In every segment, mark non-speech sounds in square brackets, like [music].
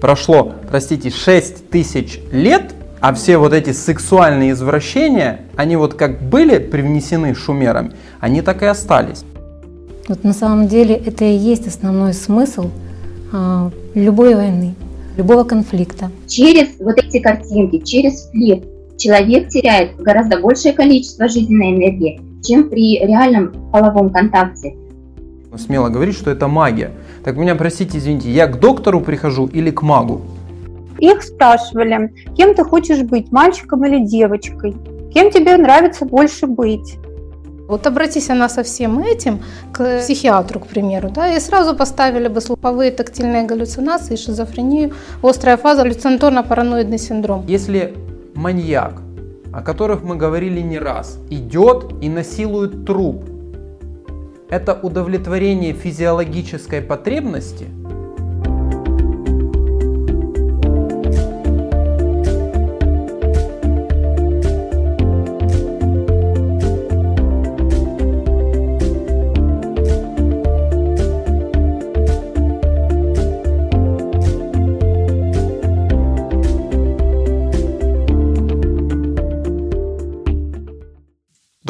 прошло, простите, 6 тысяч лет, а все вот эти сексуальные извращения, они вот как были привнесены шумерами, они так и остались. Вот на самом деле это и есть основной смысл а, любой войны, любого конфликта. Через вот эти картинки, через флирт человек теряет гораздо большее количество жизненной энергии, чем при реальном половом контакте. Смело говорить, что это магия. Так меня, простите, извините, я к доктору прихожу или к магу? Их спрашивали, кем ты хочешь быть, мальчиком или девочкой? Кем тебе нравится больше быть? Вот обратись она со всем этим к психиатру, к примеру, да, и сразу поставили бы слуховые тактильные галлюцинации, шизофрению, острая фаза, галлюцинаторно-параноидный синдром. Если маньяк, о которых мы говорили не раз, идет и насилует труп, это удовлетворение физиологической потребности –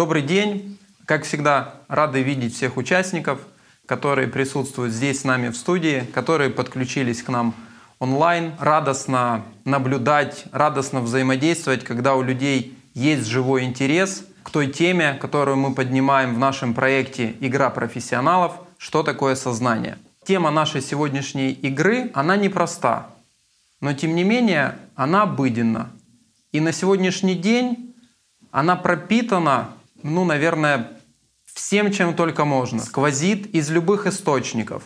Добрый день! Как всегда, рады видеть всех участников, которые присутствуют здесь с нами в студии, которые подключились к нам онлайн. Радостно наблюдать, радостно взаимодействовать, когда у людей есть живой интерес к той теме, которую мы поднимаем в нашем проекте «Игра профессионалов. Что такое сознание?». Тема нашей сегодняшней игры, она непроста, но тем не менее она обыденна. И на сегодняшний день она пропитана ну, наверное, всем, чем только можно. Сквозит из любых источников.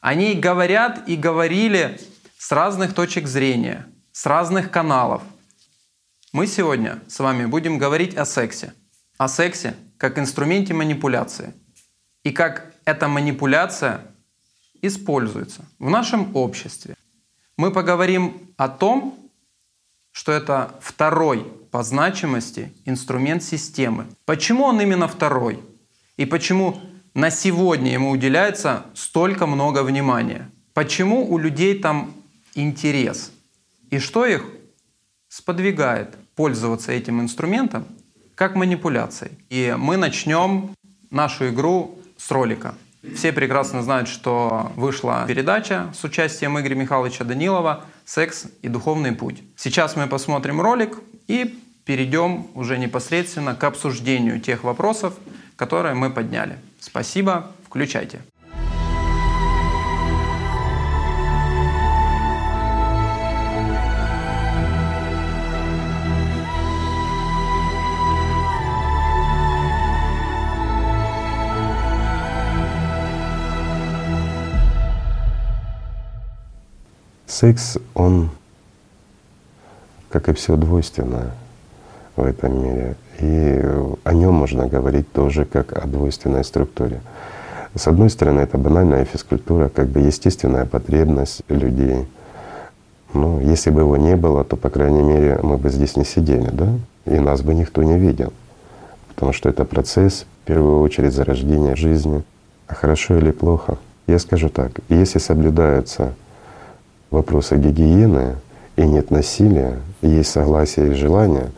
Они говорят и говорили с разных точек зрения, с разных каналов. Мы сегодня с вами будем говорить о сексе. О сексе как инструменте манипуляции. И как эта манипуляция используется в нашем обществе. Мы поговорим о том, что это второй по значимости инструмент системы. Почему он именно второй? И почему на сегодня ему уделяется столько много внимания? Почему у людей там интерес? И что их сподвигает пользоваться этим инструментом как манипуляцией? И мы начнем нашу игру с ролика. Все прекрасно знают, что вышла передача с участием Игоря Михайловича Данилова «Секс и духовный путь». Сейчас мы посмотрим ролик и перейдем уже непосредственно к обсуждению тех вопросов, которые мы подняли. Спасибо, включайте. Секс, он, как и все двойственное в этом мире, и о нем можно говорить тоже как о двойственной структуре. С одной стороны, это банальная физкультура, как бы естественная потребность людей. Но если бы его не было, то, по крайней мере, мы бы здесь не сидели, да? И нас бы никто не видел. Потому что это процесс, в первую очередь, зарождения жизни. А хорошо или плохо? Я скажу так, если соблюдаются вопроса гигиены и нет насилия, и есть согласие и желание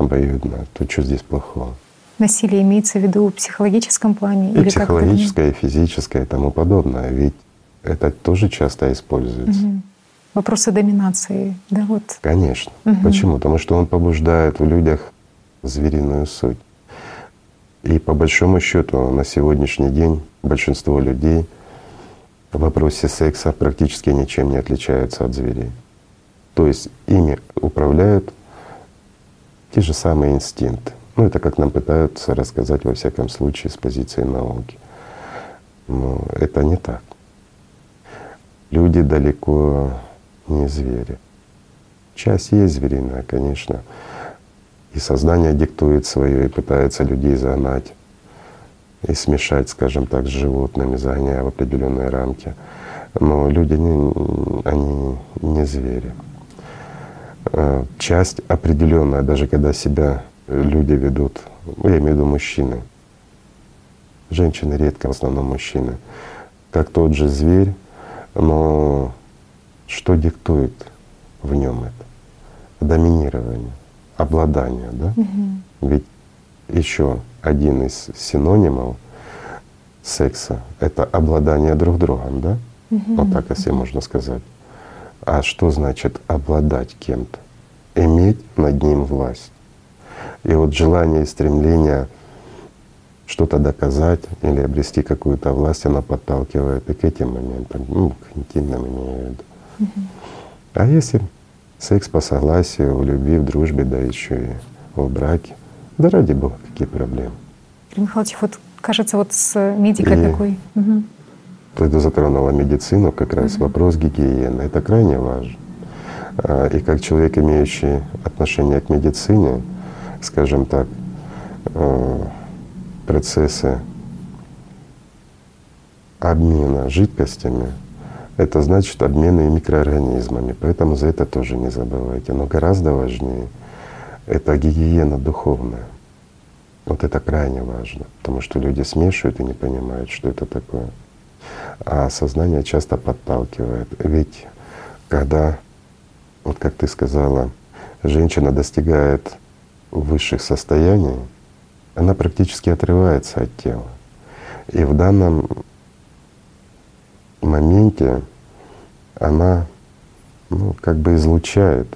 обоюдно, то что здесь плохого? Насилие имеется в виду в психологическом плане? И или психологическое, и физическое и тому подобное. Ведь это тоже часто используется. Угу. Вопросы доминации, да вот. Конечно. Угу. Почему? Потому что он побуждает в людях звериную суть. И по большому счету на сегодняшний день большинство людей — в вопросе секса практически ничем не отличаются от зверей. То есть ими управляют те же самые инстинкты. Ну, это как нам пытаются рассказать, во всяком случае, с позиции науки. Но это не так. Люди далеко не звери. Часть есть звериная, конечно. И сознание диктует свое и пытается людей загнать и смешать, скажем так, с животными, загоняя в определенные рамки. Но люди, не, они не звери. Э, часть определенная, даже когда себя люди ведут, я имею в виду мужчины, женщины редко, в основном мужчины, как тот же зверь, но что диктует в нем это? Доминирование, обладание, да? Ведь еще один из синонимов секса — это обладание друг другом, да? Вот так, если можно сказать. А что значит обладать кем-то? Иметь над ним власть. И вот желание и стремление что-то доказать или обрести какую-то власть, она подталкивает и к этим моментам, ну, к интимным имею в виду. А если секс по согласию, в любви, в дружбе, да еще и в браке, да ради Бога, какие проблемы. Игорь Михайлович, вот кажется, вот с медикой И такой. Мгм. Ты затронула медицину, как раз вопрос гигиены. Это крайне важно. А, И как человек, имеющий отношение к медицине, скажем так, э, процессы обмена жидкостями, это значит обмены и микроорганизмами. Поэтому за это тоже не забывайте. Но гораздо важнее — это гигиена духовная. Вот это крайне важно, потому что люди смешивают и не понимают, что это такое. А сознание часто подталкивает. Ведь когда, вот как ты сказала, женщина достигает высших состояний, она практически отрывается от тела. И в данном моменте она ну, как бы излучает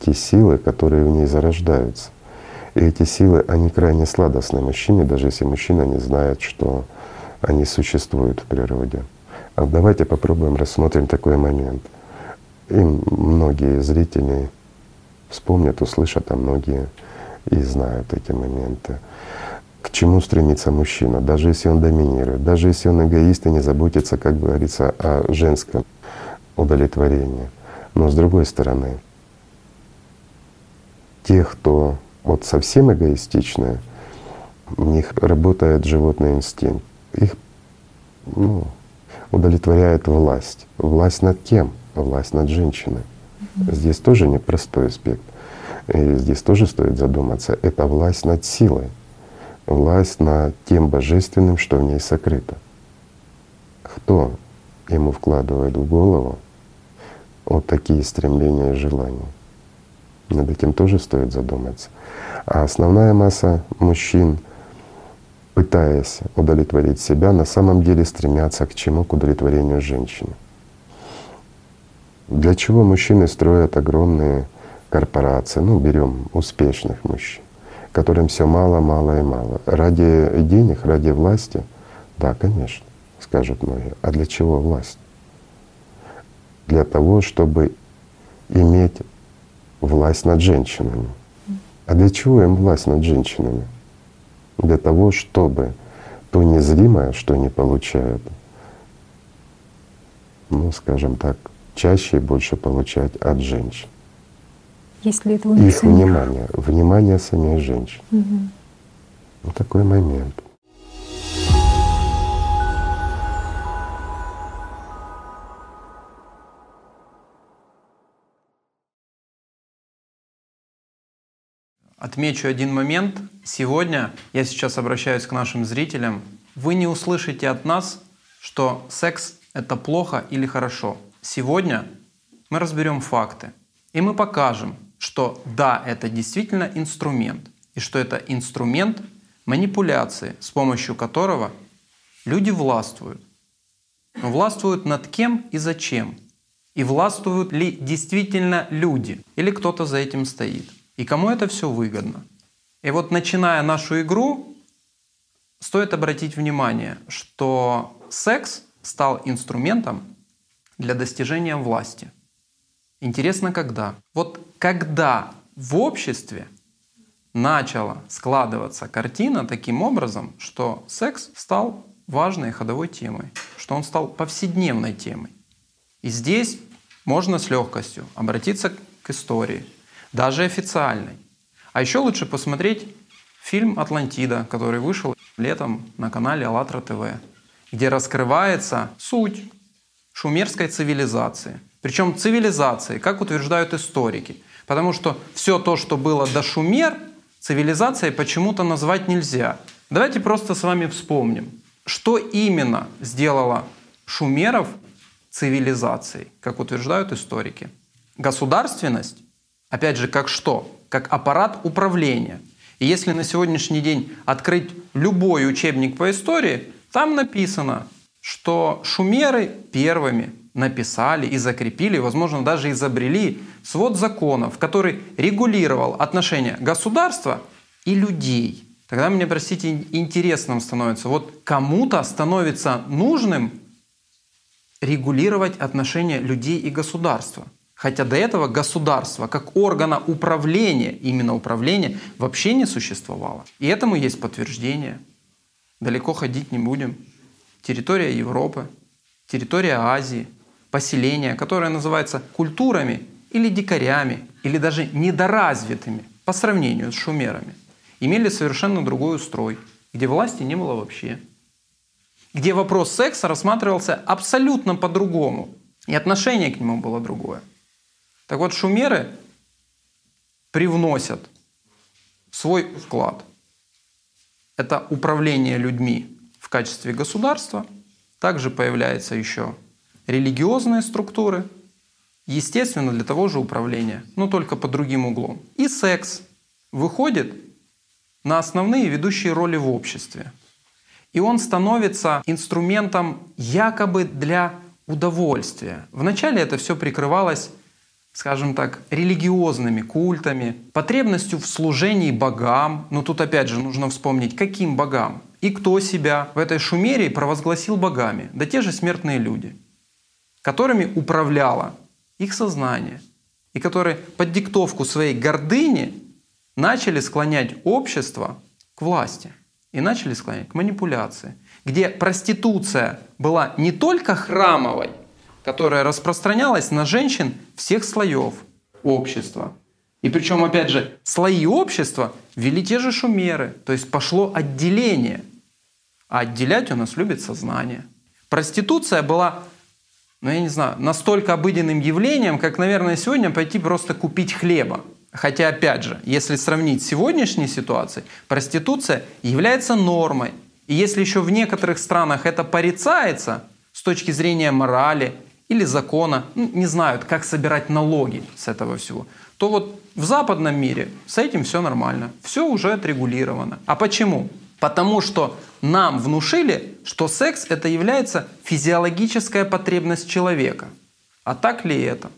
те силы, которые в ней зарождаются. И эти силы, они крайне сладостны мужчине, даже если мужчина не знает, что они существуют в природе. А давайте попробуем рассмотрим такой момент. И многие зрители вспомнят, услышат, а многие и знают эти моменты. К чему стремится мужчина, даже если он доминирует, даже если он эгоист и не заботится, как говорится, о женском удовлетворении. Но с другой стороны, тех, кто вот совсем эгоистичные, у них работает животный инстинкт. Их ну, удовлетворяет власть. Власть над кем? Власть над женщиной. Здесь тоже непростой аспект. И здесь тоже стоит задуматься. Это власть над силой, власть над тем божественным, что в ней сокрыто. Кто ему вкладывает в голову вот такие стремления и желания? Над этим тоже стоит задуматься. А основная масса мужчин, пытаясь удовлетворить себя, на самом деле стремятся к чему? К удовлетворению женщины. Для чего мужчины строят огромные корпорации? Ну, берем успешных мужчин, которым все мало, мало и мало. Ради денег, ради власти? Да, конечно, скажут многие. А для чего власть? Для того, чтобы иметь власть над женщинами. А для чего им власть над женщинами? Для того, чтобы то незримое, что они получают, ну, скажем так, чаще и больше получать от женщин. Есть ли это у Их них самих? внимание, внимание самих женщин. Мгм. Вот такой момент. Отмечу один момент. Сегодня, я сейчас обращаюсь к нашим зрителям, вы не услышите от нас, что секс — это плохо или хорошо. Сегодня мы разберем факты. И мы покажем, что да, это действительно инструмент. И что это инструмент манипуляции, с помощью которого люди властвуют. Но властвуют над кем и зачем? И властвуют ли действительно люди? Или кто-то за этим стоит? И кому это все выгодно? И вот начиная нашу игру, стоит обратить внимание, что секс стал инструментом для достижения власти. Интересно, когда? Вот когда в обществе начала складываться картина таким образом, что секс стал важной ходовой темой, что он стал повседневной темой. И здесь можно с легкостью обратиться к истории, даже официальной. А еще лучше посмотреть фильм «Атлантида», который вышел летом на канале АЛЛАТРА ТВ, где раскрывается суть шумерской цивилизации. Причем цивилизации, как утверждают историки. Потому что все то, что было до Шумер, цивилизацией почему-то назвать нельзя. Давайте просто с вами вспомним, что именно сделало шумеров цивилизацией, как утверждают историки. Государственность, опять же, как что? Как аппарат управления. И если на сегодняшний день открыть любой учебник по истории, там написано, что шумеры первыми написали и закрепили, возможно, даже изобрели свод законов, который регулировал отношения государства и людей. Тогда мне, простите, интересным становится. Вот кому-то становится нужным регулировать отношения людей и государства. Хотя до этого государства как органа управления, именно управления, вообще не существовало. И этому есть подтверждение. Далеко ходить не будем. Территория Европы, территория Азии, поселения, которые называются культурами или дикарями, или даже недоразвитыми по сравнению с шумерами, имели совершенно другой устрой, где власти не было вообще, где вопрос секса рассматривался абсолютно по-другому, и отношение к нему было другое. Так вот, шумеры привносят свой вклад. Это управление людьми в качестве государства. Также появляются еще религиозные структуры, естественно, для того же управления, но только под другим углом. И секс выходит на основные ведущие роли в обществе. И он становится инструментом якобы для удовольствия. Вначале это все прикрывалось, скажем так, религиозными культами, потребностью в служении богам. Но тут опять же нужно вспомнить, каким богам и кто себя в этой шумерии провозгласил богами. Да те же смертные люди, которыми управляло их сознание, и которые под диктовку своей гордыни начали склонять общество к власти и начали склонять к манипуляции, где проституция была не только храмовой, которая распространялась на женщин всех слоев общества. И причем, опять же, слои общества вели те же шумеры, то есть пошло отделение. А отделять у нас любит сознание. Проституция была, ну я не знаю, настолько обыденным явлением, как, наверное, сегодня пойти просто купить хлеба. Хотя, опять же, если сравнить с сегодняшней ситуацией, проституция является нормой. И если еще в некоторых странах это порицается с точки зрения морали или закона, ну, не знают, как собирать налоги с этого всего, то вот в западном мире с этим все нормально, все уже отрегулировано. А почему? Потому что нам внушили, что секс это является физиологическая потребность человека. А так ли это?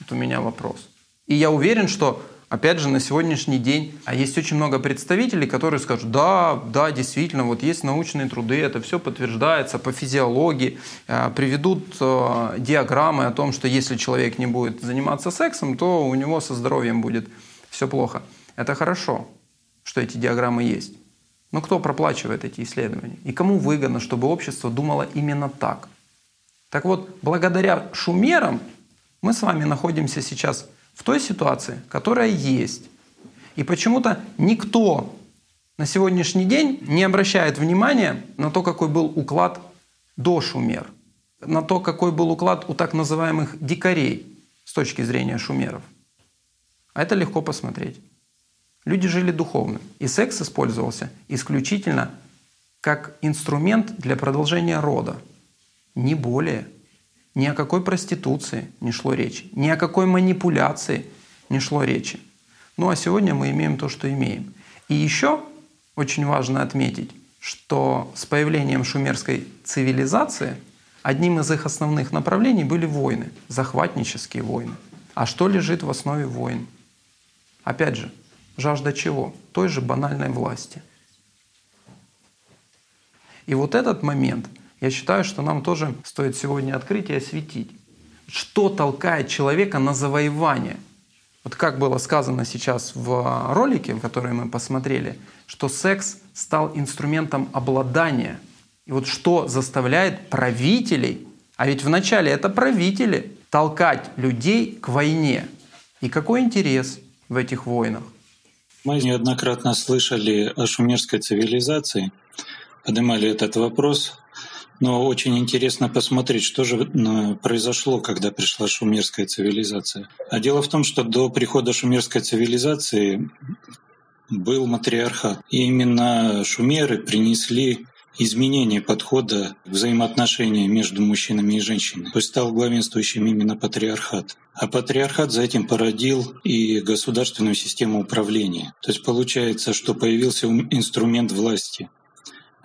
Это у меня вопрос. И я уверен, что опять же, на сегодняшний день, а есть очень много представителей, которые скажут, да, да, действительно, вот есть научные труды, это все подтверждается по физиологии, э, приведут э, диаграммы о том, что если человек не будет заниматься сексом, то у него со здоровьем будет все плохо. Это хорошо, что эти диаграммы есть. Но кто проплачивает эти исследования? И кому выгодно, чтобы общество думало именно так? Так вот, благодаря шумерам мы с вами находимся сейчас в той ситуации, которая есть. И почему-то никто на сегодняшний день не обращает внимания на то, какой был уклад до шумер, на то, какой был уклад у так называемых дикарей с точки зрения шумеров. А это легко посмотреть. Люди жили духовно, и секс использовался исключительно как инструмент для продолжения рода, не более – ни о какой проституции не шло речи, ни о какой манипуляции не шло речи. Ну а сегодня мы имеем то, что имеем. И еще очень важно отметить, что с появлением шумерской цивилизации одним из их основных направлений были войны, захватнические войны. А что лежит в основе войн? Опять же, жажда чего? Той же банальной власти. И вот этот момент – я считаю, что нам тоже стоит сегодня открыть и осветить, что толкает человека на завоевание. Вот как было сказано сейчас в ролике, который мы посмотрели, что секс стал инструментом обладания. И вот что заставляет правителей, а ведь вначале это правители, толкать людей к войне. И какой интерес в этих войнах? Мы неоднократно слышали о шумерской цивилизации, поднимали этот вопрос. Но очень интересно посмотреть, что же ну, произошло, когда пришла шумерская цивилизация. А дело в том, что до прихода шумерской цивилизации был матриархат. И именно шумеры принесли изменение подхода взаимоотношения между мужчинами и женщинами. То есть стал главенствующим именно патриархат. А патриархат за этим породил и государственную систему управления. То есть получается, что появился инструмент власти.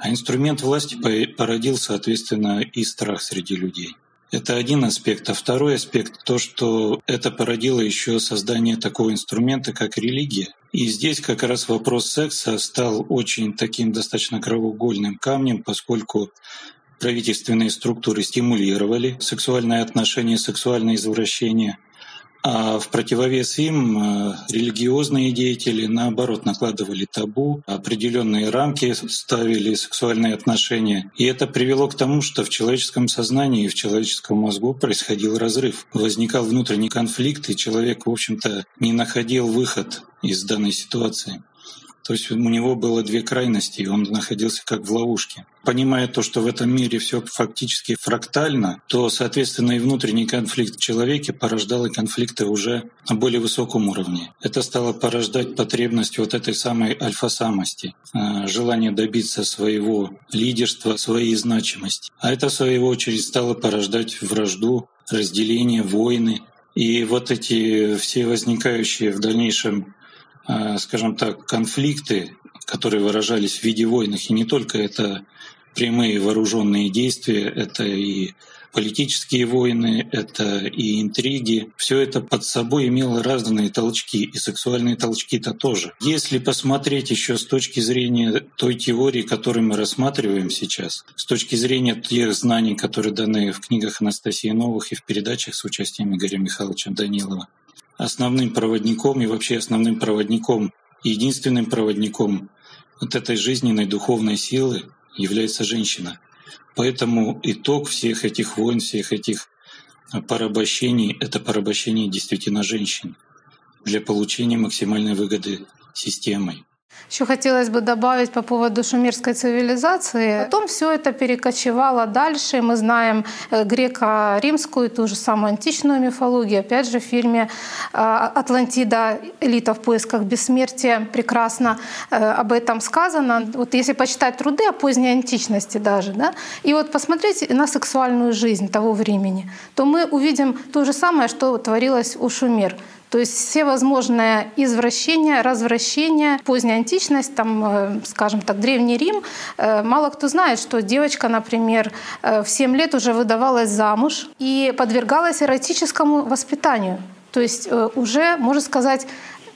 А инструмент власти породил, соответственно, и страх среди людей. Это один аспект. А второй аспект — то, что это породило еще создание такого инструмента, как религия. И здесь как раз вопрос секса стал очень таким достаточно кровоугольным камнем, поскольку правительственные структуры стимулировали сексуальные отношения, сексуальное извращение. А в противовес им э, религиозные деятели, наоборот, накладывали табу, определенные рамки ставили сексуальные отношения. И это привело к тому, что в человеческом сознании и в человеческом мозгу происходил разрыв. Возникал внутренний конфликт, и человек, в общем-то, не находил выход из данной ситуации. То есть у него было две крайности, и он находился как в ловушке. Понимая то, что в этом мире все фактически фрактально, то, соответственно, и внутренний конфликт в человеке порождал и конфликты уже на более высоком уровне. Это стало порождать потребность вот этой самой альфа-самости, э, желание добиться своего лидерства, своей значимости. А это, в свою очередь, стало порождать вражду, разделение, войны, и вот эти все возникающие в дальнейшем скажем так, конфликты, которые выражались в виде войн, и не только это прямые вооруженные действия, это и политические войны, это и интриги. Все это под собой имело разные толчки, и сексуальные толчки-то тоже. Если посмотреть еще с точки зрения той теории, которую мы рассматриваем сейчас, с точки зрения тех знаний, которые даны в книгах Анастасии Новых и в передачах с участием Игоря Михайловича Данилова, основным проводником и вообще основным проводником, единственным проводником вот этой жизненной духовной силы является женщина. Поэтому итог всех этих войн, всех этих порабощений — это порабощение действительно женщин для получения максимальной выгоды системой. Еще хотелось бы добавить по поводу шумерской цивилизации. Потом все это перекочевало дальше. Мы знаем э, греко-римскую, ту же самую античную мифологию. Опять же, в фильме э, «Атлантида. Элита в поисках бессмертия» прекрасно э, об этом сказано. Вот если почитать труды о поздней античности даже, да, и вот посмотреть на сексуальную жизнь того времени, то мы увидим то же самое, что творилось у шумер — то есть все возможные извращения, развращения, поздняя античность, там, э, скажем так, Древний Рим, э, мало кто знает, что девочка, например, э, в 7 лет уже выдавалась замуж и подвергалась эротическому воспитанию. То есть уже, можно сказать,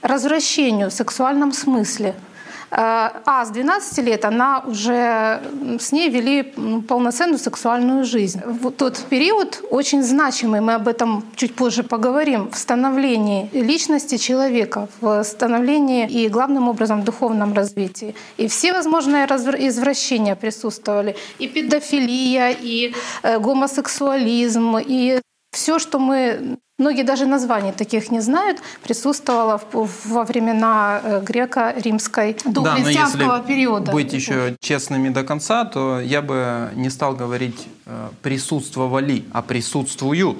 развращению в сексуальном смысле – а с 12 лет она уже с ней вели полноценную сексуальную жизнь. В тот период очень значимый, мы об этом чуть позже поговорим, в становлении личности человека, в становлении и главным образом в духовном развитии. И все возможные извращения присутствовали. И педофилия, и э, гомосексуализм, и все, что мы Многие даже названий таких не знают, присутствовало во времена э, греко-римской да, христианского периода. Быть еще честными до конца, то я бы не стал говорить э, присутствовали, а присутствуют.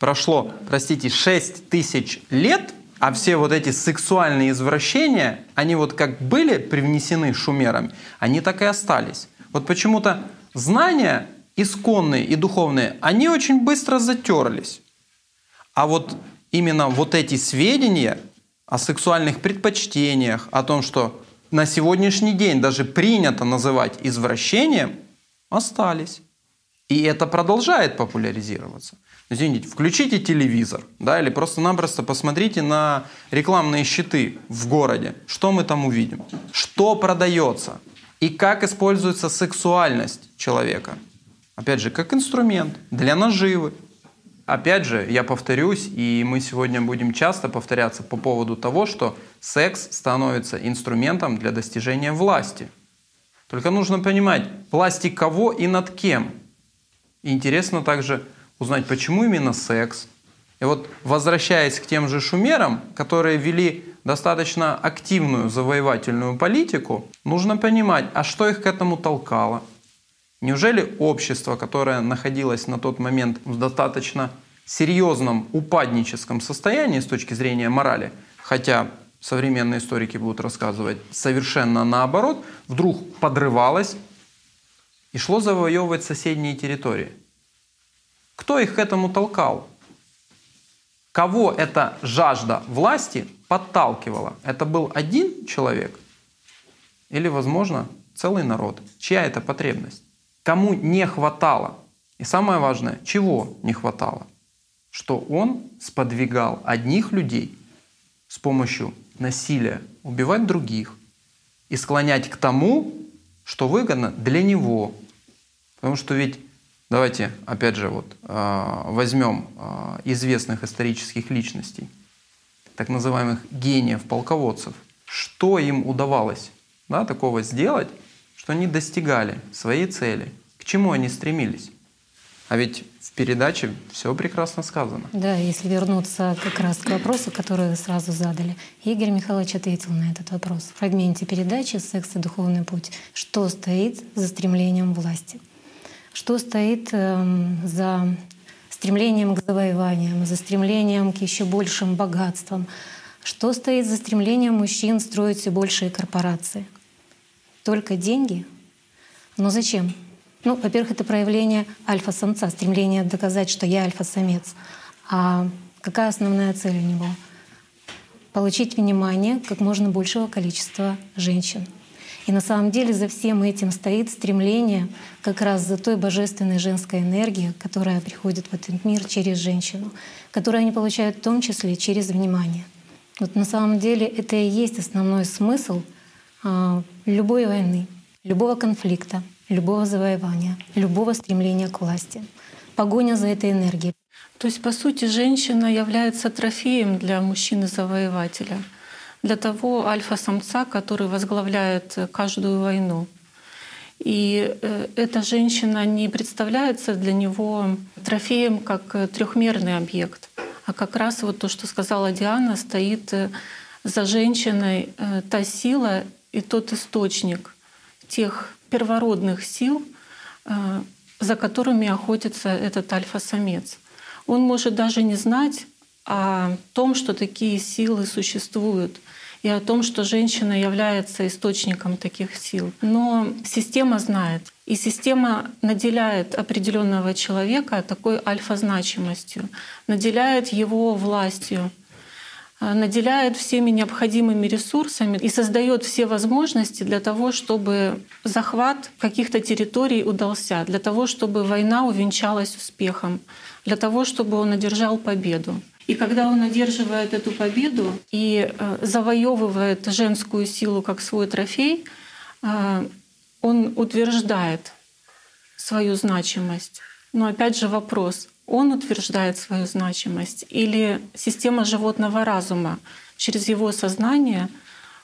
Прошло, простите, 6 тысяч лет, а все вот эти сексуальные извращения, они вот как были привнесены шумерами, они так и остались. Вот почему-то знания исконные и духовные, они очень быстро затерлись. А вот именно вот эти сведения о сексуальных предпочтениях, о том, что на сегодняшний день даже принято называть извращением, остались. И это продолжает популяризироваться. Извините, включите телевизор, да, или просто-напросто посмотрите на рекламные щиты в городе. Что мы там увидим? Что продается? И как используется сексуальность человека? Опять же, как инструмент для наживы, Опять же, я повторюсь, и мы сегодня будем часто повторяться по поводу того, что секс становится инструментом для достижения власти. Только нужно понимать, власти кого и над кем. Интересно также узнать, почему именно секс. И вот возвращаясь к тем же шумерам, которые вели достаточно активную завоевательную политику, нужно понимать, а что их к этому толкало – Неужели общество, которое находилось на тот момент в достаточно серьезном упадническом состоянии с точки зрения морали, хотя современные историки будут рассказывать совершенно наоборот, вдруг подрывалось, и шло завоевывать соседние территории. Кто их к этому толкал? Кого эта жажда власти подталкивала? Это был один человек или, возможно, целый народ? Чья это потребность? Кому не хватало? И самое важное, чего не хватало? Что он сподвигал одних людей с помощью насилия убивать других и склонять к тому, что выгодно для него. Потому что ведь, давайте опять же вот а, возьмем а, известных исторических личностей, так называемых гениев, полководцев. Что им удавалось да, такого сделать, что они достигали своей цели? К чему они стремились? А ведь в передаче все прекрасно сказано. Да, если вернуться как раз к вопросу, который вы сразу задали, Игорь Михайлович ответил на этот вопрос в фрагменте передачи «Секс и духовный путь». Что стоит за стремлением власти? Что стоит э, за стремлением к завоеваниям, за стремлением к еще большим богатствам? Что стоит за стремлением мужчин строить все большие корпорации? Только деньги? Но зачем? Ну, во-первых, это проявление альфа-самца, стремление доказать, что я альфа-самец. А какая основная цель у него? Получить внимание как можно большего количества женщин. И на самом деле за всем этим стоит стремление как раз за той божественной женской энергией, которая приходит в этот мир через женщину, которую они получают в том числе через внимание. Вот на самом деле это и есть основной смысл а, любой войны, любого конфликта, любого завоевания, любого стремления к власти. Погоня за этой энергией. То есть, по сути, женщина является трофеем для мужчины-завоевателя, для того альфа-самца, который возглавляет каждую войну. И э, эта женщина не представляется для него трофеем как трехмерный объект, а как раз вот то, что сказала Диана, стоит э, за женщиной э, та сила и тот источник тех первородных сил, э, за которыми охотится этот альфа-самец. Он может даже не знать о том, что такие силы существуют, и о том, что женщина является источником таких сил. Но система знает. И система наделяет определенного человека такой альфа-значимостью, наделяет его властью, наделяет всеми необходимыми ресурсами и создает все возможности для того, чтобы захват каких-то территорий удался, для того, чтобы война увенчалась успехом, для того, чтобы он одержал победу. И когда он одерживает эту победу и э, завоевывает женскую силу как свой трофей, э, он утверждает свою значимость. Но опять же вопрос, он утверждает свою значимость или система животного разума через его сознание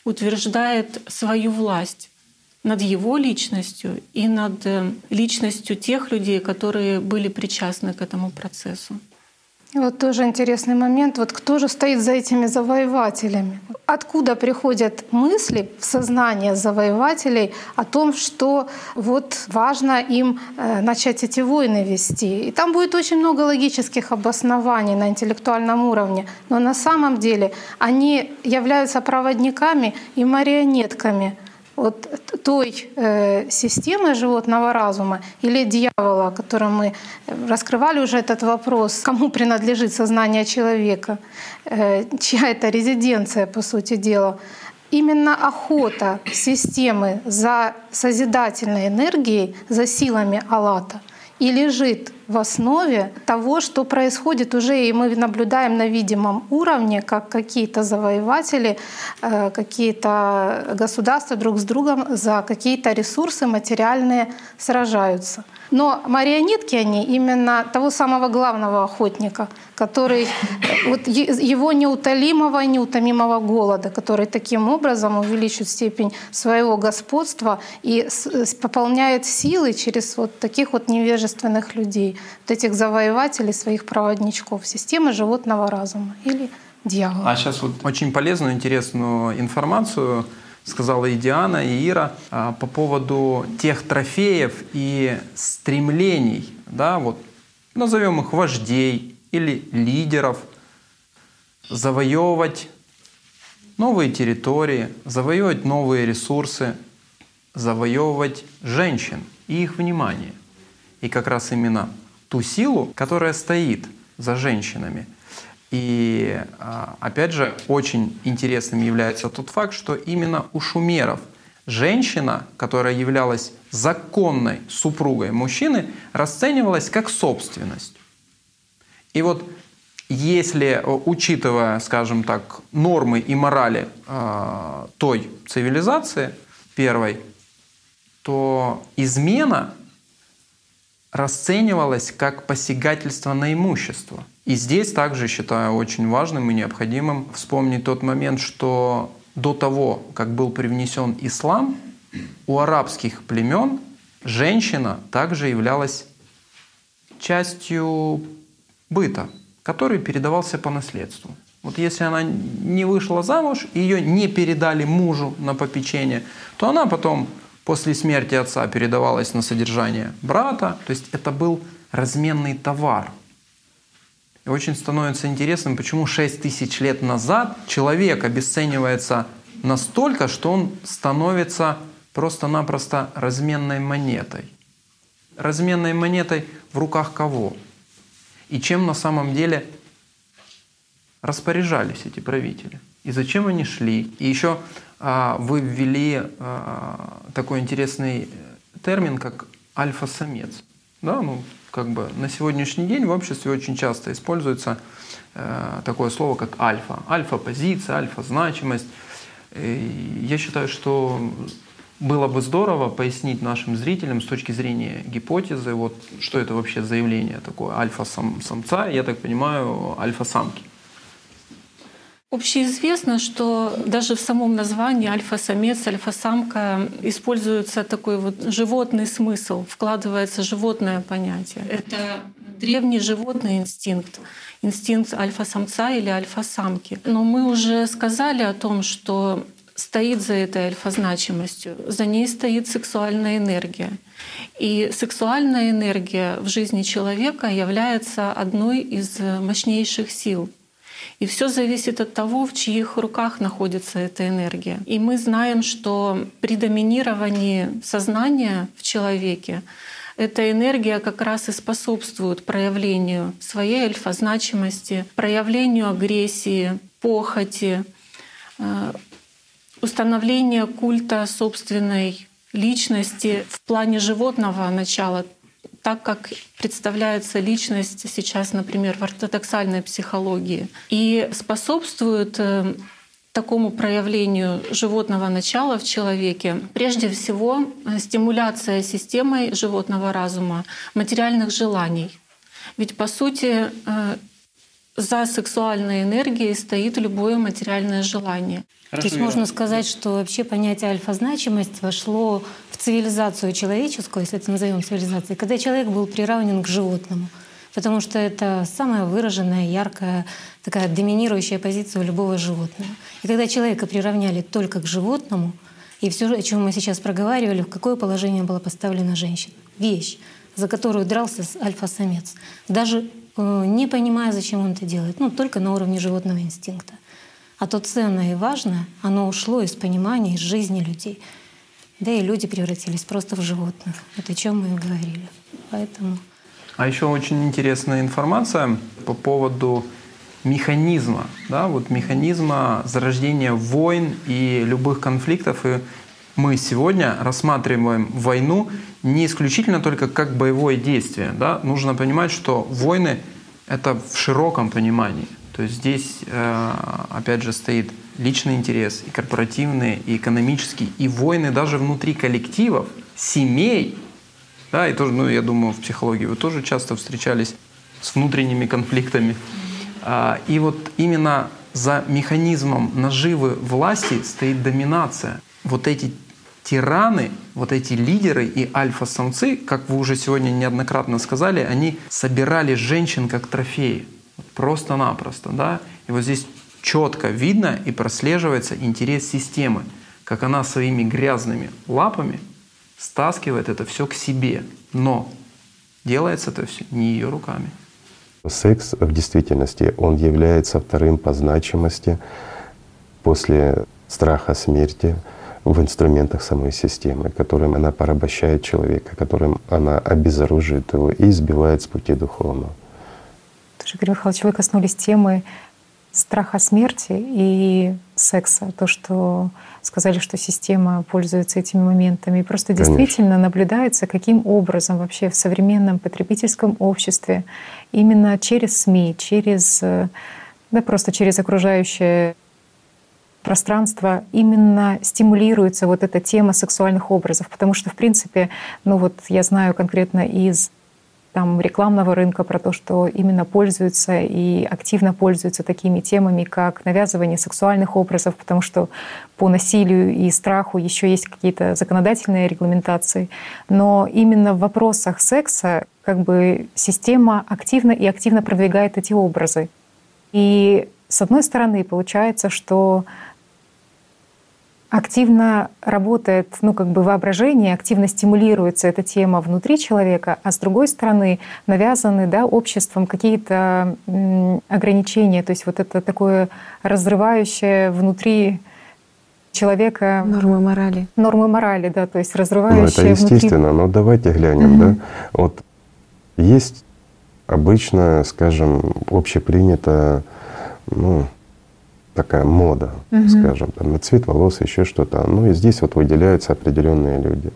утверждает свою власть над его личностью и над э, личностью тех людей, которые были причастны к этому процессу. Вот тоже интересный момент. Вот кто же стоит за этими завоевателями? Откуда приходят мысли в сознание завоевателей о том, что вот важно им э, начать эти войны вести? И там будет очень много логических обоснований на интеллектуальном уровне. Но на самом деле они являются проводниками и марионетками вот той э, системы животного разума или дьявола, о котором мы раскрывали уже этот вопрос, кому принадлежит сознание человека, э, чья это резиденция, по сути дела. Именно охота системы за созидательной энергией, за силами Аллата — и лежит в основе того, что происходит уже, и мы наблюдаем на видимом уровне, как какие-то завоеватели, э, какие-то государства друг с другом за какие-то ресурсы материальные сражаются. Но марионетки они именно того самого главного охотника, который вот его неутолимого неутомимого голода, который таким образом увеличивает степень своего господства и пополняет силы через вот таких вот невежественных людей, вот этих завоевателей, своих проводничков, системы животного разума или дьявола. А сейчас вот очень полезную, интересную информацию сказала и Диана, и Ира а, по поводу тех трофеев и стремлений, да, вот назовем их вождей или лидеров, завоевывать новые территории, завоевывать новые ресурсы. завоевывать женщин и их внимание. И как раз именно ту силу, которая стоит за женщинами. И а, опять же, очень интересным является тот факт, что именно у шумеров женщина, которая являлась законной супругой мужчины, расценивалась как собственность. И вот если, учитывая, скажем так, нормы и морали э, той цивилизации первой, то измена расценивалась как посягательство на имущество. И здесь также считаю очень важным и необходимым вспомнить тот момент, что до того, как был привнесен ислам, у арабских племен женщина также являлась частью быта, который передавался по наследству. Вот если она не вышла замуж, ее не передали мужу на попечение, то она потом после смерти отца передавалась на содержание брата. То есть это был разменный товар. И очень становится интересным, почему 6 тысяч лет назад человек обесценивается настолько, что он становится просто-напросто разменной монетой. Разменной монетой в руках кого? и чем на самом деле распоряжались эти правители. И зачем они шли. И еще вы ввели а, такой интересный термин, как альфа-самец. Да, ну, как бы на сегодняшний день в обществе очень часто используется э, такое слово, как альфа. Альфа-позиция, альфа-значимость. Я считаю, что было бы здорово пояснить нашим зрителям с точки зрения гипотезы, вот что это вообще заявление такое альфа-самца, я так понимаю, альфа-самки. Общеизвестно, что даже в самом названии альфа-самец, альфа-самка используется такой вот животный смысл, вкладывается животное понятие. Это древний животный инстинкт, инстинкт альфа-самца или альфа-самки. Но мы уже сказали о том, что стоит за этой альфа-значимостью, за ней стоит сексуальная энергия. И сексуальная энергия в жизни человека является одной из мощнейших сил. И все зависит от того, в чьих руках находится эта энергия. И мы знаем, что при доминировании сознания в человеке эта энергия как раз и способствует проявлению своей альфа-значимости, проявлению агрессии, похоти, э, установление культа собственной личности в плане животного начала, так как представляется личность сейчас, например, в ортодоксальной психологии, и способствует э, такому проявлению животного начала в человеке, прежде всего э, стимуляция системой животного разума материальных желаний. Ведь по сути э, за сексуальной энергией стоит любое материальное желание. Хорошо, То есть можно сказать, что вообще понятие альфа-значимость вошло в цивилизацию человеческую, если это назовем цивилизацией, когда человек был приравнен к животному. Потому что это самая выраженная, яркая, такая доминирующая позиция у любого животного. И когда человека приравняли только к животному, и все, о чем мы сейчас проговаривали, в какое положение была поставлена женщина? Вещь, за которую дрался альфа-самец. Даже не понимая, зачем он это делает, ну, только на уровне животного инстинкта. А то ценное и важное, оно ушло из понимания, из жизни людей. Да и люди превратились просто в животных. Это о чем мы и говорили. Поэтому... А еще очень интересная информация по поводу механизма, да, вот механизма зарождения войн и любых конфликтов. И мы сегодня рассматриваем войну не исключительно только как боевое действие. Да? Нужно понимать, что войны — это в широком понимании — то есть здесь, э, опять же, стоит личный интерес, и корпоративный, и экономический, и войны даже внутри коллективов, семей. Да, и тоже, ну, я думаю, в психологии вы тоже часто встречались с внутренними конфликтами. А, и вот именно за механизмом наживы власти стоит доминация. Вот эти тираны, вот эти лидеры и альфа-самцы, как вы уже сегодня неоднократно сказали, они собирали женщин как трофеи. Просто-напросто. Да? И вот здесь четко видно и прослеживается интерес системы, как она своими грязными лапами стаскивает это все к себе. Но делается это все не ее руками. Секс в действительности, он является вторым по значимости после страха смерти, в инструментах самой системы, которым она порабощает человека, которым она обезоруживает его и сбивает с пути духовного. Тоже, Игорь Михайлович, вы коснулись темы страха смерти и секса. То, что сказали, что система пользуется этими моментами. И просто Конечно. действительно наблюдается, каким образом вообще в современном потребительском обществе именно через СМИ, через, э, да просто через окружающее пространство именно стимулируется вот эта тема сексуальных образов. Потому что, в принципе, ну вот я знаю конкретно из там, рекламного рынка про то, что именно пользуются и активно пользуются такими темами, как навязывание сексуальных образов, потому что по насилию и страху еще есть какие-то законодательные регламентации. Но именно в вопросах секса как бы система активно и активно продвигает эти образы. И с одной стороны, получается, что активно работает, ну, как бы воображение, активно стимулируется эта тема внутри человека, а с другой стороны навязаны, да, обществом какие-то ограничения, то есть вот это такое разрывающее внутри человека Нормы морали. нормы морали, да, то есть Ну, разрывающее это внутри естественно, но давайте глянем, да. Вот есть обычно, скажем, общепринято, ну, такая мода, Мгм. скажем, там, на цвет волос, еще что-то. Ну и здесь вот выделяются определенные люди,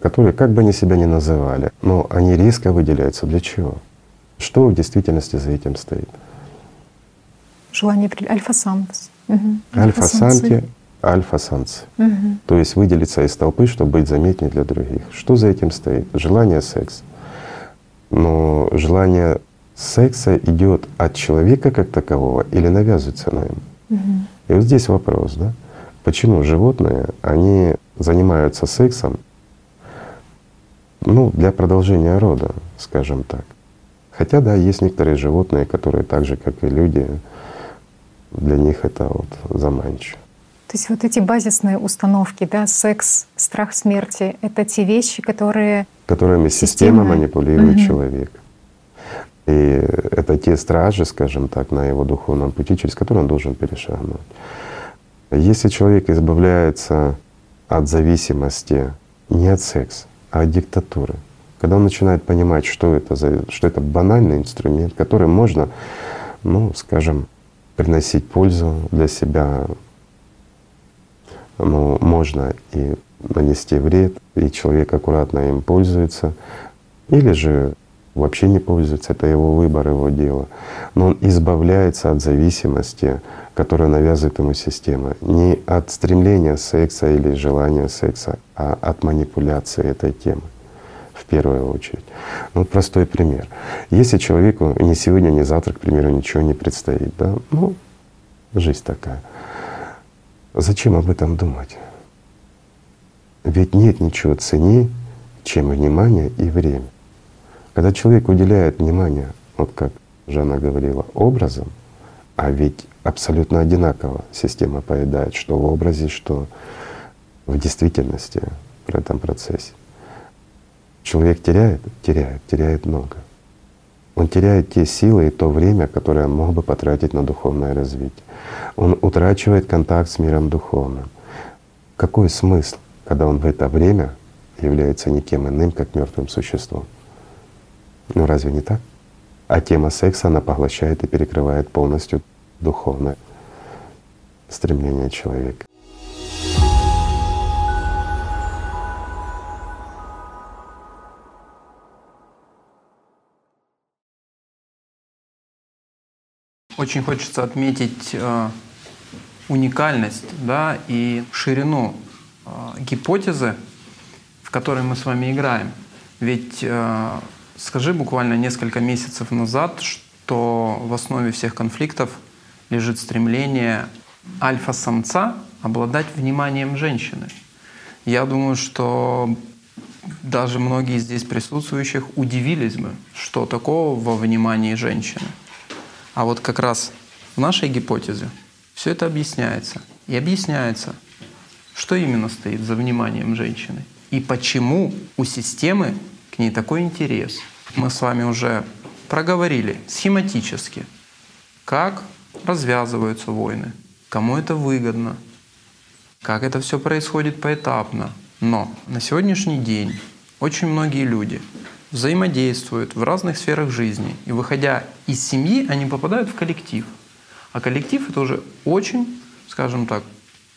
которые, как бы они себя ни называли, но они резко выделяются. Для чего? Что в действительности за этим стоит? желание при- альфа-самец. Мгм. Альфа-самки, альфа-самцы. Мгм. То есть выделиться из толпы, чтобы быть заметнее для других. Что за этим стоит? Желание секса. Но желание секса идет от человека как такового или навязывается на ему? Мгм. И вот здесь вопрос, да? Почему животные, они занимаются сексом, ну, для продолжения рода, скажем так. Хотя, да, есть некоторые животные, которые так же, как и люди, для них это вот заманчиво. То есть вот эти базисные установки, да, секс, страх смерти — это те вещи, которые которыми система Система. манипулирует Мгм. человека. И это те стражи, скажем так, на его духовном пути, через которые он должен перешагнуть. Если человек избавляется от зависимости не от секса, а от диктатуры, когда он начинает понимать, что это, за, что это банальный инструмент, который можно, ну, скажем, приносить пользу для себя, но можно и нанести вред, и человек аккуратно им пользуется, или же вообще не пользуется, это его выбор, его дело. Но он избавляется от зависимости, которую навязывает ему система. Не от стремления секса или желания секса, а от манипуляции этой темы в первую очередь. Ну, простой пример. Если человеку ни сегодня, ни завтра, к примеру, ничего не предстоит, да, ну, жизнь такая. Зачем об этом думать? Ведь нет ничего ценнее, чем внимание и время. Когда человек уделяет внимание, вот как Жанна говорила, образом, а ведь абсолютно одинаково система поедает, что в образе, что в действительности в этом процессе. Человек теряет, теряет, теряет много. Он теряет те силы и то время, которое мог бы потратить на духовное развитие. Он утрачивает контакт с миром духовным. Какой смысл, когда он в это время является никем иным, как мертвым существом? Ну разве не так? А тема секса, она поглощает и перекрывает полностью духовное стремление человека. Очень хочется отметить э, уникальность да, и ширину э, гипотезы, в которой мы с вами играем. Ведь э, скажи буквально несколько месяцев назад, что в основе всех конфликтов лежит стремление альфа-самца обладать вниманием женщины. Я думаю, что даже многие здесь присутствующих удивились бы, что такого во внимании женщины. А вот как раз в нашей гипотезе все это объясняется. И объясняется, что именно стоит за вниманием женщины и почему у системы к ней такой интерес. Мы с вами уже проговорили схематически, как развязываются войны, кому это выгодно, как это все происходит поэтапно. Но на сегодняшний день очень многие люди взаимодействуют в разных сферах жизни. И выходя из семьи, они попадают в коллектив. А коллектив — это уже очень, скажем так,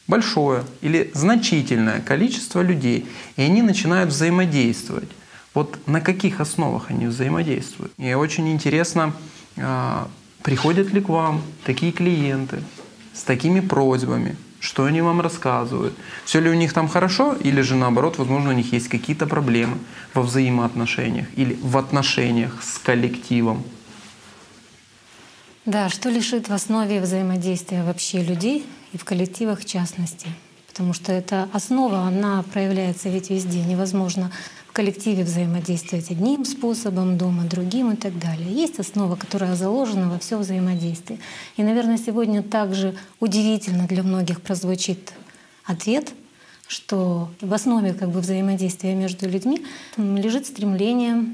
большое или значительное количество людей. И они начинают взаимодействовать. Вот на каких основах они взаимодействуют? И очень интересно, а, приходят ли к вам такие клиенты с такими просьбами, что они вам рассказывают, все ли у них там хорошо, или же наоборот, возможно, у них есть какие-то проблемы во взаимоотношениях или в отношениях с коллективом. Да, что лежит в основе взаимодействия вообще людей и в коллективах в частности. Потому что эта основа, она проявляется ведь везде. Невозможно в коллективе взаимодействовать одним способом, дома другим и так далее. Есть основа, которая заложена во все взаимодействие. И, наверное, сегодня также удивительно для многих прозвучит ответ, что в основе как бы, взаимодействия между людьми лежит стремление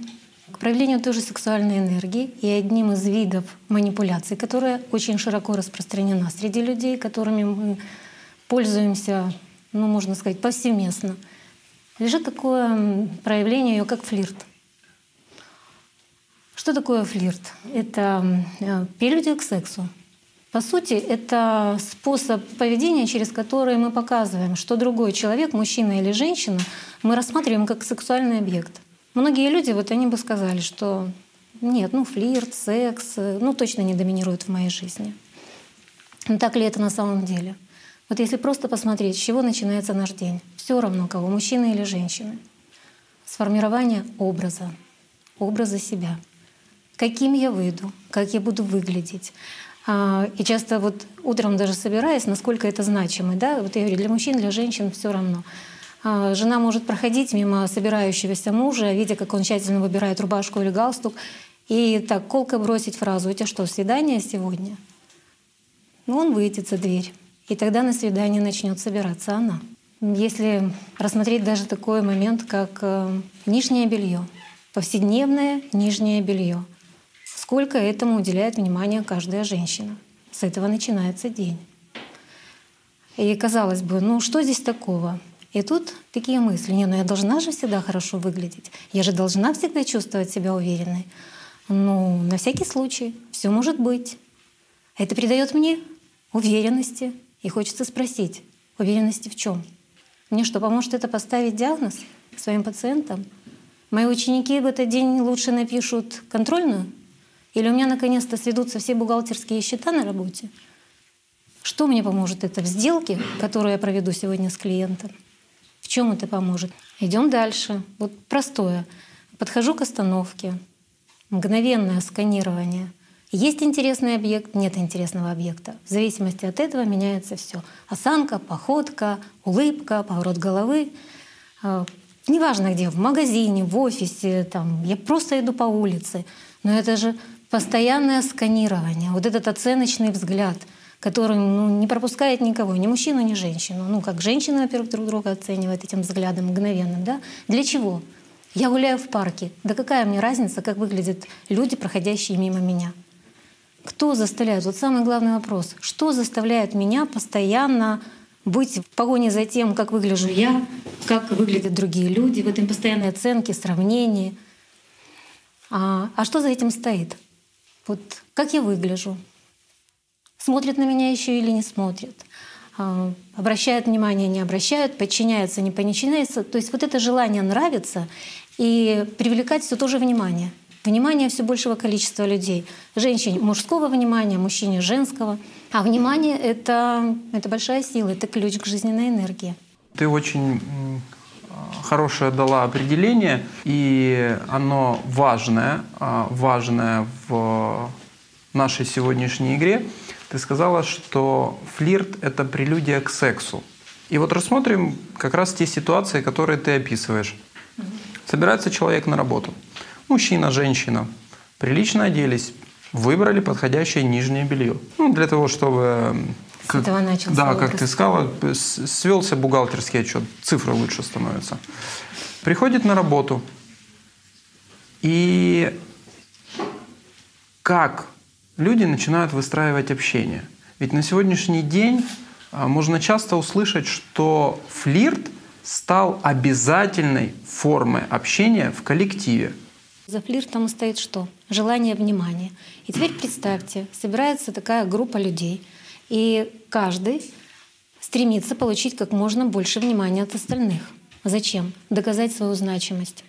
к проявлению той же сексуальной энергии и одним из видов манипуляции, которая очень широко распространена среди людей, которыми мы пользуемся, ну, можно сказать, повсеместно — лежит такое проявление ее, как флирт. Что такое флирт? Это э, прелюдия к сексу. По сути, это способ поведения, через который мы показываем, что другой человек, мужчина или женщина, мы рассматриваем как сексуальный объект. Многие люди, вот они бы сказали, что нет, ну флирт, секс, э, ну точно не доминируют в моей жизни. Но так ли это на самом деле? Вот если просто посмотреть, с чего начинается наш день, все равно кого, мужчина или женщина, сформирование образа, образа себя. Каким я выйду, как я буду выглядеть. А, и часто вот утром даже собираясь, насколько это значимо, да, вот я говорю, для мужчин, для женщин все равно. А, жена может проходить мимо собирающегося мужа, видя, как он тщательно выбирает рубашку или галстук, и так колко бросить фразу «У тебя что, свидание сегодня?» Ну, он выйдет за дверь. И тогда на свидание начнет собираться она. Если рассмотреть даже такой момент, как э, нижнее белье, повседневное нижнее белье, сколько этому уделяет внимание каждая женщина. С этого начинается день. И казалось бы, ну что здесь такого? И тут такие мысли, не, ну я должна же всегда хорошо выглядеть, я же должна всегда чувствовать себя уверенной. Ну, на всякий случай, все может быть. Это придает мне уверенности, и хочется спросить, уверенности в чем? Мне что, поможет это поставить диагноз своим пациентам? Мои ученики в этот день лучше напишут контрольную? Или у меня наконец-то сведутся все бухгалтерские счета на работе? Что мне поможет это в сделке, которую я проведу сегодня с клиентом? В чем это поможет? Идем дальше. Вот простое. Подхожу к остановке. Мгновенное сканирование. Есть интересный объект, нет интересного объекта. В зависимости от этого меняется все. Осанка, походка, улыбка, поворот головы. А, неважно где, в магазине, в офисе, там, я просто иду по улице. Но это же постоянное сканирование, вот этот оценочный взгляд, который ну, не пропускает никого, ни мужчину, ни женщину. Ну, как женщины, во-первых, друг друга оценивают этим взглядом мгновенным. Да? Для чего? Я гуляю в парке. Да какая мне разница, как выглядят люди, проходящие мимо меня? Кто заставляет? Вот самый главный вопрос. Что заставляет меня постоянно быть в погоне за тем, как выгляжу я, как выглядят другие люди, в этом постоянной оценке, сравнении. А, а что за этим стоит? Вот как я выгляжу? Смотрят на меня еще или не смотрят? А, обращают внимание, не обращают, подчиняются, не подчиняются. То есть вот это желание нравится и привлекать все то же внимание — внимание все большего количества людей. Женщине мужского внимания, мужчине женского. А внимание — это, это большая сила, это ключ к жизненной энергии. Ты очень хорошее дала определение, и оно важное, а, важное в нашей сегодняшней игре. Ты сказала, что флирт — это прелюдия к сексу. И вот рассмотрим как раз те ситуации, которые ты описываешь. Собирается человек на работу — Мужчина, женщина прилично оделись, выбрали подходящее нижнее белье. Ну, для того, чтобы... С как, этого начался Да, образ. как ты сказала, свелся бухгалтерский отчет, цифры лучше становятся. Приходит на работу, и как люди начинают выстраивать общение. Ведь на сегодняшний день А можно часто услышать, что флирт стал обязательной формой общения в коллективе. За флиртом стоит что? Желание внимания. И теперь представьте, собирается такая группа людей, и каждый стремится получить как можно больше внимания от остальных. Зачем? Доказать свою значимость.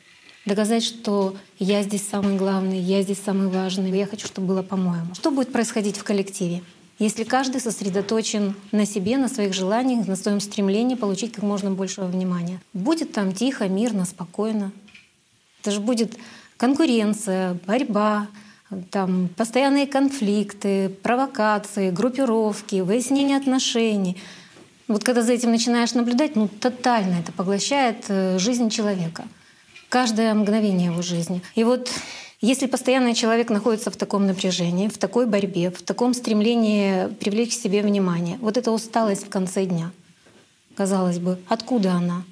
Доказать, что я здесь самый главный, я здесь самый важный, я хочу, чтобы было по-моему. Что будет происходить в коллективе? Если каждый сосредоточен на себе, на своих желаниях, на своем стремлении получить как можно большего внимания. Будет там тихо, мирно, спокойно. Это же будет конкуренция, борьба, там постоянные конфликты, провокации, группировки, выяснение отношений. Вот когда за этим начинаешь наблюдать, ну тотально это поглощает э, жизнь человека. Каждое мгновение его жизни. И вот если постоянно человек находится в таком напряжении, в такой борьбе, в таком стремлении привлечь к себе внимание, вот эта усталость в конце дня, казалось бы, откуда она?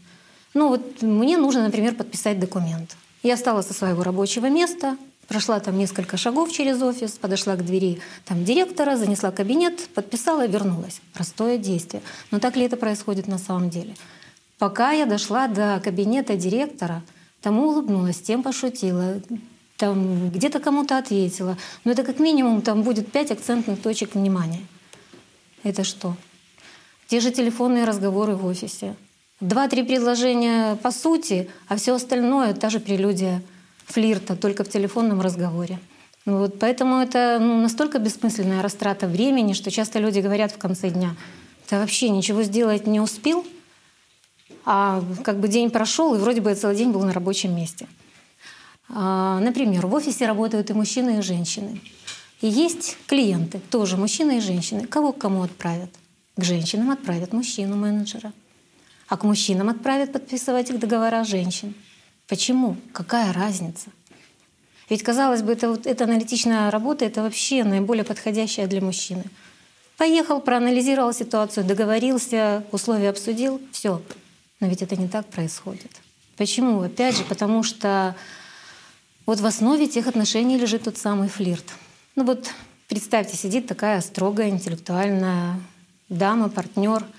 Ну вот мне нужно, например, подписать документ. Я встала со своего рабочего места, Прошла там несколько шагов через офис, подошла к двери там, директора, занесла кабинет, подписала и вернулась. Простое действие. Но так ли это происходит на самом деле? Пока я дошла до кабинета директора, тому улыбнулась, тем пошутила, там где-то кому-то ответила. Но это как минимум там будет пять акцентных точек внимания. Это что? Те же телефонные разговоры в офисе. Два-три предложения по сути, а все остальное — та же прелюдия — флирта только в телефонном разговоре. Вот, поэтому это ну, настолько бессмысленная растрата времени, что часто люди говорят в конце дня, ты вообще ничего сделать не успел, а как бы день прошел, и вроде бы я целый день был на рабочем месте. А, например, в офисе работают и мужчины, и женщины. И есть клиенты, тоже мужчины и женщины. Кого к кому отправят? К женщинам отправят мужчину, менеджера. А к мужчинам отправят подписывать их договора женщин. Почему? Какая разница? Ведь, казалось бы, это, вот, эта аналитичная работа — это вообще наиболее подходящая для мужчины. Поехал, проанализировал ситуацию, договорился, условия обсудил — все. Но ведь это не так происходит. Почему? Опять же, потому что вот в основе тех отношений лежит тот самый флирт. Ну вот представьте, сидит такая строгая, интеллектуальная дама, партнер —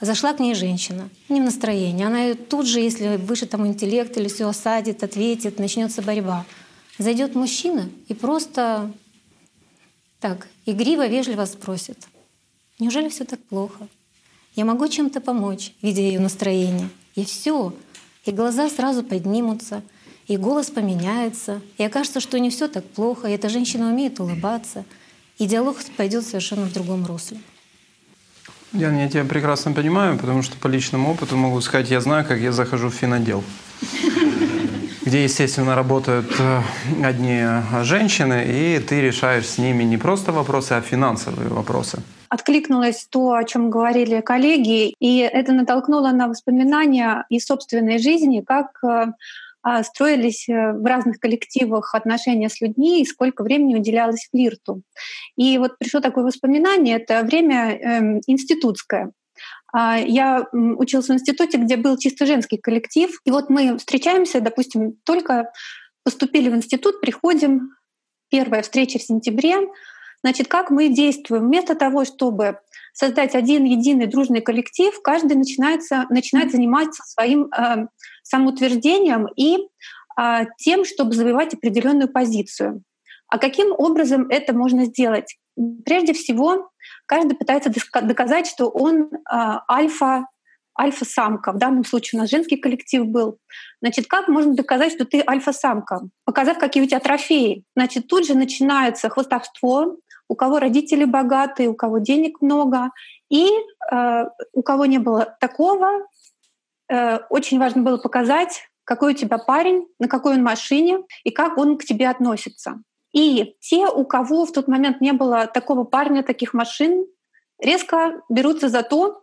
Зашла к ней женщина, не в настроении. Она ее тут же, если выше там интеллект или все осадит, ответит, начнется борьба. Зайдет мужчина и просто так игриво, вежливо спросит, неужели все так плохо? Я могу чем-то помочь, видя ее настроение. И все. И глаза сразу поднимутся, и голос поменяется, и окажется, что не все так плохо, и эта женщина умеет улыбаться, и диалог пойдет совершенно в другом русле. Ян, я тебя прекрасно понимаю, потому что по личному опыту могу сказать, я знаю, как я захожу в финодел где, естественно, работают э, одни женщины, и ты решаешь с ними не просто вопросы, а финансовые вопросы. Откликнулось то, о чем говорили коллеги, и это натолкнуло на воспоминания из собственной жизни, как э, строились э, в разных коллективах отношения с людьми и сколько времени уделялось флирту. И вот пришло такое воспоминание, это время э, институтское. А, я учился в институте, где был чисто женский коллектив. И вот мы встречаемся, допустим, только поступили в институт, приходим, первая встреча в сентябре. Значит, как мы действуем? Вместо того, чтобы создать один единый дружный коллектив, каждый начинается, начинает заниматься своим э, самоутверждением и э, тем, чтобы завоевать определенную позицию. А каким образом это можно сделать? Прежде всего, каждый пытается доказать, что он э, альфа альфа-самка. В данном случае у нас женский коллектив был. Значит, как можно доказать, что ты альфа-самка? Показав, какие у тебя трофеи. Значит, тут же начинается хвостовство, у кого родители богатые, у кого денег много. И э, у кого не было такого, э, очень важно было показать, какой у тебя парень, на какой он машине и как он к тебе относится. И те, у кого в тот момент не было такого парня, таких машин, резко берутся за то,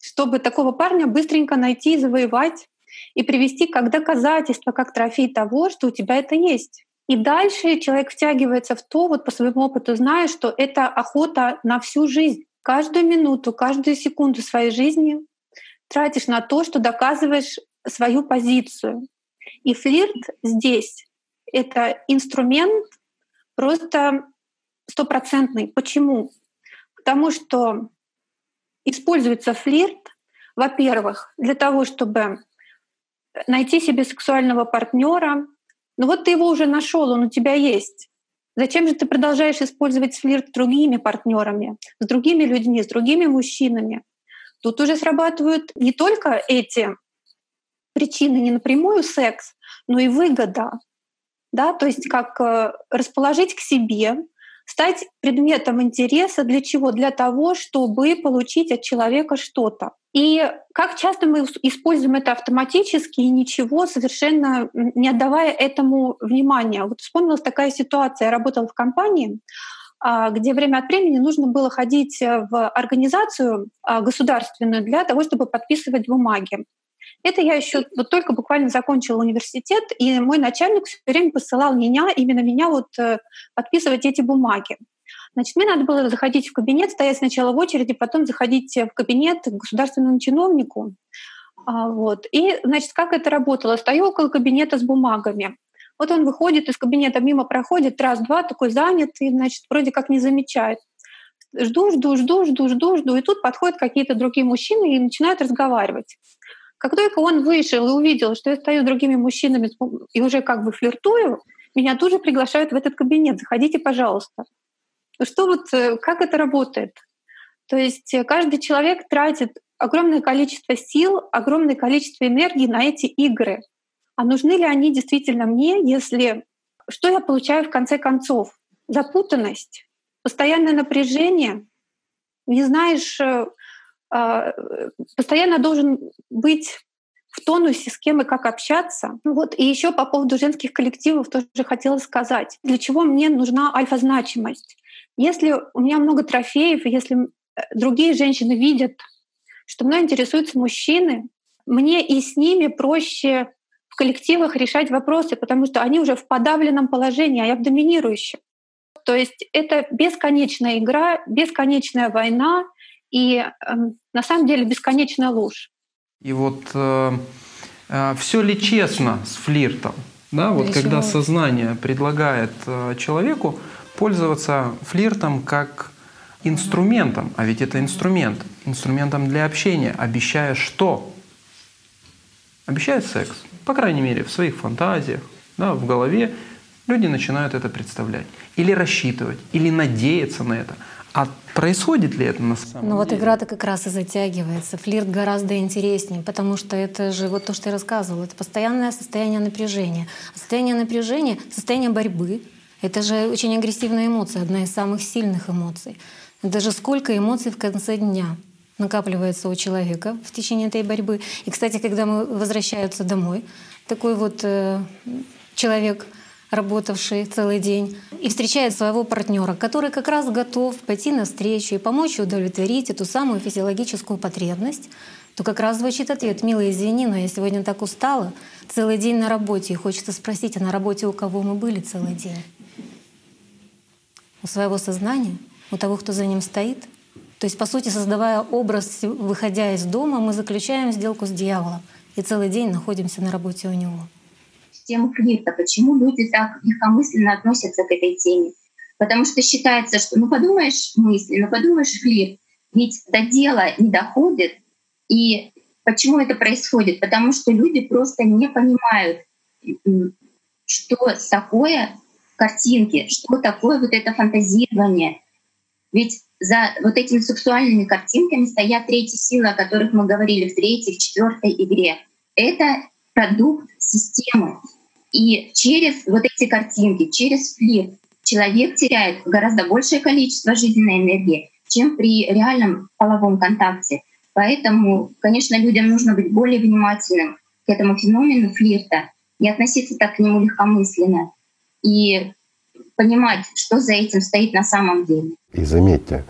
чтобы такого парня быстренько найти, завоевать и привести как доказательство, как трофей того, что у тебя это есть. И дальше человек втягивается в то, вот по своему опыту зная, что это охота на всю жизнь. Каждую минуту, каждую секунду своей жизни тратишь на то, что доказываешь свою позицию. И флирт здесь — это инструмент просто стопроцентный. Почему? Потому что используется флирт, во-первых, для того, чтобы найти себе сексуального партнера. Ну вот ты его уже нашел, он у тебя есть. Зачем же ты продолжаешь использовать флирт с другими партнерами, с другими людьми, с другими мужчинами? Тут уже срабатывают не только эти причины, не напрямую секс, но и выгода. Да? То есть как э, расположить к себе, стать предметом интереса для чего? Для того, чтобы получить от человека что-то. И как часто мы используем это автоматически и ничего совершенно не отдавая этому внимания. Вот вспомнилась такая ситуация. Я работала в компании, а, где время от времени нужно было ходить в организацию а, государственную для того, чтобы подписывать бумаги. Это я еще вот только буквально закончила университет, и мой начальник все время посылал меня, именно меня вот э, подписывать эти бумаги. Значит, мне надо было заходить в кабинет, стоять сначала в очереди, потом заходить в кабинет к государственному чиновнику. А, вот. И, значит, как это работало? Стою около кабинета с бумагами. Вот он выходит из кабинета, мимо проходит, раз-два, такой занятый, значит, вроде как не замечает. Жду, жду, жду, жду, жду, жду. И тут подходят какие-то другие мужчины и начинают разговаривать. Как только он вышел и увидел, что я стою с другими мужчинами и уже как бы флиртую, меня тут же приглашают в этот кабинет. Заходите, пожалуйста. Что вот, э, как это работает? То есть э, каждый человек тратит огромное количество сил, огромное количество энергии на эти игры. А нужны ли они действительно мне, если что я получаю в конце концов? Запутанность, постоянное напряжение, не знаешь, э, а, постоянно должен быть в тонусе, с кем и как общаться. Вот. И еще по поводу женских коллективов тоже хотела сказать, для чего мне нужна альфа-значимость. Если у меня много трофеев, если э, другие женщины видят, что мной интересуются мужчины, мне и с ними проще в коллективах решать вопросы, потому что они уже в подавленном положении, а я в доминирующем. То есть это бесконечная игра, бесконечная война и э, на самом деле бесконечная ложь. И вот э, э, все ли честно с флиртом? Да, вот Для когда чего? сознание предлагает э, человеку пользоваться флиртом как инструментом, а ведь это инструмент, инструментом для общения, обещая что? Обещает секс. По крайней мере, в своих фантазиях, да, в голове люди начинают это представлять. Или рассчитывать, или надеяться на это. А происходит ли это на самом ну, деле? вот игра-то как раз и затягивается. Флирт гораздо интереснее, потому что это же вот то, что я рассказывала, это постоянное состояние напряжения. Состояние напряжения, состояние борьбы, это же очень агрессивная эмоция, одна из самых сильных эмоций. Даже сколько эмоций в конце дня накапливается у человека в течение этой борьбы. И, кстати, когда мы возвращаются домой, такой вот э, человек, работавший целый день, и встречает своего партнера, который как раз готов пойти навстречу и помочь удовлетворить эту самую физиологическую потребность, то как раз звучит ответ «Милая, извини, но я сегодня так устала, целый день на работе, и хочется спросить, а на работе у кого мы были целый день?» У своего сознания, у того, кто за ним стоит. То есть, по сути, создавая образ, выходя из дома, мы заключаем сделку с дьяволом и целый день находимся на работе у него. Тема флирта. Почему люди так легкомысленно относятся к этой теме? Потому что считается, что ну подумаешь мысли, ну подумаешь флирт, ведь до дела не доходит. И почему это происходит? Потому что люди просто не понимают, что такое картинки, что такое вот это фантазирование. Ведь за вот этими сексуальными картинками стоят третьи силы, о которых мы говорили в третьей, в четвертой игре. Это продукт системы. И через вот эти картинки, через флирт человек теряет гораздо большее количество жизненной энергии, чем при реальном половом контакте. Поэтому, конечно, людям нужно быть более внимательным к этому феномену флирта не относиться так к нему легкомысленно и понимать, что за этим стоит на самом деле. И заметьте,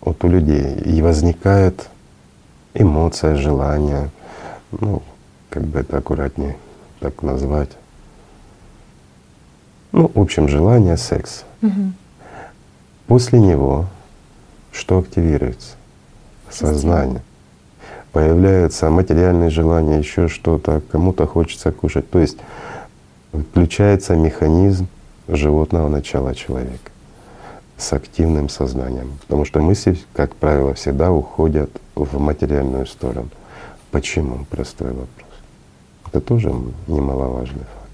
вот у людей и возникает эмоция, желание, ну, как бы это аккуратнее так назвать. Ну, в общем, желание секс. Угу. После него что активируется? Сознание. Появляются материальные желания, еще что-то, кому-то хочется кушать. То есть включается механизм животного начала человека. с активным сознанием. Потому что мысли, как правило, всегда уходят в материальную сторону. Почему? Простой вопрос. Это тоже немаловажный факт.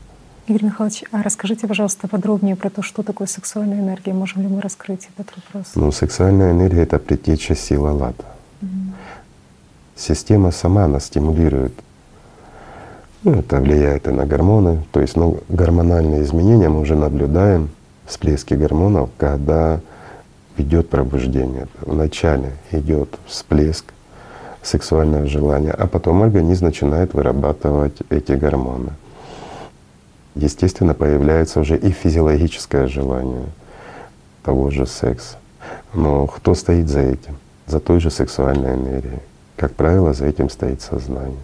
Игорь Михайлович, а расскажите, пожалуйста, подробнее про то, что такое сексуальная энергия. Можем ли мы раскрыть этот вопрос? Ну, сексуальная энергия — это предтеча сила лата. Угу. Система сама нас стимулирует. Ну, это влияет и на гормоны. То есть ну, гормональные изменения мы уже наблюдаем, всплески гормонов, когда идет пробуждение. Вначале идет всплеск сексуального желания, а потом организм начинает вырабатывать эти гормоны естественно, появляется уже и физиологическое желание того же секса. Но кто стоит за этим? За той же сексуальной энергией. Как правило, за этим стоит сознание.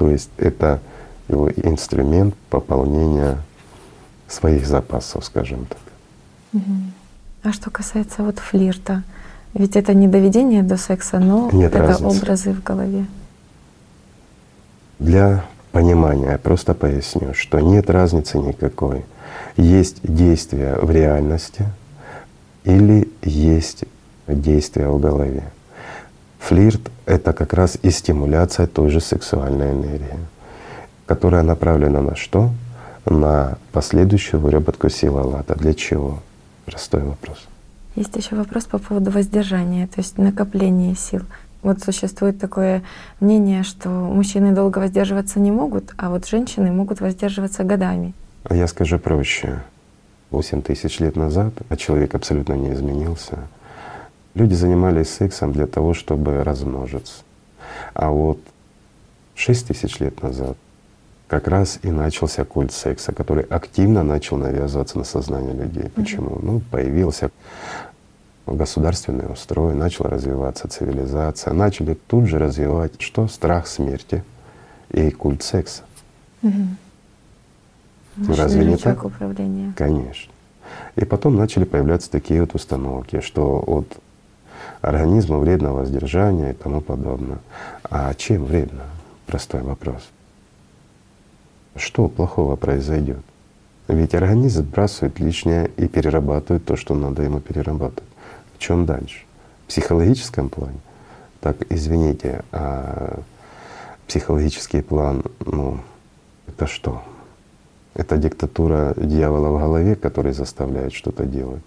То есть это его инструмент пополнения своих запасов, скажем так. А что касается вот флирта, ведь это не доведение до секса, но Нет это разницы. образы в голове. Для понимания. Я просто поясню, что нет разницы никакой. Есть действия в реальности или есть действия в голове. Флирт — это как раз и стимуляция той же сексуальной энергии, которая направлена на что? На последующую выработку силы Аллата. Для чего? Простой вопрос. Есть еще вопрос по поводу воздержания, то есть накопления сил. Вот существует такое мнение, что мужчины долго воздерживаться не могут, а вот женщины могут воздерживаться годами. А я скажу проще. 8 тысяч лет назад, а человек абсолютно не изменился, люди занимались сексом для того, чтобы размножиться. А вот 6 тысяч лет назад как раз и начался культ секса, который активно начал навязываться на сознание людей. Почему? Ну, появился государственный устрой, начала развиваться цивилизация, начали тут же развивать что? Страх смерти и культ секса. Угу. Ну, разве не так? управления. Конечно. И потом начали появляться такие вот установки, что от организма вредно воздержание и тому подобное. А чем вредно? Простой вопрос. Что плохого произойдет? Ведь организм сбрасывает лишнее и перерабатывает то, что надо ему перерабатывать чем дальше? В психологическом плане, так, извините, а психологический план, ну, это что? Это диктатура дьявола в голове, который заставляет что-то делать.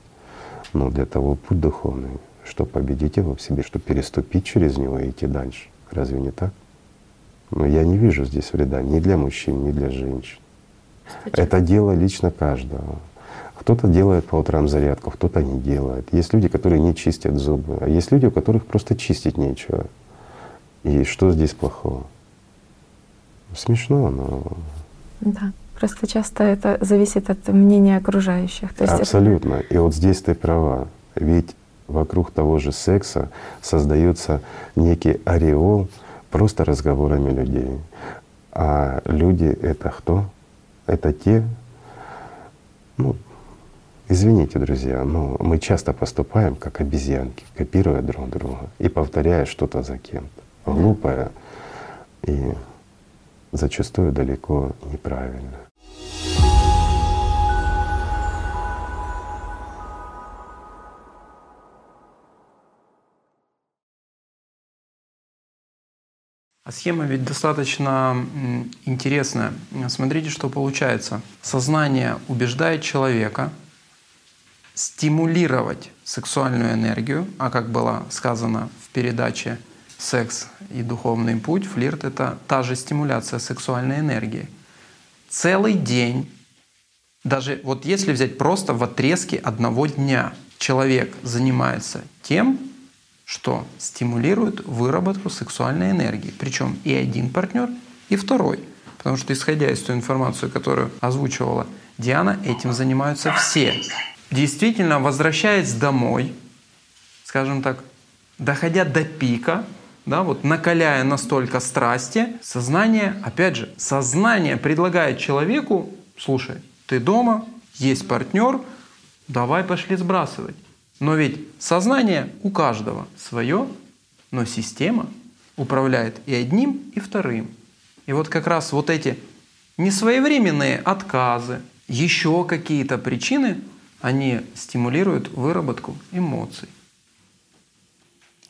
Но для того путь духовный, что победить его в себе, чтобы переступить через него и идти дальше. Разве не так? Но я не вижу здесь вреда ни для мужчин, ни для женщин. Это дело лично каждого. Кто-то делает по утрам зарядку, кто-то не делает. Есть люди, которые не чистят зубы, а есть люди, у которых просто чистить нечего. И что здесь плохого? Смешно, но… Да, просто часто это зависит от мнения окружающих. То есть Абсолютно. Это... И вот здесь ты права. Ведь вокруг того же секса создается некий ореол просто разговорами людей. А люди — это кто? Это те, ну, Извините, друзья, но мы часто поступаем как обезьянки, копируя друг друга и повторяя что-то за кем-то. Глупое и зачастую далеко неправильно. А схема ведь достаточно интересная. Смотрите, что получается. Сознание убеждает человека — стимулировать сексуальную энергию, а как было сказано в передаче «Секс и духовный путь», флирт — это та же стимуляция сексуальной энергии. Целый день, даже вот если взять просто в отрезке одного дня, человек занимается тем, что стимулирует выработку сексуальной энергии. Причем и один партнер, и второй. Потому что исходя из той информации, которую озвучивала Диана, этим занимаются все действительно, возвращаясь домой, скажем так, доходя до пика, да, вот накаляя настолько страсти, сознание, опять же, сознание предлагает человеку, слушай, ты дома, есть партнер, давай пошли сбрасывать. Но ведь сознание у каждого свое, но система управляет и одним, и вторым. И вот как раз вот эти несвоевременные отказы, еще какие-то причины они стимулируют выработку эмоций.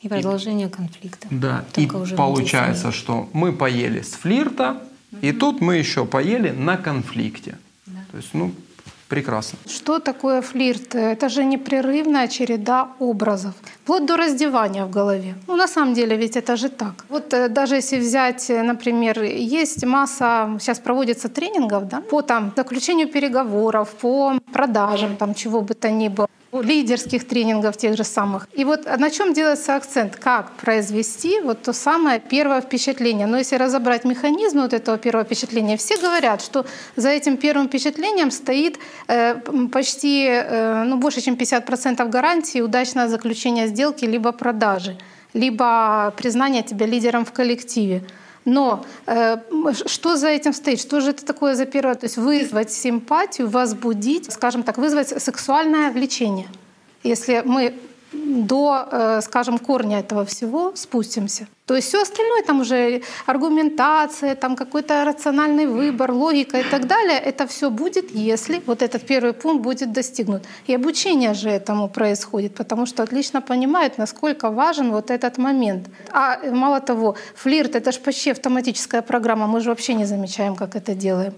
И продолжение конфликта. Да, Только и уже получается, что мы поели с флирта, и тут мы еще поели на конфликте. То есть, ну, прекрасно. Что такое флирт? Это же непрерывная череда образов, вплоть до раздевания в голове. Ну, на самом деле, ведь это же так. Вот э, даже если взять, э, например, есть масса, сейчас проводится тренингов, да, по там заключению переговоров, по продажам, там чего бы то ни было лидерских тренингов тех же самых. И вот на чем делается акцент? Как произвести вот то самое первое впечатление? Но если разобрать механизм вот этого первого впечатления, все говорят, что за этим первым впечатлением стоит э, почти э, ну, больше, чем 50% гарантии удачного заключения сделки либо продажи, либо признания тебя лидером в коллективе. Но э, что за этим стоит? Что же это такое за первое? То есть вызвать симпатию, возбудить, скажем так, вызвать сексуальное влечение. Если мы до, э, скажем, корня этого всего спустимся. То есть все остальное, там уже аргументация, там какой-то рациональный выбор, логика и так далее, это все будет, если вот этот первый пункт будет достигнут. И обучение же этому происходит, потому что отлично понимают, насколько важен вот этот момент. А мало того, флирт — это же почти автоматическая программа, мы же вообще не замечаем, как это делаем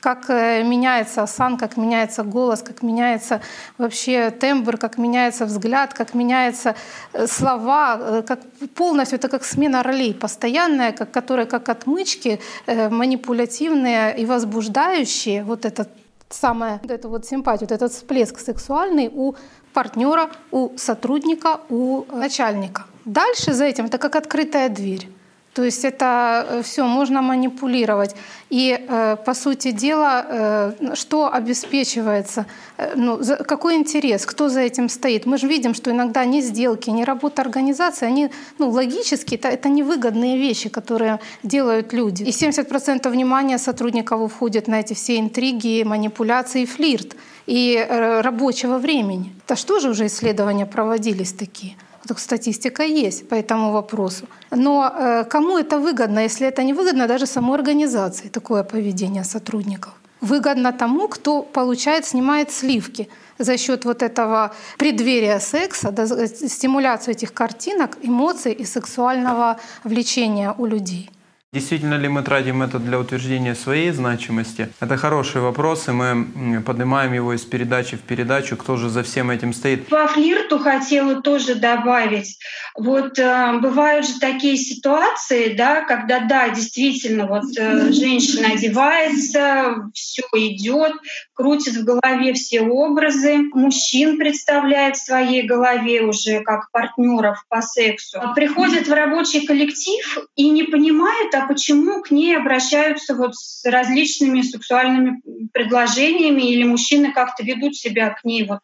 как э, меняется сан, как меняется голос, как меняется вообще тембр, как меняется взгляд, как меняются э, слова, э, как полностью это как смена ролей постоянная, как, которая как отмычки манипулятивные и возбуждающие вот это самое, вот эту вот симпатию, вот этот всплеск сексуальный у партнера, у сотрудника, у начальника. Дальше за этим это как открытая дверь. То есть это э, все можно манипулировать. И э, по сути дела, э, что обеспечивается, ну, какой интерес, кто за этим стоит. Мы же видим, что иногда ни сделки, ни работа организации, они ну, логически, это, это невыгодные вещи, которые делают люди. И 70% внимания сотрудников уходит на эти все интриги, манипуляции, флирт и рабочего времени. Это что же уже исследования проводились такие? Так статистика есть по этому вопросу. Но э, кому это выгодно, если это не выгодно даже самой организации, такое поведение сотрудников? Выгодно тому, кто получает, снимает сливки за счет вот этого преддверия секса, э, стимуляцию этих картинок, эмоций и сексуального влечения у людей. Действительно ли мы тратим это для утверждения своей значимости? Это хороший вопрос, и мы поднимаем его из передачи в передачу, кто же за всем этим стоит. По флирту хотела тоже добавить. Вот э, бывают же такие ситуации, да, когда, да, действительно, вот э, женщина одевается, все идет, крутит в голове все образы, мужчин представляет в своей голове уже как партнеров по сексу. Приходит в рабочий коллектив и не понимает, а почему к ней обращаются вот с различными сексуальными предложениями или мужчины как-то ведут себя к ней вот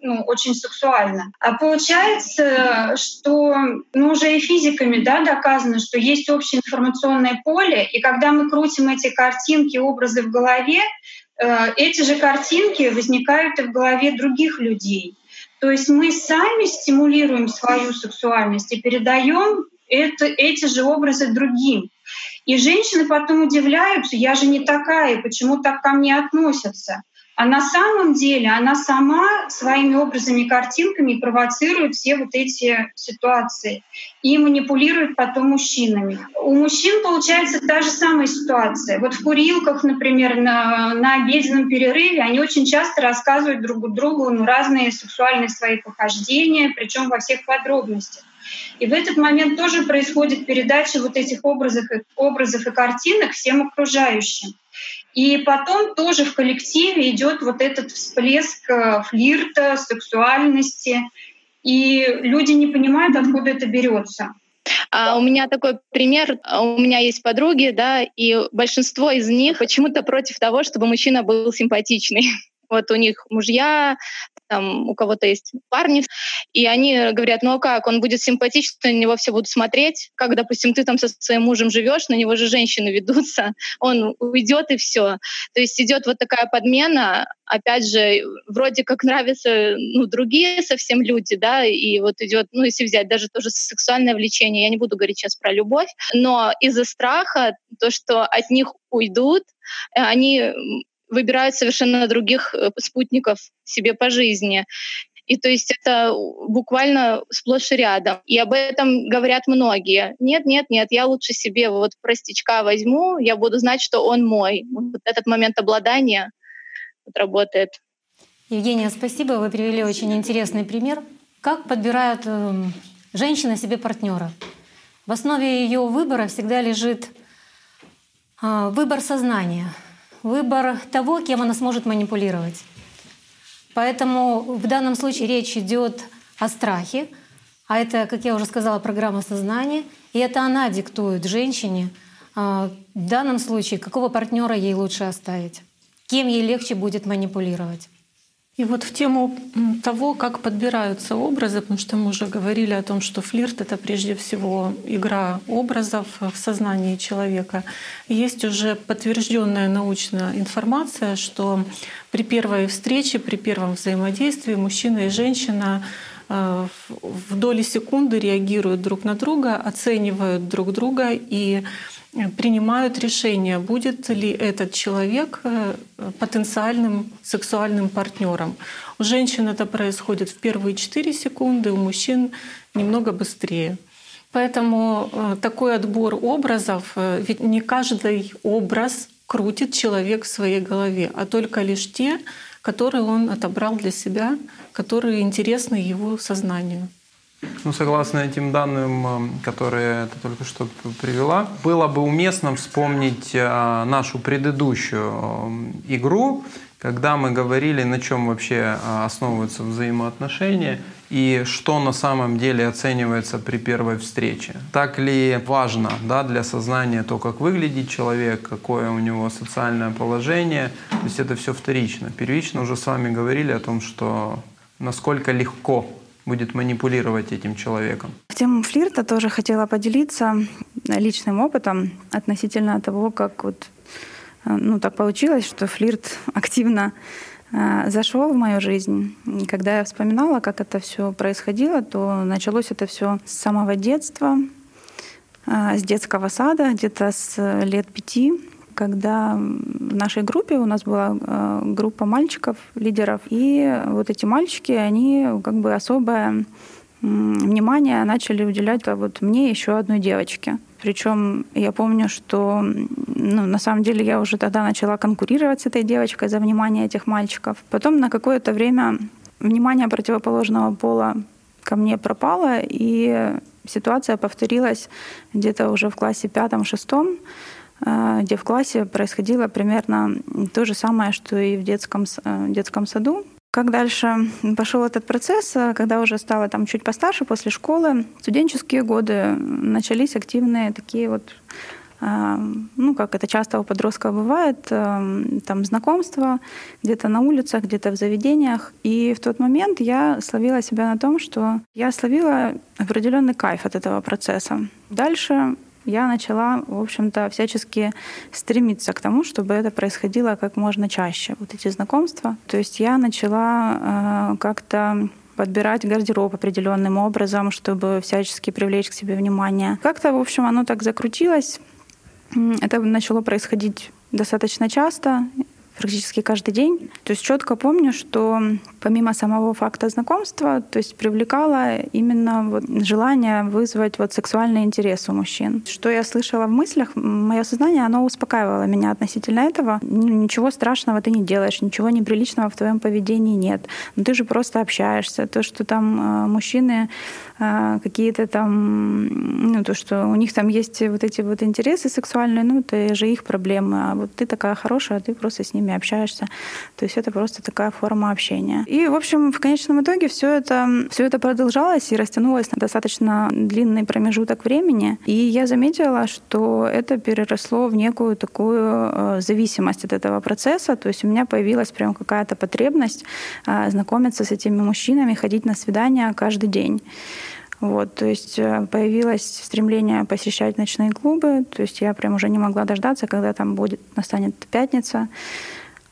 ну, очень сексуально. А получается, что ну, уже и физиками да, доказано, что есть общее информационное поле, и когда мы крутим эти картинки, образы в голове, э, эти же картинки возникают и в голове других людей. То есть мы сами стимулируем свою сексуальность и передаем это, эти же образы другим. И женщины потом удивляются, я же не такая, почему так ко мне относятся. А на самом деле она сама своими образами, картинками провоцирует все вот эти ситуации и манипулирует потом мужчинами. У мужчин получается та же самая ситуация. Вот в курилках, например, на, на обеденном перерыве они очень часто рассказывают друг другу ну, разные сексуальные свои похождения, причем во всех подробностях. И в этот момент тоже происходит передача вот этих образов, образов и картинок всем окружающим. И потом тоже в коллективе идет вот этот всплеск э, флирта, сексуальности, и люди не понимают, откуда это берется. А у меня такой пример. У меня есть подруги, да, и большинство из них почему-то против того, чтобы мужчина был симпатичный. [laughs] Вот у них мужья, там у кого-то есть парни, и они говорят, ну а как, он будет симпатичный, на него все будут смотреть, как, допустим, ты там со своим мужем живешь, на него же женщины ведутся, [laughs] он уйдет и все. То есть идет вот такая подмена, опять же, вроде как нравятся ну, другие совсем люди, да, и вот идет, ну если взять даже тоже сексуальное влечение, я не буду говорить сейчас про любовь, но из-за страха, то, что от них уйдут, они выбирают совершенно других э, спутников себе по жизни. И то есть это буквально сплошь и рядом. И об этом говорят многие. Нет, нет, нет, я лучше себе вот простичка возьму, я буду знать, что он мой. Вот этот момент обладания вот работает. Евгения, спасибо. Вы привели очень интересный пример. Как подбирают э, женщины себе партнера? В основе ее выбора всегда лежит э, выбор сознания, выбор того, кем она сможет манипулировать. Поэтому в данном случае речь идет о страхе, а это, как я уже сказала, программа сознания, и это она диктует женщине а, в данном случае, какого партнера ей лучше оставить, кем ей легче будет манипулировать. И вот в тему того, как подбираются образы, потому что мы уже говорили о том, что флирт — это прежде всего игра образов в сознании человека. Есть уже подтвержденная научная информация, что при первой встрече, при первом взаимодействии мужчина и женщина э, в доли секунды реагируют друг на друга, оценивают друг друга и принимают решение, будет ли этот человек э, потенциальным сексуальным партнером. У женщин это происходит в первые 4 секунды, у мужчин немного быстрее. Поэтому э, такой отбор образов, э, ведь не каждый образ крутит человек в своей голове, а только лишь те, которые он отобрал для себя, которые интересны его сознанию. Ну, согласно этим данным, эм, которые ты только что привела, было бы уместно вспомнить э, нашу предыдущую эм, игру, когда мы говорили, на чем вообще э, основываются взаимоотношения и что на самом деле оценивается при первой встрече. Так ли важно да, для сознания то, как выглядит человек, какое у него социальное положение. То есть это все вторично. Первично уже с вами говорили о том, что насколько легко будет манипулировать этим человеком. В тему флирта тоже хотела поделиться личным опытом относительно того, как вот э, ну, так получилось, что флирт [laughs] активно э, зашел в мою жизнь. И когда я вспоминала, как это все происходило, то началось это все с самого детства, э, с детского сада, где-то с лет пяти когда в нашей группе у нас была э, группа мальчиков, лидеров, и вот эти мальчики, они как бы особое внимание начали уделять а вот мне еще одной девочке. Причем я помню, что ну, на самом деле я уже тогда начала конкурировать с этой девочкой за внимание этих мальчиков. Потом на какое-то время внимание противоположного пола ко мне пропало, и ситуация повторилась где-то уже в классе пятом-шестом. Э, где в классе происходило примерно то же самое, что и в детском, э, детском саду. Как дальше пошел этот процесс, э, когда уже стала там чуть постарше, после школы, студенческие годы, начались активные такие вот ну, как это часто у подростков бывает, там знакомства где-то на улицах, где-то в заведениях. И в тот момент я словила себя на том, что я словила определенный кайф от этого процесса. Дальше я начала, в общем-то, всячески стремиться к тому, чтобы это происходило как можно чаще, вот эти знакомства. То есть я начала э, как-то подбирать гардероб определенным образом, чтобы всячески привлечь к себе внимание. Как-то, в общем, оно так закрутилось. Это начало происходить достаточно часто практически каждый день. То есть четко помню, что помимо самого факта знакомства, то есть привлекало именно вот желание вызвать вот сексуальный интерес у мужчин. Что я слышала в мыслях, мое сознание, оно успокаивало меня относительно этого. Ну, ничего страшного ты не делаешь, ничего неприличного в твоем поведении нет. Но ты же просто общаешься. То, что там э, мужчины э, какие-то там, ну, то, что у них там есть вот эти вот интересы сексуальные, ну, это же их проблемы. А вот ты такая хорошая, ты просто с ними общаешься. То есть это просто такая форма общения. И, в общем, в конечном итоге все это, все это продолжалось и растянулось на достаточно длинный промежуток времени. И я заметила, что это переросло в некую такую э, зависимость от этого процесса. То есть у меня появилась прям какая-то потребность э, знакомиться с этими мужчинами, ходить на свидания каждый день. Вот, то есть э, появилось стремление посещать ночные клубы, то есть я прям уже не могла дождаться, когда там будет, настанет пятница.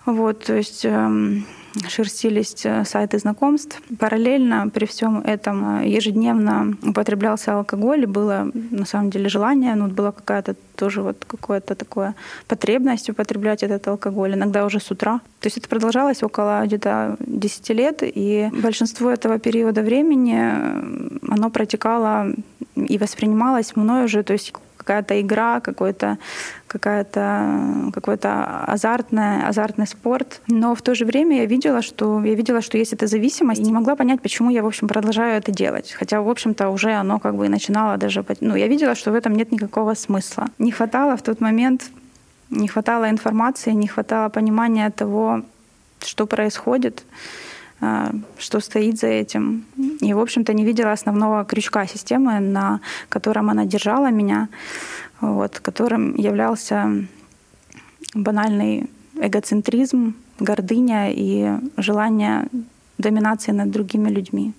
Вот, то есть эм, шерстились э, сайты знакомств. Параллельно при всем этом э, ежедневно употреблялся алкоголь, и было на самом деле желание, ну, была какая-то тоже вот какое-то такое потребность употреблять этот алкоголь, иногда уже с утра. То есть это продолжалось около где-то 10 лет, и большинство этого периода времени э, оно протекало и воспринималось мною уже, то есть какая-то игра, какой-то какая-то какой-то азартный, азартный спорт. Но в то же время я видела, что я видела, что есть эта зависимость, и не могла понять, почему я, в общем, продолжаю это делать. Хотя, в общем-то, уже оно как бы начинало даже... Ну, я видела, что в этом нет никакого смысла. Не хватало в тот момент, не хватало информации, не хватало понимания того, что происходит. А, что стоит за этим. И, в общем-то, не видела основного крючка системы, на котором она держала меня, вот, которым являлся банальный эгоцентризм, гордыня и желание доминации над другими людьми.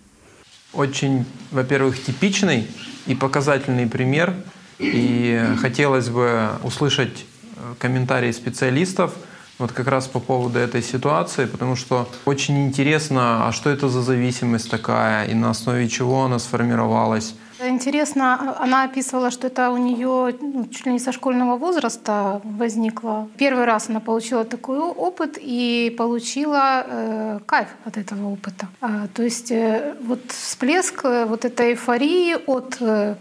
Очень, во-первых, типичный и показательный пример. И хотелось бы услышать э, комментарии специалистов – вот как раз по поводу этой ситуации, потому что очень интересно, а что это за зависимость такая и на основе чего она сформировалась. Интересно, она описывала, что это у нее ну, чуть ли не со школьного возраста возникло. Первый раз она получила такой опыт и получила э, кайф от этого опыта. А, то есть э, вот всплеск э, вот этой эйфории от э,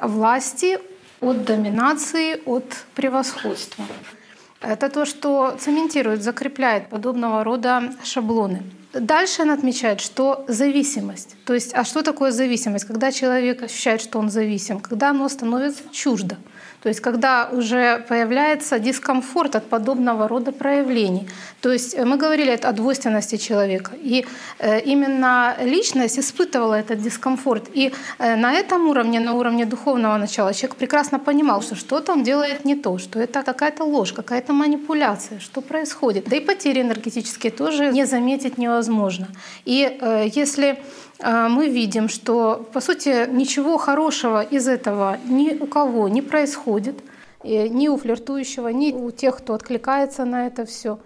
власти, от доминации, от превосходства. Это то, что цементирует, закрепляет подобного рода шаблоны. Дальше она отмечает, что зависимость. То есть, а что такое зависимость? Когда человек ощущает, что он зависим, когда оно становится чуждо. То есть когда уже появляется дискомфорт от подобного рода проявлений. То есть э, мы говорили о двойственности человека. И э, именно личность испытывала этот дискомфорт. И э, на этом уровне, на уровне духовного начала, человек прекрасно понимал, что что-то он делает не то, что это какая-то ложь, какая-то манипуляция, что происходит. Да и потери энергетические тоже не заметить невозможно. И если мы видим, что, по сути, ничего хорошего из этого ни у кого не происходит, ни у флиртующего, ни у тех, кто откликается на это все.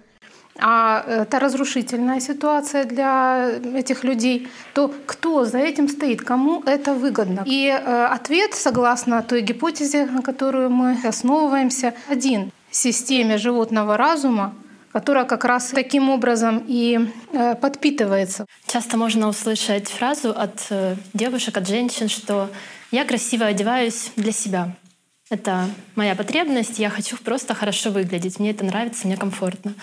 А это разрушительная ситуация для этих людей, то кто за этим стоит, кому это выгодно? И э, ответ, согласно той гипотезе, на которую мы основываемся, один — системе животного разума, которая как раз таким образом и э, подпитывается. Часто можно услышать фразу от э, девушек, от женщин, что я красиво одеваюсь для себя. Это моя потребность, я хочу просто хорошо выглядеть, мне это нравится, мне комфортно.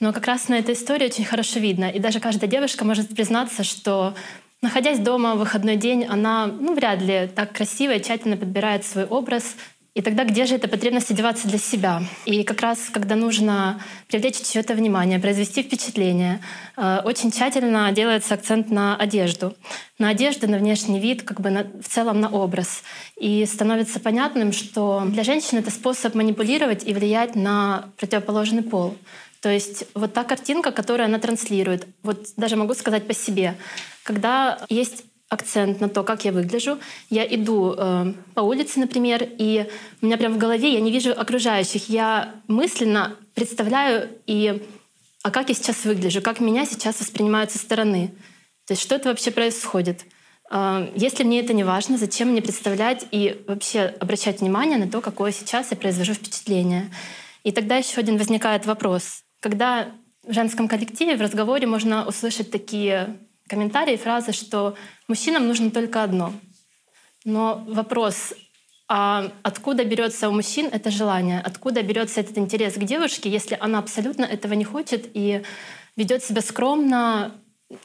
Но как раз на этой истории очень хорошо видно. И даже каждая девушка может признаться, что находясь дома в выходной день, она ну, вряд ли так красиво и тщательно подбирает свой образ, и тогда где же эта потребность одеваться для себя? И как раз, когда нужно привлечь чье-то внимание, произвести впечатление, э, очень тщательно делается акцент на одежду. На одежду, на внешний вид, как бы на, в целом на образ. И становится понятным, что для женщин это способ манипулировать и влиять на противоположный пол. То есть вот та картинка, которую она транслирует, вот даже могу сказать по себе, когда есть акцент на то, как я выгляжу. Я иду э, по улице, например, и у меня прям в голове я не вижу окружающих. Я мысленно представляю и а как я сейчас выгляжу, как меня сейчас воспринимают со стороны. То есть что это вообще происходит? Э, если мне это не важно, зачем мне представлять и вообще обращать внимание на то, какое сейчас я произвожу впечатление? И тогда еще один возникает вопрос. Когда в женском коллективе в разговоре можно услышать такие комментарии, фразы, что мужчинам нужно только одно. Но вопрос, а откуда берется у мужчин это желание, откуда берется этот интерес к девушке, если она абсолютно этого не хочет и ведет себя скромно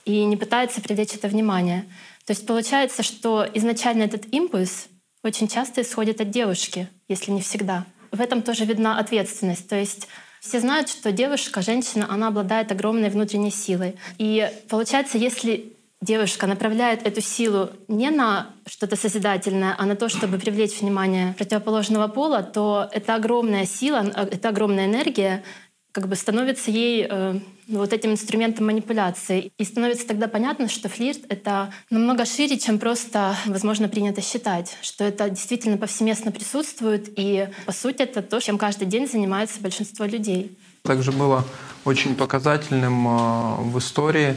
и не пытается привлечь это внимание. То есть получается, что изначально этот импульс очень часто исходит от девушки, если не всегда. В этом тоже видна ответственность. То есть все знают, что девушка, женщина, она обладает огромной внутренней силой. И получается, если девушка направляет эту силу не на что-то созидательное, а на то, чтобы привлечь внимание противоположного пола, то это огромная сила, это огромная энергия, как бы становится ей э, вот этим инструментом манипуляции. И становится тогда понятно, что флирт — это намного шире, чем просто, возможно, принято считать, что это действительно повсеместно присутствует, и, по сути, это то, чем каждый день занимается большинство людей. Также было очень показательным э, в истории,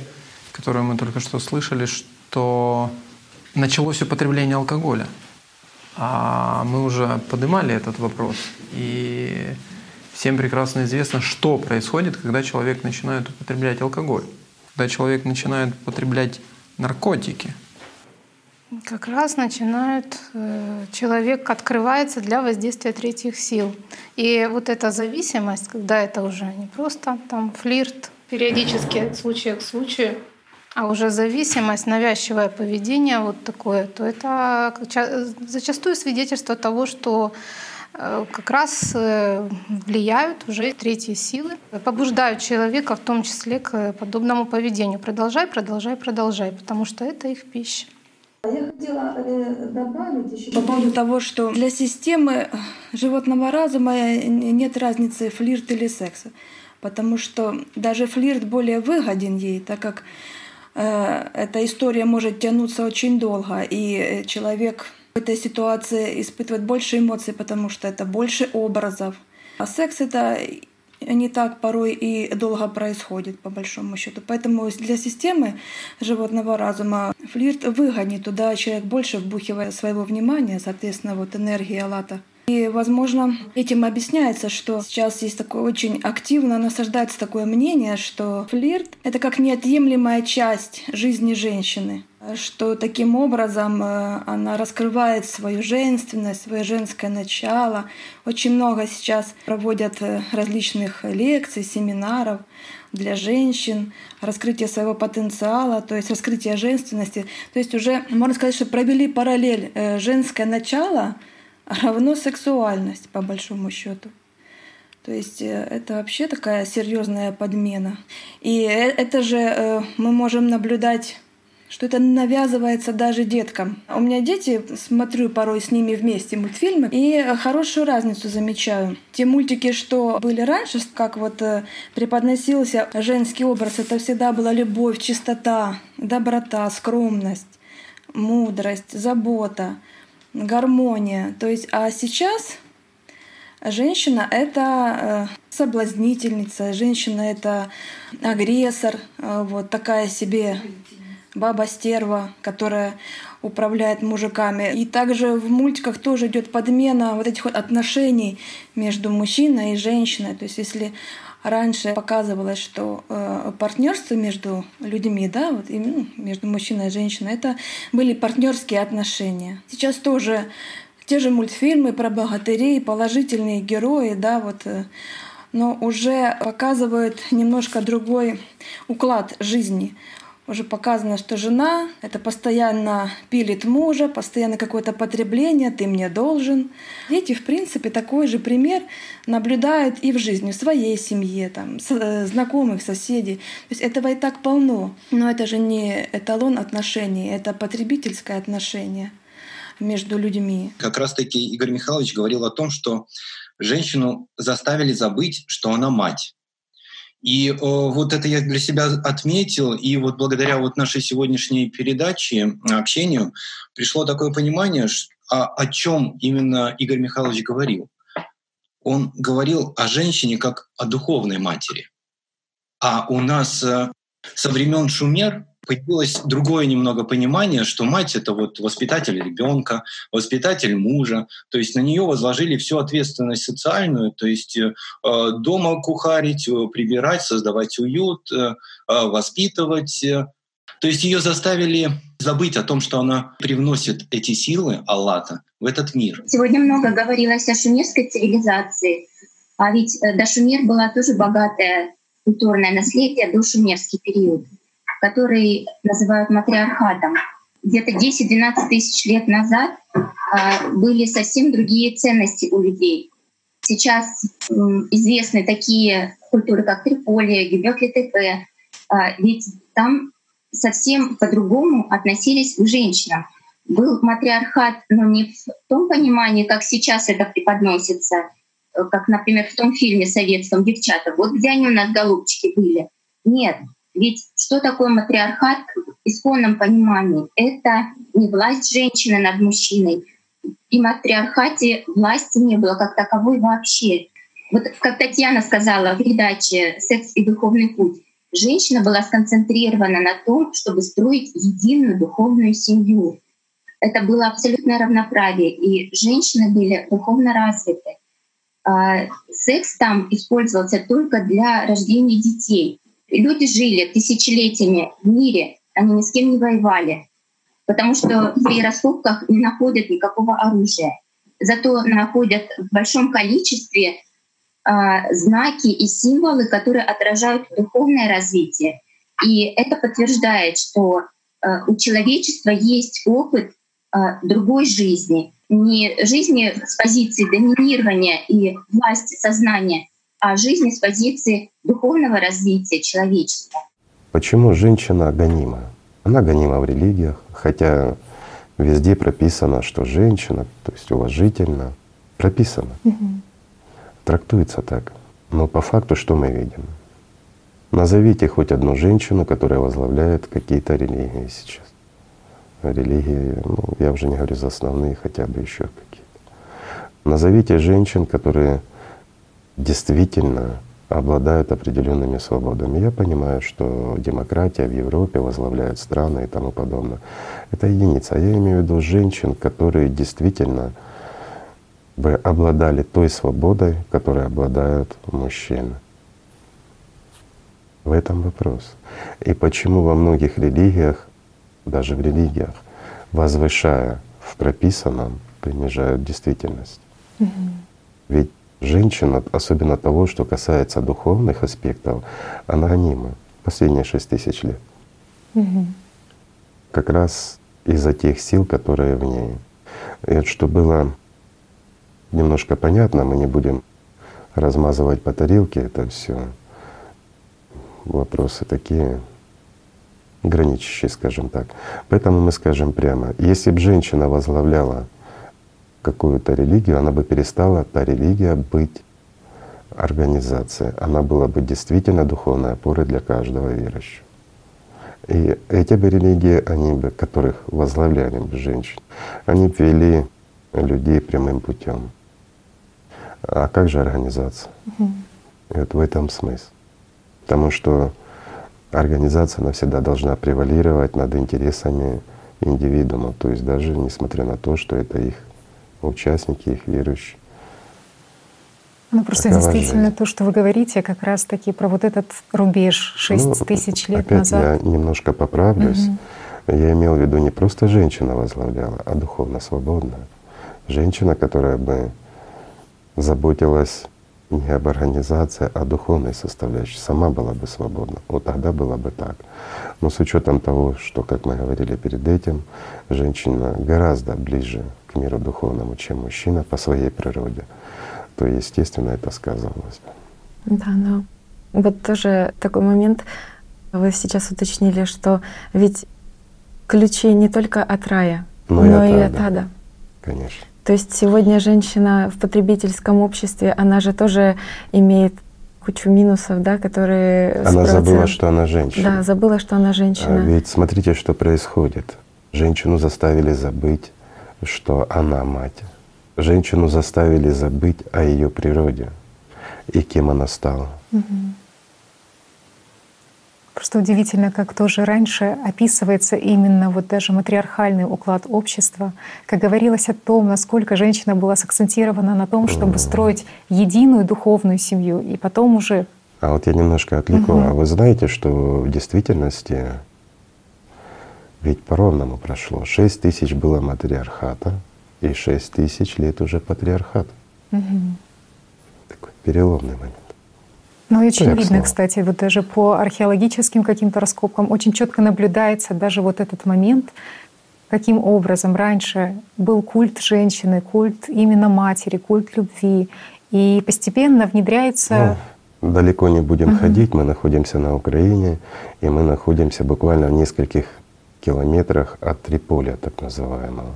которую мы только что слышали, что началось употребление алкоголя. А мы уже поднимали этот вопрос. И всем прекрасно известно, что происходит, когда человек начинает употреблять алкоголь. Когда человек начинает употреблять наркотики. Как раз начинает э, человек открывается для воздействия третьих сил. И вот эта зависимость, когда это уже не просто там флирт, периодически от случая к случаю, а уже зависимость, навязчивое поведение вот такое, то это зачастую свидетельство того, что как раз э, влияют уже третьи силы, побуждают человека в том числе к подобному поведению. Продолжай, продолжай, продолжай, потому что это их пища. Я хотела э, добавить еще по поводу того, что для системы животного разума нет разницы флирт или секса, потому что даже флирт более выгоден ей, так как Э, эта история может тянуться очень долго, и человек этой ситуации испытывает больше эмоций, потому что это больше образов. А секс это не так порой и долго происходит, по большому счету. Поэтому для системы животного разума флирт выгоднее. Туда человек больше вбухивает своего внимания, соответственно, вот энергия лата и, возможно, этим объясняется, что сейчас есть такое очень активно насаждается такое мнение, что флирт — это как неотъемлемая часть жизни женщины что таким образом э, она раскрывает свою женственность, свое женское начало. Очень много сейчас проводят э, различных лекций, семинаров для женщин, раскрытие своего потенциала, то есть раскрытие женственности. То есть уже, можно сказать, что провели параллель э, женское начало — равно сексуальность, по большому счету. То есть это вообще такая серьезная подмена. И это же мы можем наблюдать что это навязывается даже деткам. У меня дети, смотрю порой с ними вместе мультфильмы, и хорошую разницу замечаю. Те мультики, что были раньше, как вот преподносился женский образ, это всегда была любовь, чистота, доброта, скромность, мудрость, забота гармония. То есть, а сейчас женщина — это э, соблазнительница, женщина — это агрессор, э, вот такая себе баба-стерва, которая управляет мужиками. И также в мультиках тоже идет подмена вот этих вот отношений между мужчиной и женщиной. То есть если раньше показывалось, что э, партнерство между людьми, да, вот именно между мужчиной и женщиной, это были партнерские отношения. Сейчас тоже те же мультфильмы про богатырей, положительные герои, да, вот, э, но уже показывают немножко другой уклад жизни уже показано, что жена — это постоянно пилит мужа, постоянно какое-то потребление, ты мне должен. Дети, в принципе, такой же пример наблюдают и в жизни, в своей семье, там, э, знакомых, соседей. То есть этого и так полно. Но это же не эталон отношений, это потребительское отношение между людьми. Как раз-таки Игорь Михайлович говорил о том, что женщину заставили забыть, что она мать. И э, вот это я для себя отметил, и вот благодаря вот нашей сегодняшней передаче, общению, пришло такое понимание, о, о чем именно Игорь Михайлович говорил. Он говорил о женщине как о духовной матери. А у нас э, со времен Шумер появилось другое немного понимание, что мать это вот воспитатель ребенка, воспитатель мужа, то есть на нее возложили всю ответственность социальную, то есть э, дома кухарить, э, прибирать, создавать уют, э, э воспитывать. Э. То есть ее заставили забыть о том, что она привносит эти силы Аллата в этот мир. Сегодня много говорилось о шумерской цивилизации, а ведь до Шумер была тоже богатое культурное наследие, до шумерский период который называют матриархатом. Где-то 10-12 тысяч лет назад а, были совсем другие ценности у людей. Сейчас известны такие культуры, как Триполи, Гюбекли Тепе, а, ведь там совсем по-другому относились к женщинам. Был матриархат, но не в том понимании, как сейчас это преподносится, как, например, в том фильме советском «Девчата». Вот где они у нас, голубчики, были. Нет, ведь что такое матриархат в исконном понимании? Это не власть женщины над мужчиной. И в матриархате власти не было как таковой вообще. Вот как Татьяна сказала в передаче «Секс и духовный путь», женщина была сконцентрирована на том, чтобы строить единую духовную семью. Это было абсолютное равноправие, и женщины были духовно развиты. А секс там использовался только для рождения детей. Люди жили тысячелетиями в мире, они ни с кем не воевали, потому что при раскопках не находят никакого оружия. Зато находят в большом количестве а, знаки и символы, которые отражают духовное развитие. И это подтверждает, что а, у человечества есть опыт а, другой жизни, не жизни с позиции доминирования и власти сознания, а жизни с позиции духовного развития человечества. Почему женщина гонима? Она гонима в религиях, хотя везде прописано, что женщина, то есть уважительно, прописано. Угу. Трактуется так. Но по факту что мы видим? Назовите хоть одну женщину, которая возглавляет какие-то религии сейчас. Религии, ну, я уже не говорю за основные, хотя бы еще какие-то. Назовите женщин, которые действительно обладают определенными свободами. Я понимаю, что демократия в Европе возглавляет страны и тому подобное. Это единица. А я имею в виду женщин, которые действительно бы обладали той свободой, которой обладают мужчины. В этом вопрос. И почему во многих религиях, даже в религиях, возвышая в прописанном, принижают действительность. Угу. Ведь женщина, особенно того, что касается духовных аспектов, она анима последние шесть тысяч лет. Угу. Как раз из-за тех сил, которые в ней. И вот что было немножко понятно, мы не будем размазывать по тарелке это все. Вопросы такие граничащие, скажем так. Поэтому мы скажем прямо, если бы женщина возглавляла какую-то религию, она бы перестала та религия быть организацией. Она была бы действительно духовной опорой для каждого верующего. И эти бы религии, они бы, которых возглавляли бы женщин, они бы вели людей прямым путем. А как же организация? Угу. И вот в этом смысл. Потому что организация навсегда должна превалировать над интересами индивидуума, то есть даже несмотря на то, что это их участники, их верующие. Ну, просто Такова действительно жизнь. то, что вы говорите, как раз-таки про вот этот рубеж 6 ну, тысяч лет опять назад. Я немножко поправлюсь. Угу. Я имел в виду не просто женщина возглавляла, а духовно свободная. Женщина, которая бы заботилась не об организации, а о духовной составляющей, сама была бы свободна. Вот тогда было бы так. Но с учетом того, что, как мы говорили перед этим, женщина гораздо ближе к миру духовному, чем мужчина по своей природе, то, естественно, это сказывалось бы. Да, но вот тоже такой момент. Вы сейчас уточнили, что ведь ключи не только от рая, но, но и от ада. Конечно. То есть сегодня женщина в потребительском обществе, она же тоже имеет кучу минусов, да, которые... Она забыла, что она женщина. Да, забыла, что она женщина. А ведь смотрите, что происходит. Женщину заставили забыть, что она мать. Женщину заставили забыть о ее природе и кем она стала. Угу. Просто удивительно, как тоже раньше описывается именно вот даже матриархальный уклад общества, как говорилось о том, насколько женщина была сакцентирована на том, чтобы строить единую духовную семью, и потом уже. А вот я немножко отвлеку. Угу. А вы знаете, что в действительности ведь по-ровному прошло. Шесть тысяч было матриархата, и шесть тысяч лет уже патриархат. Угу. Такой переломный момент. Ну и очень видно, кстати, вот даже по археологическим каким-то раскопкам очень четко наблюдается даже вот этот момент, каким образом раньше был культ женщины, культ именно матери, культ любви, и постепенно внедряется. Ну, далеко не будем угу. ходить, мы находимся на Украине, и мы находимся буквально в нескольких километрах от Триполя, так называемого.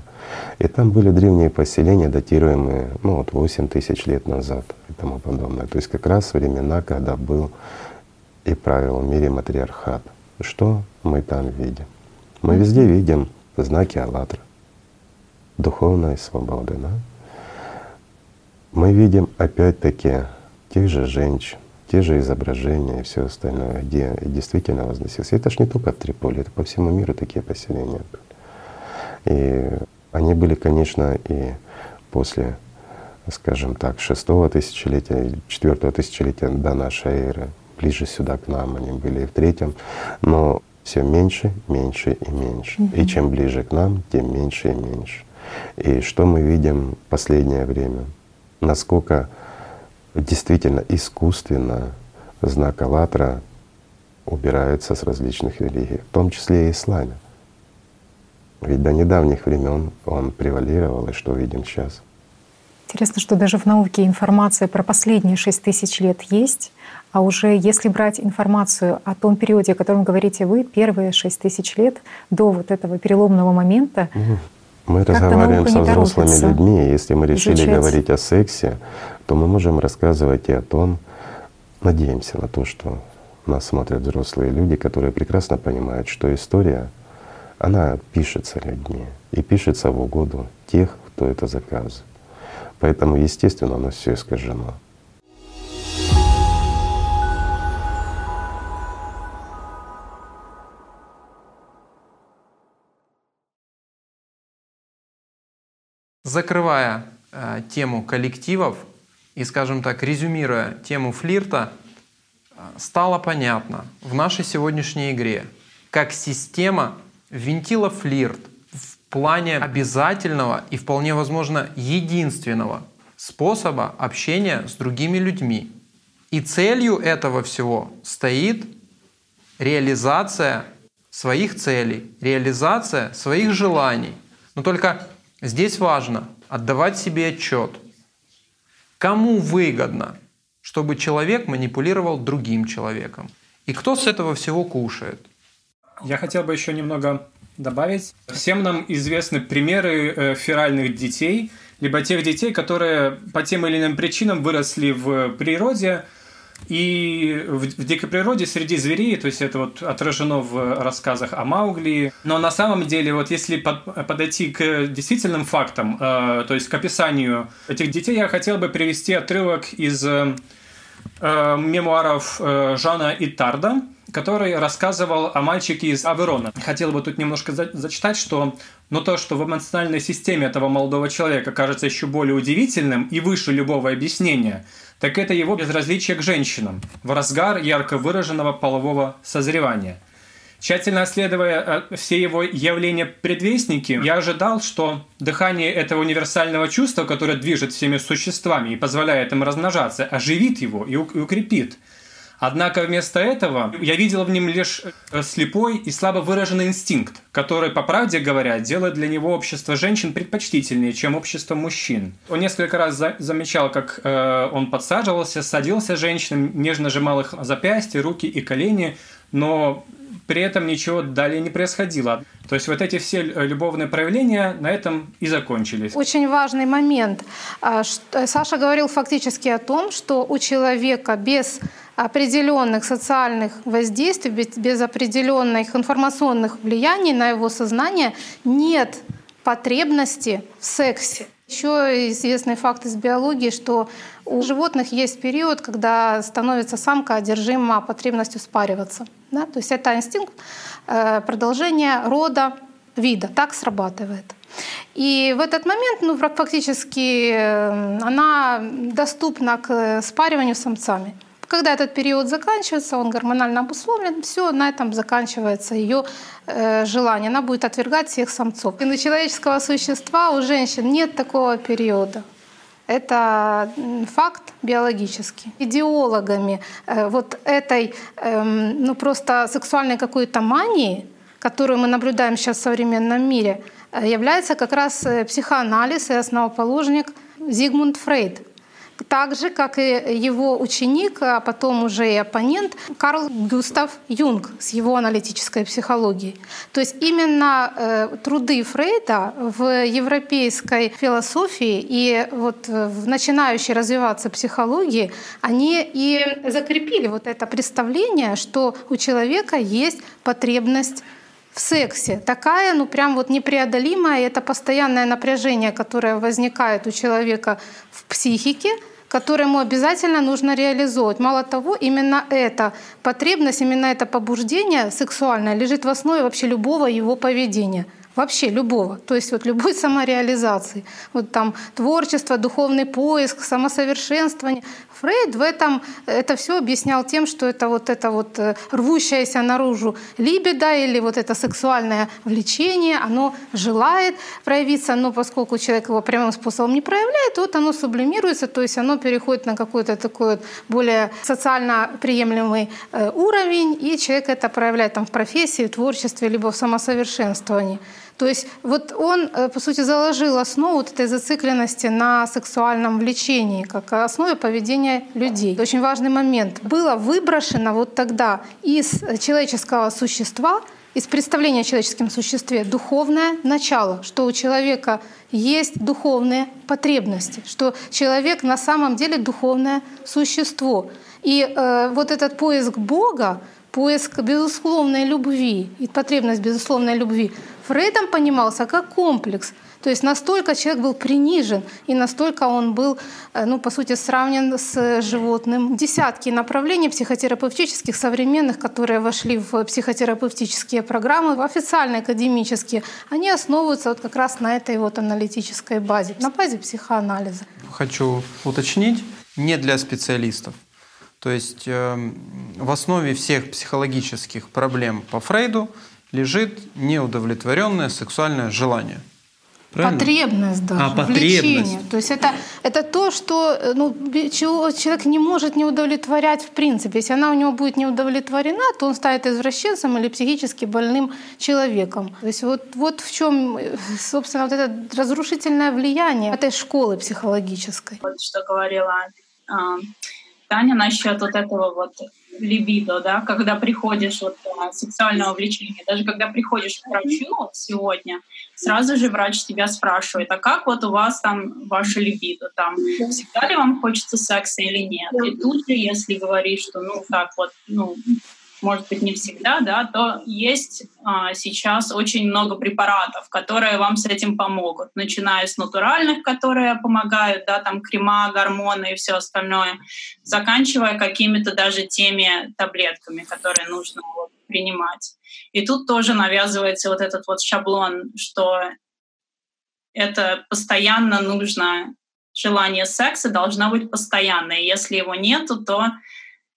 И там были древние поселения, датируемые ну, вот 8 тысяч лет назад и тому подобное. То есть как раз времена, когда был и правил в мире матриархат. Что мы там видим? Мы везде видим знаки «АЛЛАТРА», духовной свободы. Да? Мы видим опять-таки тех же женщин, те же изображения и все остальное, где действительно возносился. Это ж не только в Триполи, это по всему миру такие поселения И они были, конечно, и после, скажем так, шестого тысячелетия, четвертого тысячелетия до нашей эры, ближе сюда к нам они были и в третьем, но все меньше, меньше и меньше. Mm-hmm. И чем ближе к нам, тем меньше и меньше. И что мы видим в последнее время? Насколько действительно искусственно знак «АЛЛАТРА» убирается с различных религий, в том числе и исламе. Ведь до недавних времен он превалировал, и что видим сейчас. Интересно, что даже в науке информация про последние шесть тысяч лет есть, а уже если брать информацию о том периоде, о котором говорите вы, первые шесть тысяч лет до вот этого переломного момента, мы разговариваем со взрослыми людьми, если мы решили изучать. говорить о сексе, то мы можем рассказывать и о том, надеемся на то, что нас смотрят взрослые люди, которые прекрасно понимают, что история, она пишется людьми и пишется в угоду тех, кто это заказывает. Поэтому, естественно, оно все искажено. Закрывая э, тему коллективов и, скажем так, резюмируя тему флирта, э, стало понятно в нашей сегодняшней игре, как система винтила флирт в плане обязательного и вполне возможно единственного способа общения с другими людьми. И целью этого всего стоит реализация своих целей, реализация своих желаний. Но только Здесь важно отдавать себе отчет, кому выгодно, чтобы человек манипулировал другим человеком. И кто с этого всего кушает? Я хотел бы еще немного добавить. Всем нам известны примеры э, феральных детей, либо тех детей, которые по тем или иным причинам выросли в природе, и в, в дикой природе среди зверей, то есть это вот отражено в рассказах о Маугли. Но на самом деле, вот если под, подойти к действительным фактам, э, то есть к описанию этих детей, я хотел бы привести отрывок из э, мемуаров э, Жана Итарда, который рассказывал о мальчике из Аверона. Хотел бы тут немножко за зачитать, что но то, что в эмоциональной системе этого молодого человека кажется еще более удивительным и выше любого объяснения – так это его безразличие к женщинам в разгар ярко выраженного полового созревания. Тщательно исследуя э, все его явления-предвестники, я ожидал, что дыхание этого универсального чувства, которое движет всеми существами и позволяет им размножаться, оживит его и укрепит – Однако вместо этого я видел в нем лишь э, слепой и слабо выраженный инстинкт, который, по правде говоря, делает для него общество женщин предпочтительнее, чем общество мужчин. Он несколько раз за замечал, как э, он подсаживался, садился женщинам, нежно сжимал их запястья, руки и колени, но при этом ничего далее не происходило. То есть вот эти все э, любовные проявления на этом и закончились. Очень важный момент. А, Саша говорил фактически о том, что у человека без определенных социальных воздействий, без определенных информационных влияний на его сознание нет потребности в сексе. Еще известный факт из биологии, что у животных есть период, когда становится самка одержима потребностью спариваться. Да? То есть это инстинкт э, продолжения рода вида. Так срабатывает. И в этот момент ну, фактически э, она доступна к спариванию самцами. Когда этот период заканчивается, он гормонально обусловлен, все, на этом заканчивается ее э, желание. Она будет отвергать всех самцов. И на человеческого существа у женщин нет такого периода. Это факт биологический. Идеологами э, вот этой э, ну, просто сексуальной какой-то мании, которую мы наблюдаем сейчас в современном мире, э, является как раз э, психоанализ и основоположник Зигмунд Фрейд так же, как и его ученик, а потом уже и оппонент Карл Густав Юнг с его аналитической психологией. То есть именно э, труды Фрейда в европейской философии и вот в начинающей развиваться психологии, они и закрепили вот это представление, что у человека есть потребность в сексе. Такая, ну прям вот непреодолимая, это постоянное напряжение, которое возникает у человека в психике, которые ему обязательно нужно реализовывать. Мало того, именно эта потребность, именно это побуждение сексуальное лежит в основе вообще любого его поведения вообще любого, то есть вот любой самореализации, вот там творчество, духовный поиск, самосовершенствование. Фрейд в этом это все объяснял тем, что это вот это вот э, рвущееся наружу либидо или вот это сексуальное влечение, оно желает проявиться, но поскольку человек его прямым способом не проявляет, вот оно сублимируется, то есть оно переходит на какой-то такой вот более социально приемлемый э, уровень, и человек это проявляет там в профессии, в творчестве, либо в самосовершенствовании. То есть вот он, э, по сути, заложил основу вот этой зацикленности на сексуальном влечении, как основе поведения людей. Очень важный момент. Было выброшено вот тогда из человеческого существа, из представления о человеческом существе духовное начало, что у человека есть духовные потребности, что человек на самом деле духовное существо. И э, вот этот поиск Бога, поиск безусловной любви и потребность безусловной любви Фрейдом понимался как комплекс. То есть настолько человек был принижен, и настолько он был, э, ну, по сути, сравнен с животным. Десятки направлений психотерапевтических современных, которые вошли в психотерапевтические программы, в официальные академические, они основываются вот как раз на этой вот аналитической базе, на базе психоанализа. Хочу уточнить, не для специалистов. То есть э, в основе всех психологических проблем по Фрейду лежит неудовлетворенное сексуальное желание. Правильно? Потребность даже, а, потребность. То есть это, это то, что э, ну, чего человек не может не удовлетворять в принципе. Если она у него будет не удовлетворена, то он станет извращенцем или психически больным человеком. То есть вот, вот в чем, э, собственно, вот это разрушительное влияние этой школы психологической. Вот что говорила а, Таня насчет вот этого вот либидо, да, когда приходишь вот а, сексуального влечения, даже когда приходишь к врачу сегодня, сразу же врач тебя спрашивает, а как вот у вас там ваше либидо, там всегда ли вам хочется секса или нет? И тут же, если говоришь, что ну так вот, ну может быть, не всегда, да, то есть а, сейчас очень много препаратов, которые вам с этим помогут, начиная с натуральных, которые помогают, да, там крема, гормоны и все остальное, заканчивая какими-то даже теми таблетками, которые нужно принимать. И тут тоже навязывается вот этот вот шаблон, что это постоянно нужно, желание секса должно быть постоянное. Если его нету, то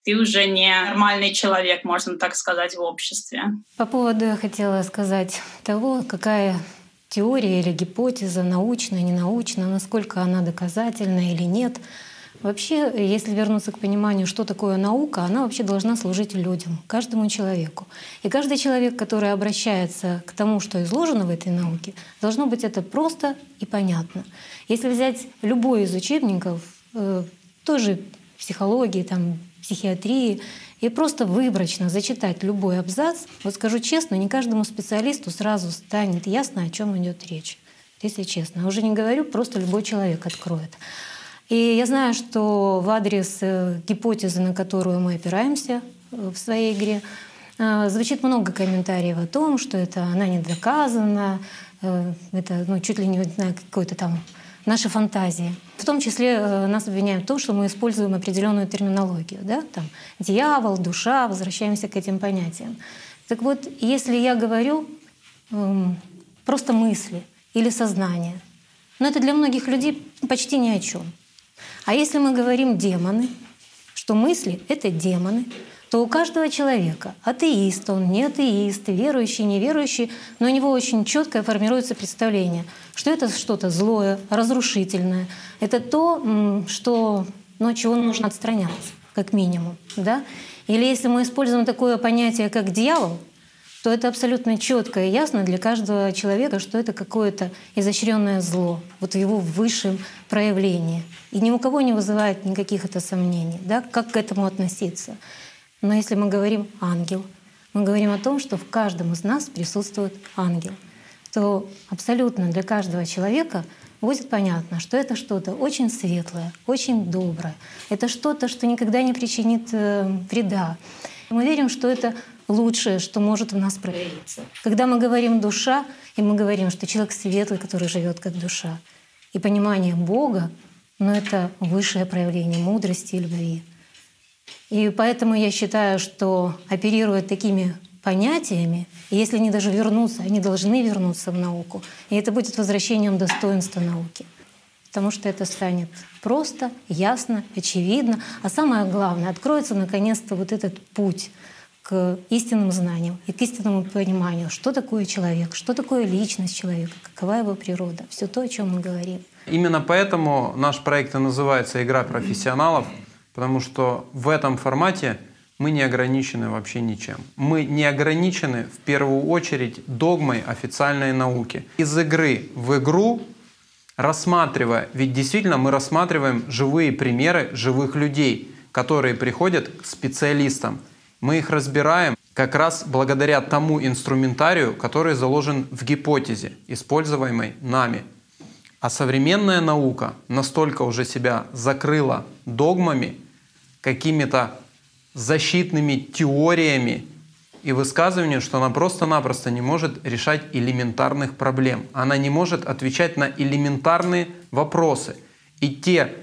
ты уже не нормальный человек, можно так сказать, в обществе. По поводу я хотела сказать того, какая теория или гипотеза, научная, ненаучная, насколько она доказательна или нет. Вообще, если вернуться к пониманию, что такое наука, она вообще должна служить людям, каждому человеку. И каждый человек, который обращается к тому, что изложено в этой науке, должно быть это просто и понятно. Если взять любой из учебников, э, тоже психологии, там, психиатрии, и просто выборочно зачитать любой абзац, вот скажу честно, не каждому специалисту сразу станет ясно, о чем идет речь. Если честно. Уже не говорю, просто любой человек откроет. И я знаю, что в адрес э, гипотезы, на которую мы опираемся э, в своей игре, э, звучит много комментариев о том, что это она не доказана, это ну, чуть ли не знаю, какой-то там наши фантазии. В том числе э, нас обвиняют в том, что мы используем определенную терминологию. Да? Там, дьявол, душа, возвращаемся к этим понятиям. Так вот, если я говорю эм, просто мысли или сознание, но это для многих людей почти ни о чем. А если мы говорим демоны, что мысли — это демоны, то у каждого человека, атеист он, не атеист, верующий, неверующий, но у него очень четкое формируется представление, что это что-то злое, разрушительное. Это то, что, ну, чего нужно отстраняться, как минимум. Да? Или если мы используем такое понятие, как дьявол, то это абсолютно четко и ясно для каждого человека, что это какое-то изощренное зло, вот в его высшем проявлении. И ни у кого не вызывает никаких это сомнений, да, как к этому относиться. Но если мы говорим «ангел», мы говорим о том, что в каждом из нас присутствует ангел, то абсолютно для каждого человека будет понятно, что это что-то очень светлое, очень доброе. Это что-то, что никогда не причинит э, вреда. Мы верим, что это лучшее, что может в нас проявиться. Когда мы говорим «душа», и мы говорим, что человек светлый, который живет как душа, и понимание Бога, но это высшее проявление мудрости и любви. И поэтому я считаю, что оперируя такими понятиями, если они даже вернутся, они должны вернуться в науку. И это будет возвращением достоинства науки. Потому что это станет просто, ясно, очевидно. А самое главное, откроется наконец-то вот этот путь к истинным знаниям и к истинному пониманию, что такое человек, что такое личность человека, какова его природа, все то, о чем мы говорим. Именно поэтому наш проект и называется «Игра профессионалов», потому что в этом формате мы не ограничены вообще ничем. Мы не ограничены в первую очередь догмой официальной науки. Из игры в игру рассматривая, ведь действительно мы рассматриваем живые примеры живых людей, которые приходят к специалистам – мы их разбираем как раз благодаря тому инструментарию, который заложен в гипотезе, используемой нами. А современная наука настолько уже себя закрыла догмами, какими-то защитными теориями и высказываниями, что она просто-напросто не может решать элементарных проблем. Она не может отвечать на элементарные вопросы. И те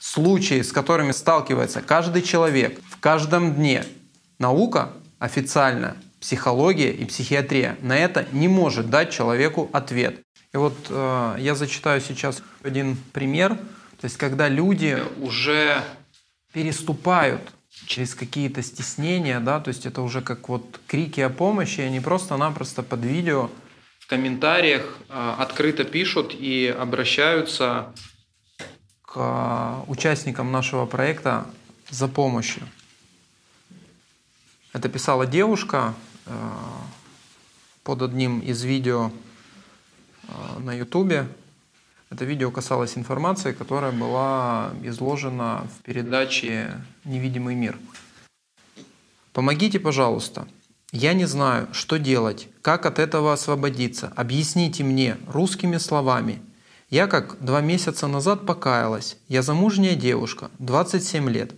случаи, с которыми сталкивается каждый человек в каждом дне, Наука официально, психология и психиатрия на это не может дать человеку ответ. И вот э, я зачитаю сейчас один пример. То есть, когда люди уже переступают через какие-то стеснения, да, то есть это уже как вот крики о помощи, они просто-напросто под видео в комментариях э, открыто пишут и обращаются к э, участникам нашего проекта за помощью. Это писала девушка э, под одним из видео на Ютубе. Это видео касалось информации, которая была изложена в передаче «Невидимый мир». Помогите, пожалуйста. Я не знаю, что делать, как от этого освободиться. Объясните мне русскими словами. Я как два месяца назад покаялась. Я замужняя девушка, 27 лет.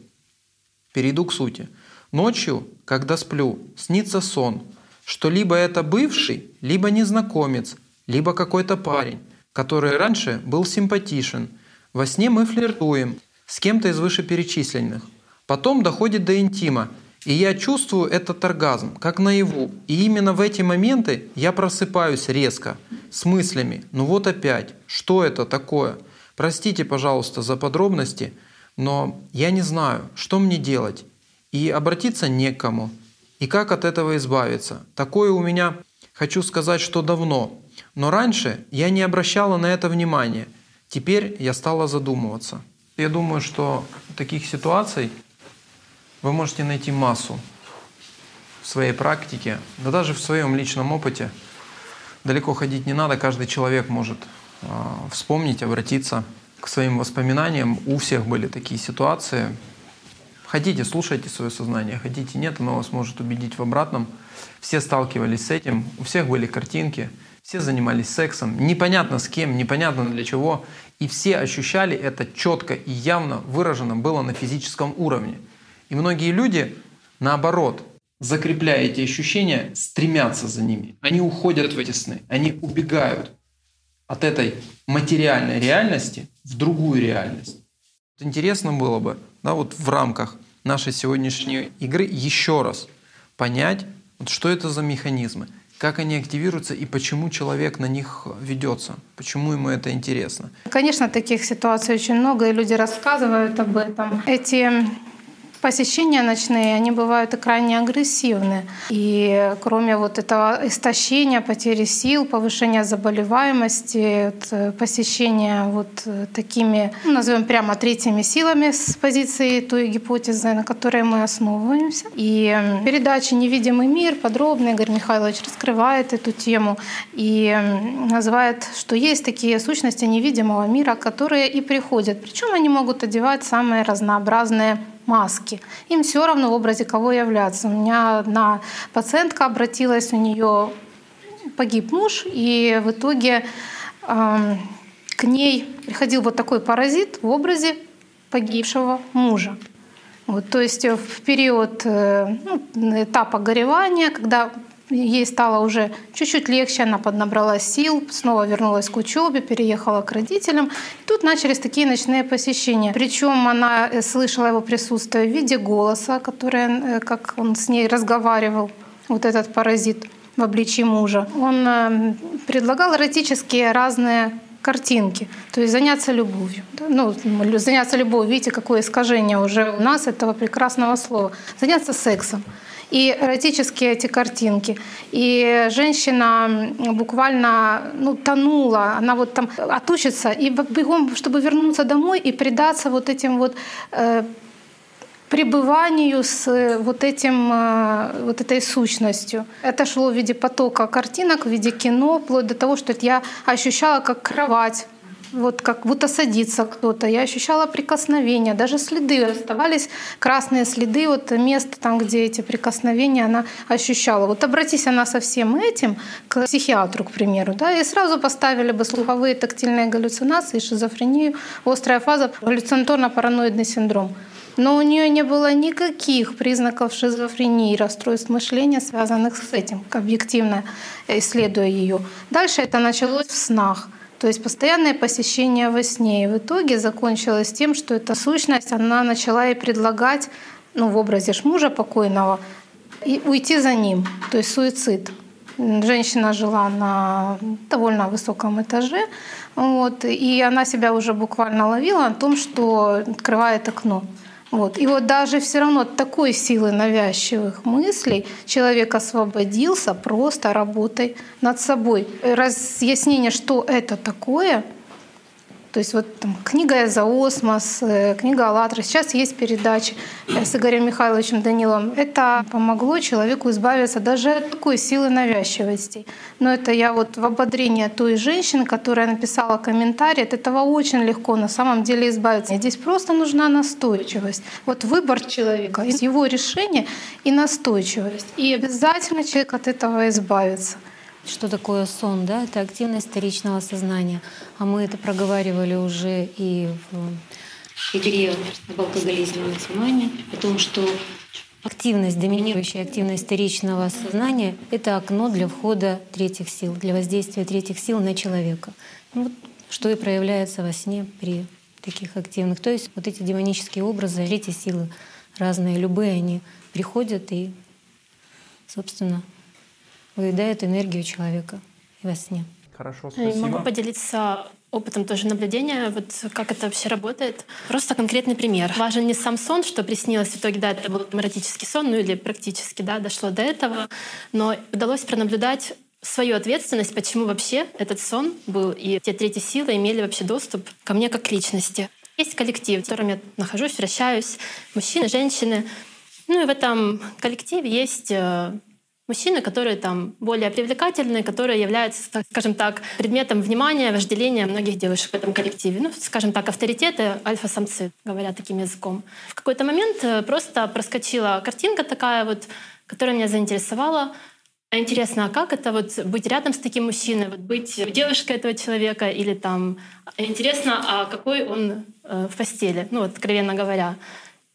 Перейду к сути – Ночью, когда сплю, снится сон, что либо это бывший, либо незнакомец, либо какой-то парень, который раньше был симпатичен. Во сне мы флиртуем с кем-то из вышеперечисленных. Потом доходит до интима, и я чувствую этот оргазм, как наяву. И именно в эти моменты я просыпаюсь резко, с мыслями «ну вот опять, что это такое?» Простите, пожалуйста, за подробности, но я не знаю, что мне делать и обратиться некому. И как от этого избавиться? Такое у меня, хочу сказать, что давно. Но раньше я не обращала на это внимания. Теперь я стала задумываться. Я думаю, что таких ситуаций вы можете найти массу в своей практике, да даже в своем личном опыте. Далеко ходить не надо, каждый человек может э, вспомнить, обратиться к своим воспоминаниям. У всех были такие ситуации, Хотите, слушайте свое сознание, хотите, нет, оно вас может убедить в обратном. Все сталкивались с этим, у всех были картинки, все занимались сексом, непонятно с кем, непонятно для чего, и все ощущали это четко и явно выражено было на физическом уровне. И многие люди, наоборот, закрепляя эти ощущения, стремятся за ними. Они уходят в эти сны, они убегают от этой материальной реальности в другую реальность. Интересно было бы, да, вот в рамках нашей сегодняшней игры еще раз понять, вот что это за механизмы, как они активируются и почему человек на них ведется, почему ему это интересно. Конечно, таких ситуаций очень много, и люди рассказывают об этом. Эти посещения ночные, они бывают и крайне агрессивны. И кроме вот этого истощения, потери сил, повышения заболеваемости, вот, посещения вот такими, ну, назовем прямо третьими силами с позиции той гипотезы, на которой мы основываемся. И передача «Невидимый мир» подробно Игорь Михайлович раскрывает эту тему и называет, что есть такие сущности невидимого мира, которые и приходят. Причем они могут одевать самые разнообразные маски. Им все равно в образе кого являться. У меня одна пациентка обратилась, у нее погиб муж, и в итоге э, к ней приходил вот такой паразит в образе погибшего мужа. Вот, то есть в период э, ну, этапа горевания, когда ей стало уже чуть-чуть легче, она поднабрала сил, снова вернулась к учебе, переехала к родителям. Тут начались такие ночные посещения. Причем она э, слышала его присутствие в виде голоса, который, э, как он с ней разговаривал, вот этот паразит в обличии мужа. Он э, предлагал эротические разные картинки, то есть заняться любовью. Да? Ну, заняться любовью, видите, какое искажение уже у нас этого прекрасного слова. Заняться сексом и эротические эти картинки. И женщина буквально ну, тонула, она вот там отучится и бегом, чтобы вернуться домой и предаться вот этим вот э, пребыванию с э, вот, этим, э, вот этой сущностью. Это шло в виде потока картинок, в виде кино, вплоть до того, что я ощущала как кровать вот как будто садится кто-то. Я ощущала прикосновения, даже следы оставались, красные следы, вот место там, где эти прикосновения она ощущала. Вот обратись она со всем этим к психиатру, к примеру, да, и сразу поставили бы слуховые тактильные галлюцинации, шизофрению, острая фаза, галлюцинаторно-параноидный синдром. Но у нее не было никаких признаков шизофрении, расстройств мышления, связанных с этим, объективно исследуя ее. Дальше это началось в снах. То есть постоянное посещение во сне. И в итоге закончилось тем, что эта сущность, она начала ей предлагать, ну, в образе мужа покойного, и уйти за ним, то есть суицид. Женщина жила на довольно высоком этаже, вот, и она себя уже буквально ловила о том, что открывает окно. Вот. И вот даже все равно от такой силы навязчивых мыслей человек освободился просто работой над собой. Разъяснение, что это такое — то есть вот там, книга «Зоосмос», э, книга «АЛЛАТРА». Сейчас есть передачи э, с Игорем Михайловичем Даниловым. Это помогло человеку избавиться даже от такой силы навязчивости. Но это я вот в ободрение той женщины, которая написала комментарий, от этого очень легко на самом деле избавиться. Здесь просто нужна настойчивость. Вот выбор человека, его решение и настойчивость. И обязательно человек от этого избавится. Что такое сон? Да? Это активность вторичного сознания. А мы это проговаривали уже и в игре об алкоголизме и о том, что активность, доминирующая активность вторичного сознания — это окно для входа третьих сил, для воздействия третьих сил на человека. Ну вот, что и проявляется во сне при таких активных. То есть вот эти демонические образы, третьи силы разные, любые, они приходят и, собственно, выедает энергию человека во сне. Хорошо, спасибо. Могу поделиться опытом тоже наблюдения, вот как это вообще работает. Просто конкретный пример. Важен не сам сон, что приснилось в итоге, да, это был эротический сон, ну или практически, да, дошло до этого, но удалось пронаблюдать свою ответственность, почему вообще этот сон был, и те третьи силы имели вообще доступ ко мне как к личности. Есть коллектив, в котором я нахожусь, вращаюсь, мужчины, женщины. Ну и в этом коллективе есть э, мужчины, которые там более привлекательные, которые являются, скажем так, предметом внимания, вожделения многих девушек в этом коллективе. Ну, скажем так, авторитеты, альфа-самцы, говоря таким языком. В какой-то момент э, просто проскочила картинка такая вот, которая меня заинтересовала. А интересно, а как это вот быть рядом с таким мужчиной, вот быть девушкой этого человека или там... Интересно, а какой он э, в постели, ну, вот, откровенно говоря.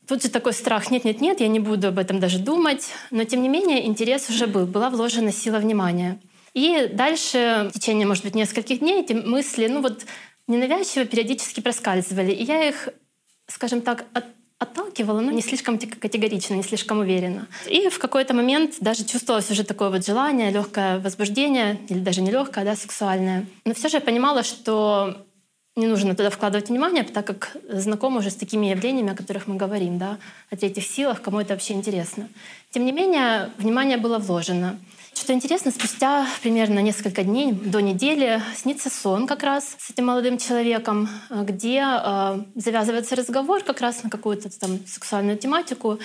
Тут же такой страх, нет-нет-нет, я не буду об этом даже думать. Но тем не менее интерес уже был, была вложена сила внимания. И дальше, в течение, может быть, нескольких дней эти мысли, ну вот, ненавязчиво периодически проскальзывали. И я их, скажем так, от, отталкивала, но не слишком категорично, не слишком уверенно. И в какой-то момент даже чувствовалось уже такое вот желание, легкое возбуждение, или даже не легкое, да, сексуальное. Но все же я понимала, что не нужно туда вкладывать внимание, так как знаком уже с такими явлениями, о которых мы говорим, да, о третьих силах, кому это вообще интересно. Тем не менее, внимание было вложено. Что интересно, спустя примерно несколько дней, до недели, снится сон как раз с этим молодым человеком, где э, завязывается разговор как раз на какую-то там сексуальную тематику,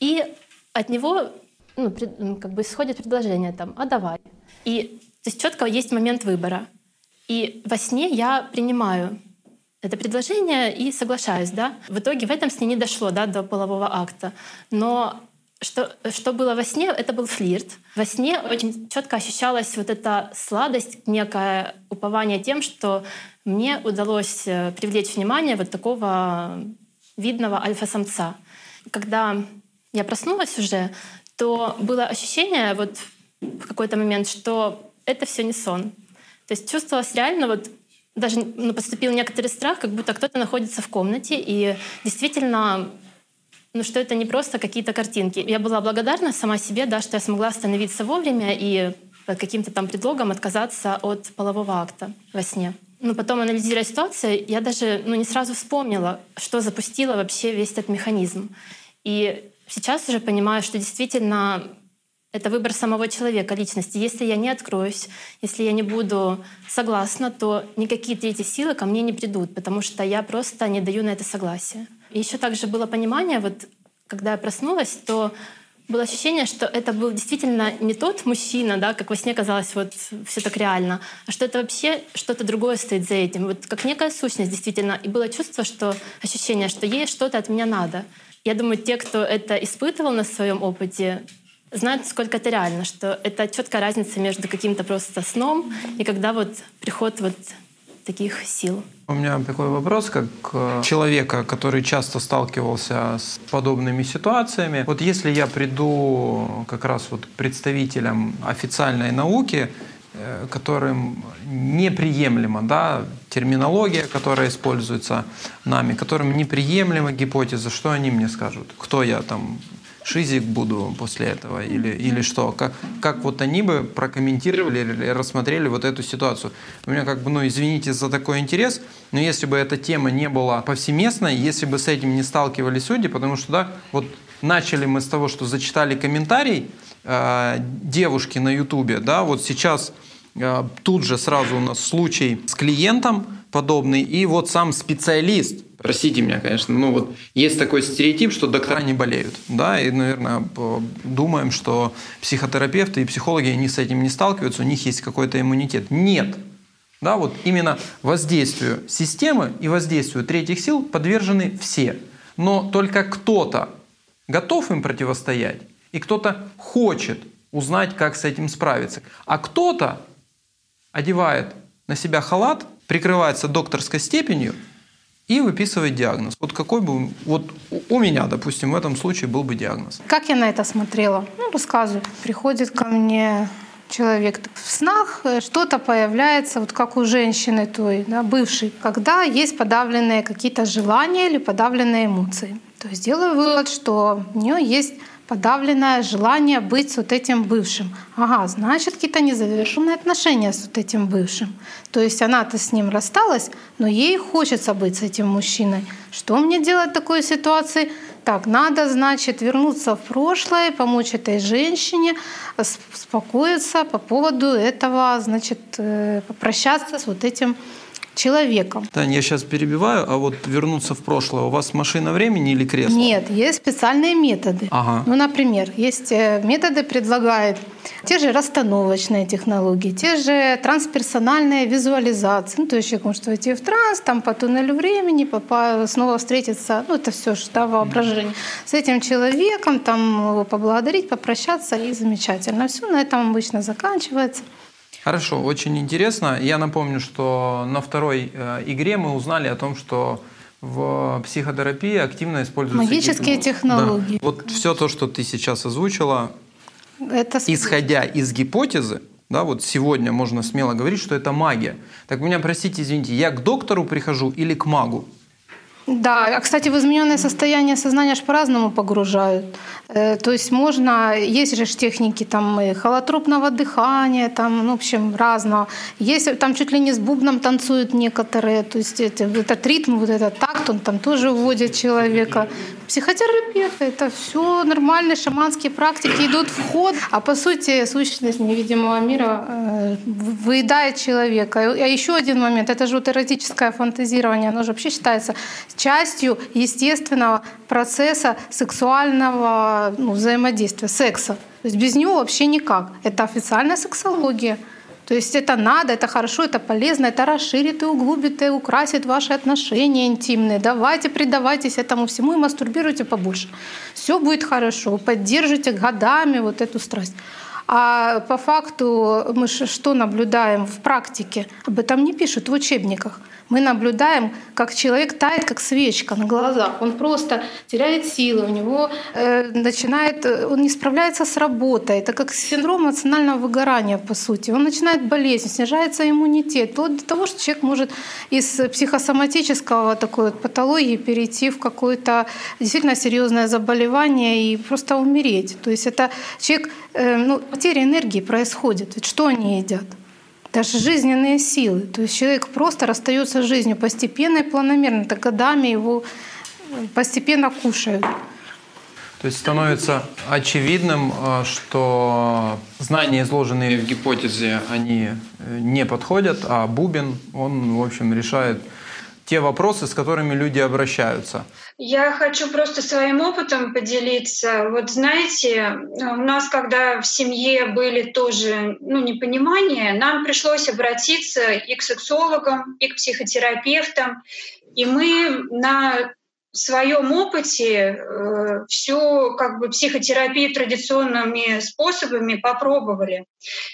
и от него ну, как бы исходит предложение там «а давай». И то есть четко есть момент выбора. И во сне я принимаю это предложение и соглашаюсь, да. В итоге в этом сне не дошло, да, до полового акта. Но что, что было во сне, это был флирт. Во сне очень четко ощущалась вот эта сладость, некое упование тем, что мне удалось э, привлечь внимание вот такого видного альфа-самца. Когда я проснулась уже, то было ощущение вот в какой-то момент, что это все не сон. То есть чувствовалось реально вот даже ну, поступил некоторый страх, как будто кто-то находится в комнате, и действительно, ну, что это не просто какие-то картинки. Я была благодарна сама себе, да, что я смогла остановиться вовремя и под каким-то там предлогом отказаться от полового акта во сне. Но потом, анализируя ситуацию, я даже ну, не сразу вспомнила, что запустило вообще весь этот механизм. И сейчас уже понимаю, что действительно это выбор самого человека, личности. Если я не откроюсь, если я не буду согласна, то никакие третьи силы ко мне не придут, потому что я просто не даю на это согласие. И еще также было понимание, вот когда я проснулась, то было ощущение, что это был действительно не тот мужчина, да, как во сне казалось, вот все так реально, а что это вообще что-то другое стоит за этим, вот как некая сущность действительно. И было чувство, что ощущение, что ей что-то от меня надо. Я думаю, те, кто это испытывал на своем опыте, знают, сколько это реально, что это четкая разница между каким-то просто сном и когда вот приход вот таких сил. У меня такой вопрос, как э, человека, который часто сталкивался с подобными ситуациями. Вот если я приду как раз вот представителям официальной науки, э, которым неприемлема да, терминология, которая используется нами, которым неприемлема гипотеза, что они мне скажут? Кто я там? Шизик буду после этого или, или что? Как, как вот они бы прокомментировали или рассмотрели вот эту ситуацию? У меня как бы, ну, извините за такой интерес, но если бы эта тема не была повсеместной, если бы с этим не сталкивались люди, потому что, да, вот начали мы с того, что зачитали комментарий э, девушки на ютубе, да, вот сейчас э, тут же сразу у нас случай с клиентом подобный, и вот сам специалист Простите меня, конечно, ну вот есть такой стереотип, что доктора не болеют, да, и, наверное, думаем, что психотерапевты и психологи, они с этим не сталкиваются, у них есть какой-то иммунитет. Нет. Да, вот именно воздействию системы и воздействию третьих сил подвержены все. Но только кто-то готов им противостоять, и кто-то хочет узнать, как с этим справиться. А кто-то одевает на себя халат, прикрывается докторской степенью и выписывать диагноз. Вот какой бы, вот у меня, допустим, в этом случае был бы диагноз. Как я на это смотрела? Ну, рассказываю. Приходит ко мне человек в снах, э, что-то появляется, вот как у женщины той, да, бывшей, когда есть подавленные какие-то желания или подавленные эмоции. То есть делаю вывод, что у нее есть подавленное желание быть с вот этим бывшим. Ага, значит, какие-то незавершенные отношения с вот этим бывшим. То есть она-то с ним рассталась, но ей хочется быть с этим мужчиной. Что мне делать в такой ситуации? Так, надо, значит, вернуться в прошлое, помочь этой женщине, успокоиться по поводу этого, значит, э, попрощаться с вот этим человеком. Таня, я сейчас перебиваю, а вот вернуться в прошлое, у вас машина времени или кресло? Нет, есть специальные методы. Ага. Ну, например, есть э, методы, предлагают те же расстановочные технологии, те же трансперсональные визуализации. Ну, то есть человек может войти в транс, там по туннелю времени, снова встретиться, ну, это все что воображение, с этим человеком, там его поблагодарить, попрощаться, и замечательно. Все на этом обычно заканчивается. Хорошо, очень интересно. Я напомню, что на второй э, игре мы узнали о том, что в психотерапии активно используются магические гипноз. технологии. Да. Вот все то, что ты сейчас озвучила, это... исходя из гипотезы, да, вот сегодня можно смело говорить, что это магия. Так меня, простите, извините, я к доктору прихожу или к магу? Да, а, кстати, в измененное состояние сознания аж по-разному погружают. Э, то есть можно, есть же техники там и холотропного дыхания, там, ну, в общем, разного. Есть там чуть ли не с бубном танцуют некоторые, то есть это, этот ритм, вот этот такт, он там тоже вводит человека. Психотерапевты — это все нормальные шаманские практики идут в ход, а по сути сущность невидимого мира э, выедает человека. А еще один момент — это же вот эротическое фантазирование, оно же вообще считается частью естественного процесса сексуального ну, взаимодействия, секса. То есть без него вообще никак. Это официальная сексология. То есть это надо, это хорошо, это полезно, это расширит и углубит и украсит ваши отношения интимные. Давайте, предавайтесь этому всему и мастурбируйте побольше. Все будет хорошо, поддержите годами вот эту страсть. А по факту мы что наблюдаем в практике? Об этом не пишут в учебниках мы наблюдаем, как человек тает, как свечка на глазах. Он просто теряет силы, у него э, начинает, э, он не справляется с работой. Это как синдром эмоционального выгорания, по сути. Он начинает болезнь, снижается иммунитет. Вплоть до того, что человек может из психосоматического такой вот патологии перейти в какое-то действительно серьезное заболевание и просто умереть. То есть это человек, э, ну, потеря энергии происходит. Ведь что они едят? Даже жизненные силы. То есть человек просто расстается с жизнью постепенно и планомерно. Это годами его э, постепенно кушают. То есть становится очевидным, э, что знания, изложенные в гипотезе, они э, не подходят, а Бубин, он, в общем, решает те вопросы, с которыми люди обращаются. Я хочу просто своим опытом поделиться. Вот знаете, у нас, когда в семье были тоже ну, непонимания, нам пришлось обратиться и к сексологам, и к психотерапевтам. И мы на в своем опыте э, всю как бы психотерапию традиционными способами попробовали.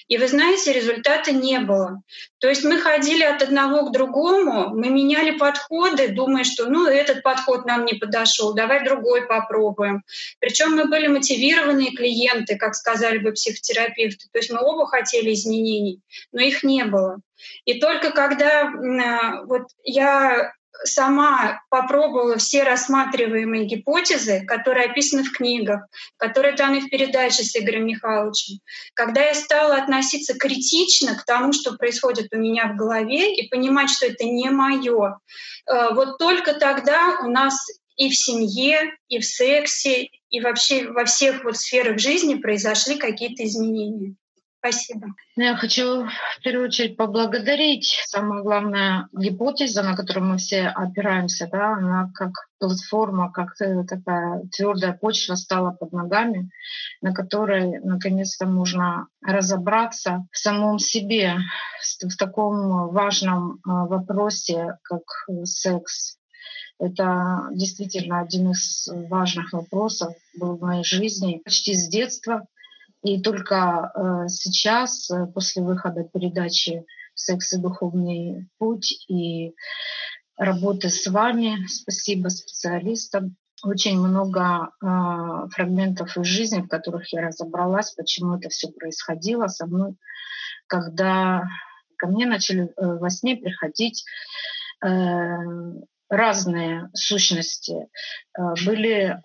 И вы знаете, результата не было. То есть мы ходили от одного к другому, мы меняли подходы, думая, что ну этот подход нам не подошел, давай другой попробуем. Причем мы были мотивированные клиенты, как сказали бы психотерапевты. То есть мы оба хотели изменений, но их не было. И только когда э, вот я сама попробовала все рассматриваемые гипотезы, которые описаны в книгах, которые даны в передаче с Игорем Михайловичем, когда я стала относиться критично к тому, что происходит у меня в голове, и понимать, что это не мое, э, вот только тогда у нас и в семье, и в сексе, и вообще во всех вот сферах жизни произошли какие-то изменения. Спасибо. Ну, я хочу в первую очередь поблагодарить. Самая главная гипотеза, на которую мы все опираемся, да, она как платформа, как такая твердая почва стала под ногами, на которой наконец-то можно разобраться в самом себе, в таком важном а, вопросе, как секс. Это действительно один из важных вопросов был в моей жизни почти с детства. И только э, сейчас, э, после выхода передачи «Секс и духовный путь» и работы с вами, спасибо специалистам, очень много э, фрагментов из жизни, в которых я разобралась, почему это все происходило со мной, когда ко мне начали э, во сне приходить э, разные сущности. Э, были э,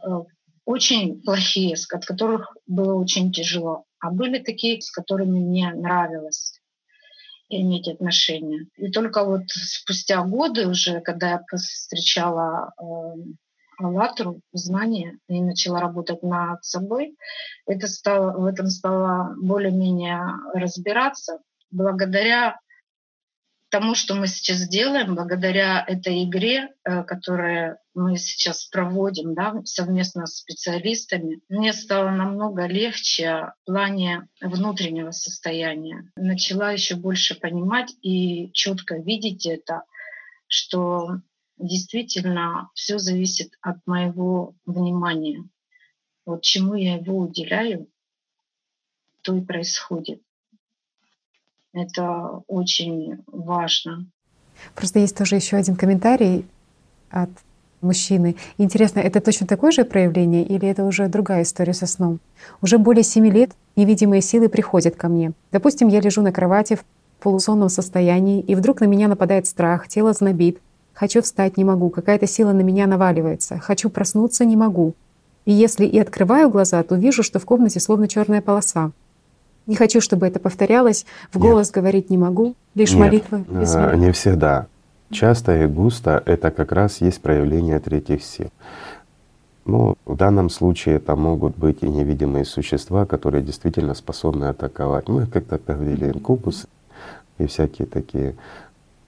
очень плохие, от которых было очень тяжело. А были такие, с которыми мне нравилось иметь отношения. И только вот спустя годы уже, когда я встречала э, Аллатру, знания, и начала работать над собой, это стало, в этом стало более-менее разбираться благодаря тому, что мы сейчас делаем, благодаря этой игре, э, которую мы сейчас проводим да, совместно с специалистами, мне стало намного легче в плане внутреннего состояния. Начала еще больше понимать и четко видеть это, что действительно все зависит от моего внимания. Вот чему я его уделяю, то и происходит. Это очень важно. Просто есть тоже еще один комментарий от мужчины. Интересно, это точно такое же проявление или это уже другая история со сном? Уже более семи лет невидимые силы приходят ко мне. Допустим, я лежу на кровати в полусонном состоянии, и вдруг на меня нападает страх, тело знобит. Хочу встать, не могу, какая-то сила на меня наваливается. Хочу проснуться, не могу. И если и открываю глаза, то вижу, что в комнате словно черная полоса. Не хочу, чтобы это повторялось. В голос Нет. говорить не могу, лишь Нет, молитвы. А, не всегда. Часто и густо это как раз есть проявление третьих сил. Ну, в данном случае это могут быть и невидимые существа, которые действительно способны атаковать. Мы как-то говорили инкубусы и всякие такие.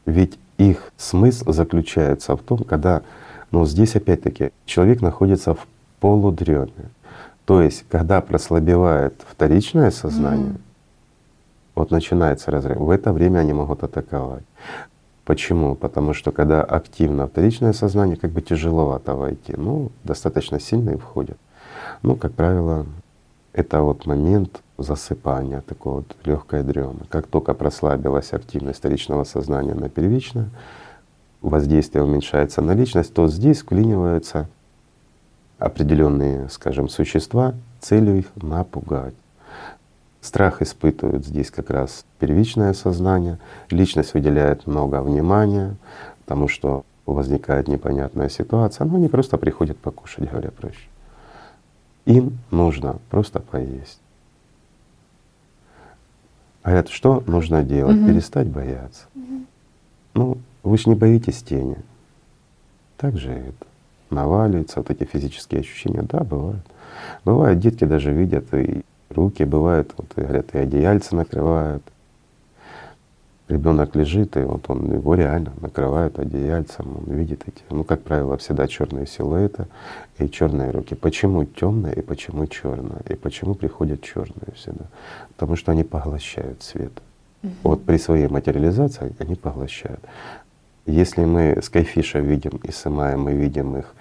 Ведь их смысл заключается в том, когда, ну здесь опять-таки человек находится в полудреме. То есть, когда прослабевает вторичное сознание, mm. вот начинается разрыв, в это время они могут атаковать. Почему? Потому что когда активно вторичное сознание, как бы тяжеловато войти, ну, достаточно сильно и входит. Ну, как правило, это вот момент засыпания, такой вот легкой дремы. Как только прослабилась активность вторичного сознания на первичное, воздействие уменьшается на личность, то здесь вклиниваются определенные, скажем, существа, целью их напугать. Страх испытывают здесь как раз первичное сознание, личность выделяет много внимания, потому что возникает непонятная ситуация, но они просто приходят покушать, говоря проще. Им нужно просто поесть. А это что нужно делать? Угу. Перестать бояться. Угу. Ну, вы же не боитесь тени. Так же это наваливается, вот эти физические ощущения, да, бывают. Бывает, детки даже видят и руки, бывает, вот и говорят, и одеяльца накрывают, ребенок лежит, и вот он его реально накрывает одеяльцем, он видит эти, ну, как правило, всегда черные силуэты и черные руки. Почему темные и почему черные? И почему приходят черные всегда? Потому что они поглощают свет. Угу. Вот при своей материализации они поглощают. Если мы с кайфиша видим и сымаем, мы видим их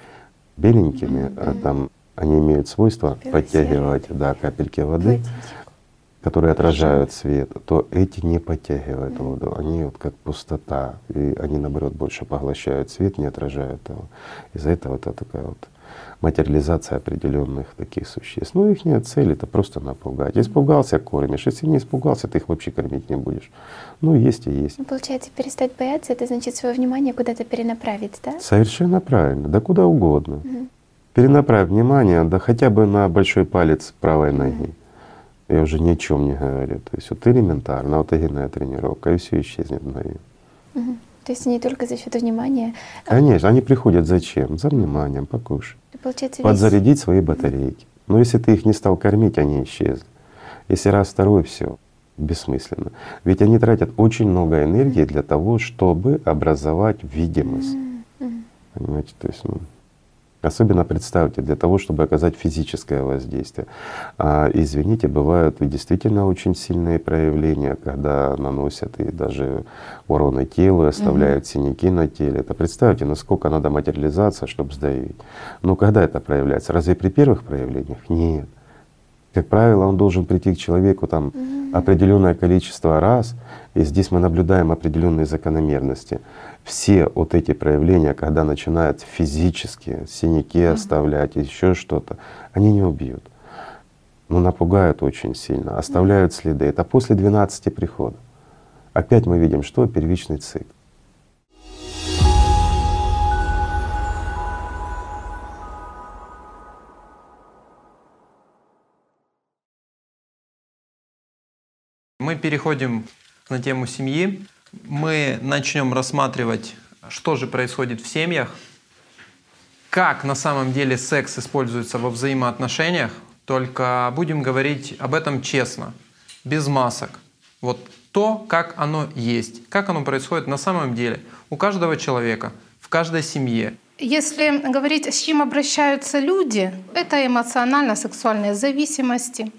беленькими, угу. а там они имеют свойство подтягивать да, капельки воды которые отражают свет, то эти не подтягивают воду. Они вот как пустота, и они наоборот больше поглощают свет, не отражают его. Из-за этого это такая вот материализация определенных таких существ. Ну, их цели, это просто напугать. Испугался — кормишь, если не испугался, ты их вообще кормить не будешь. Ну, есть и есть. Ну, получается, перестать бояться — это значит свое внимание куда-то перенаправить, да? Совершенно правильно, да куда угодно. Угу. Перенаправь внимание, да хотя бы на большой палец правой ноги я уже ни о чем не говорю. То есть вот элементарно, аутогенная тренировка, и все исчезнет мгновенно. Угу. То есть не только за счет внимания. Конечно, они приходят зачем? За вниманием, покушать. Получается, Подзарядить весь... свои батарейки. Но если ты их не стал кормить, они исчезли. Если раз, второй, все бессмысленно. Ведь они тратят очень много энергии для того, чтобы образовать видимость. Понимаете, то есть ну, Особенно представьте, для того, чтобы оказать физическое воздействие. А, извините, бывают и действительно очень сильные проявления, когда наносят и даже уроны телу, оставляют угу. синяки на теле. Это представьте, насколько надо материализация, чтобы сдавить. Но когда это проявляется? Разве при первых проявлениях? Нет. Как правило, он должен прийти к человеку там определенное количество раз, и здесь мы наблюдаем определенные закономерности все вот эти проявления, когда начинают физически синяки оставлять, еще что-то, они не убьют. Но напугают очень сильно, оставляют следы. Это после 12 приходов. Опять мы видим, что первичный цикл. Мы переходим на тему семьи мы начнем рассматривать, что же происходит в семьях, как на самом деле секс используется во взаимоотношениях, только будем говорить об этом честно, без масок. Вот то, как оно есть, как оно происходит на самом деле у каждого человека, в каждой семье. Если говорить, с чем обращаются люди, это эмоционально-сексуальные зависимости,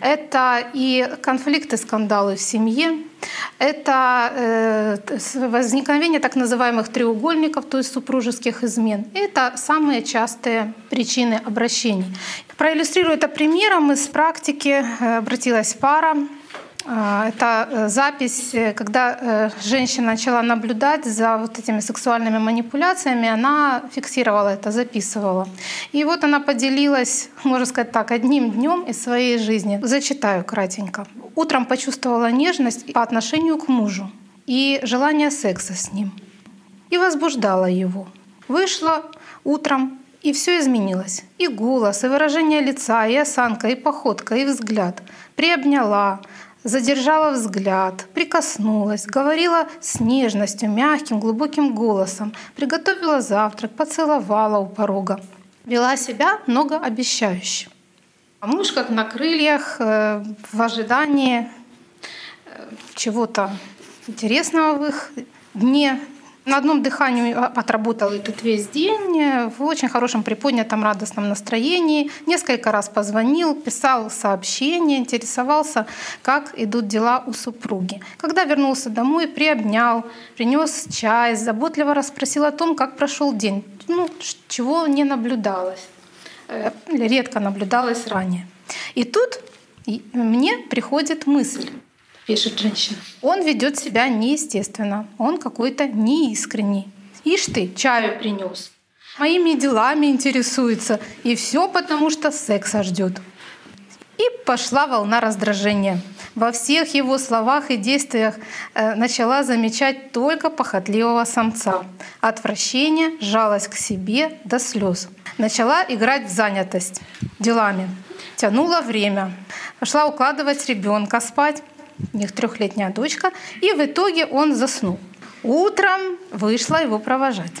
это и конфликты, скандалы в семье, это э, возникновение так называемых треугольников, то есть супружеских измен. Это самые частые причины обращений. Проиллюстрирую это примером из практики. Э, обратилась пара, это э, запись, э, когда э, женщина начала наблюдать за вот этими сексуальными манипуляциями, она фиксировала это, записывала. И вот она поделилась, можно сказать так, одним днем из своей жизни. Зачитаю кратенько. Утром почувствовала нежность по отношению к мужу и желание секса с ним. И возбуждала его. Вышла утром, и все изменилось. И голос, и выражение лица, и осанка, и походка, и взгляд. Приобняла, задержала взгляд, прикоснулась, говорила с нежностью, мягким, глубоким голосом, приготовила завтрак, поцеловала у порога, вела себя многообещающе. А муж как на крыльях э, в ожидании э, чего-то интересного в их дне на одном дыхании отработал этот весь день в очень хорошем приподнятом радостном настроении. Несколько раз позвонил, писал сообщения, интересовался, как идут дела у супруги. Когда вернулся домой, приобнял, принес чай, заботливо расспросил о том, как прошел день. Ну, чего не наблюдалось, э, редко наблюдалось ранее. И тут мне приходит мысль, пишет женщина. Он ведет себя неестественно, он какой-то неискренний. Ишь ты, чаю принес, моими делами интересуется, и все потому, что секса ждет. И пошла волна раздражения. Во всех его словах и действиях э, начала замечать только похотливого самца. Отвращение, жалость к себе до слез. Начала играть в занятость делами. Тянула время. Пошла укладывать ребенка спать. У них трехлетняя дочка. И в итоге он заснул. Утром вышла его провожать.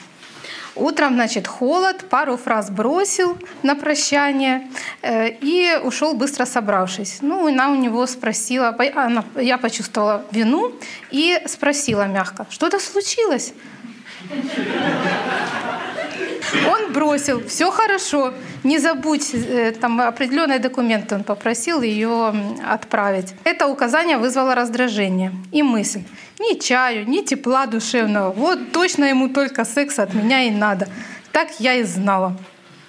Утром, значит, холод, пару фраз бросил на прощание э, и ушел быстро собравшись. Ну, она у него спросила, она, я почувствовала вину и спросила мягко, что-то случилось? Он бросил, все хорошо, не забудь, э, там определенные документы он попросил ее отправить. Это указание вызвало раздражение и мысль. Ни чаю, ни тепла душевного. Вот точно ему только секса от меня и надо. Так я и знала.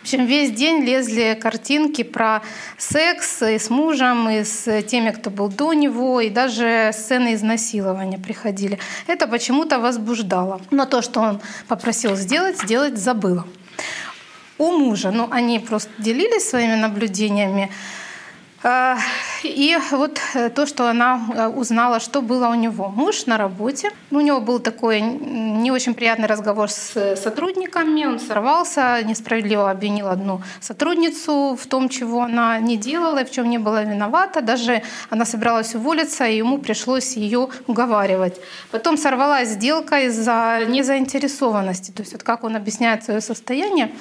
В общем, весь день лезли картинки про секс и с мужем, и с теми, кто был до него, и даже сцены изнасилования приходили. Это почему-то возбуждало. Но то, что он попросил сделать, сделать забыла. У мужа, ну, они просто делились своими наблюдениями, и вот э, то, что она э, узнала, что было у него. Муж на работе. У него был такой не очень приятный разговор с э, сотрудниками. Он сорвался, несправедливо обвинил одну сотрудницу в том, чего она не делала и в чем не была виновата. Даже она собиралась уволиться, и ему пришлось ее уговаривать. Потом сорвалась сделка из-за незаинтересованности. То есть вот как он объясняет свое состояние.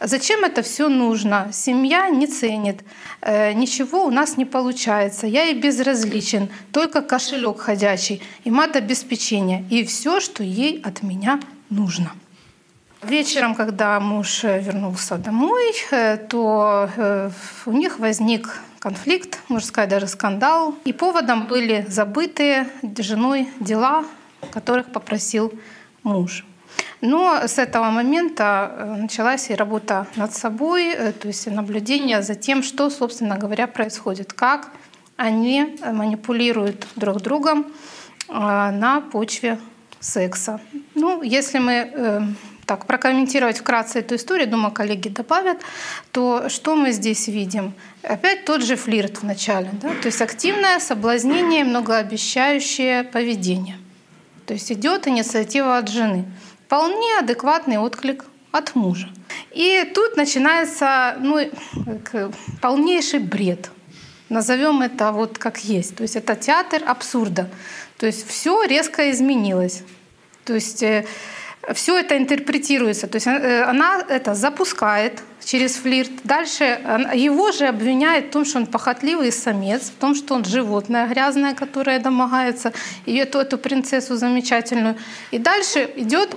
Зачем это все нужно? Семья не ценит, ничего у нас не получается. Я и безразличен, только кошелек ходячий и мат-обеспечение, и все, что ей от меня нужно. Вечером, когда муж э, вернулся домой, э, то у них возник конфликт, можно сказать, даже скандал. И поводом были забытые женой дела, которых попросил муж. Но с этого момента э, началась и работа над собой, э, то есть наблюдение за тем, что, собственно говоря, происходит, как они манипулируют друг другом э, на почве секса. Ну, если мы так прокомментировать вкратце эту историю, думаю, коллеги добавят, то что мы здесь видим? Опять тот же флирт в начале, да? то есть активное соблазнение, многообещающее поведение. То есть идет инициатива от жены вполне адекватный отклик от мужа. И тут начинается ну, полнейший бред. Назовем это вот как есть. То есть это театр абсурда. То есть все резко изменилось. То есть э, все это интерпретируется. То есть э, она это запускает через флирт. Дальше его же обвиняет в том, что он похотливый самец, в том, что он животное грязное, которое домогается, и эту, эту принцессу замечательную. И дальше идет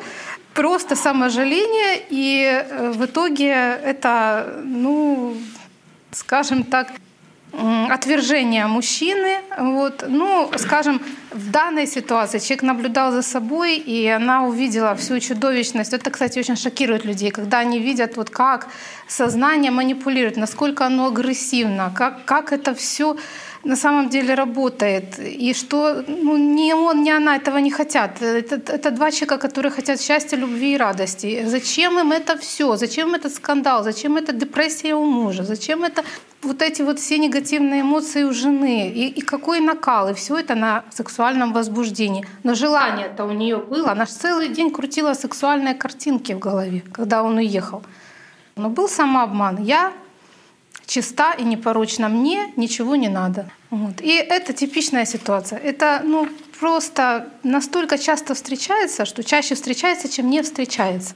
просто саможаление, и э, в итоге это, ну, скажем так, отвержение мужчины. Вот. Ну, скажем, в данной ситуации человек наблюдал за собой, и она увидела всю чудовищность. Это, кстати, очень шокирует людей, когда они видят, вот как сознание манипулирует, насколько оно агрессивно, как, как это все на самом деле работает. И что ну, ни он, ни она этого не хотят. Это, это два человека, которые хотят счастья, любви и радости. Зачем им это все? Зачем этот скандал? Зачем эта депрессия у мужа? Зачем это вот эти вот все негативные эмоции у жены? И, и какой накал? И все это на сексуальном возбуждении. Но желание-то у нее было. Она же целый день крутила сексуальные картинки в голове, когда он уехал. Но был самообман. Я чиста и непорочна, мне ничего не надо. Вот. И это типичная ситуация. Это ну, просто настолько часто встречается, что чаще встречается, чем не встречается.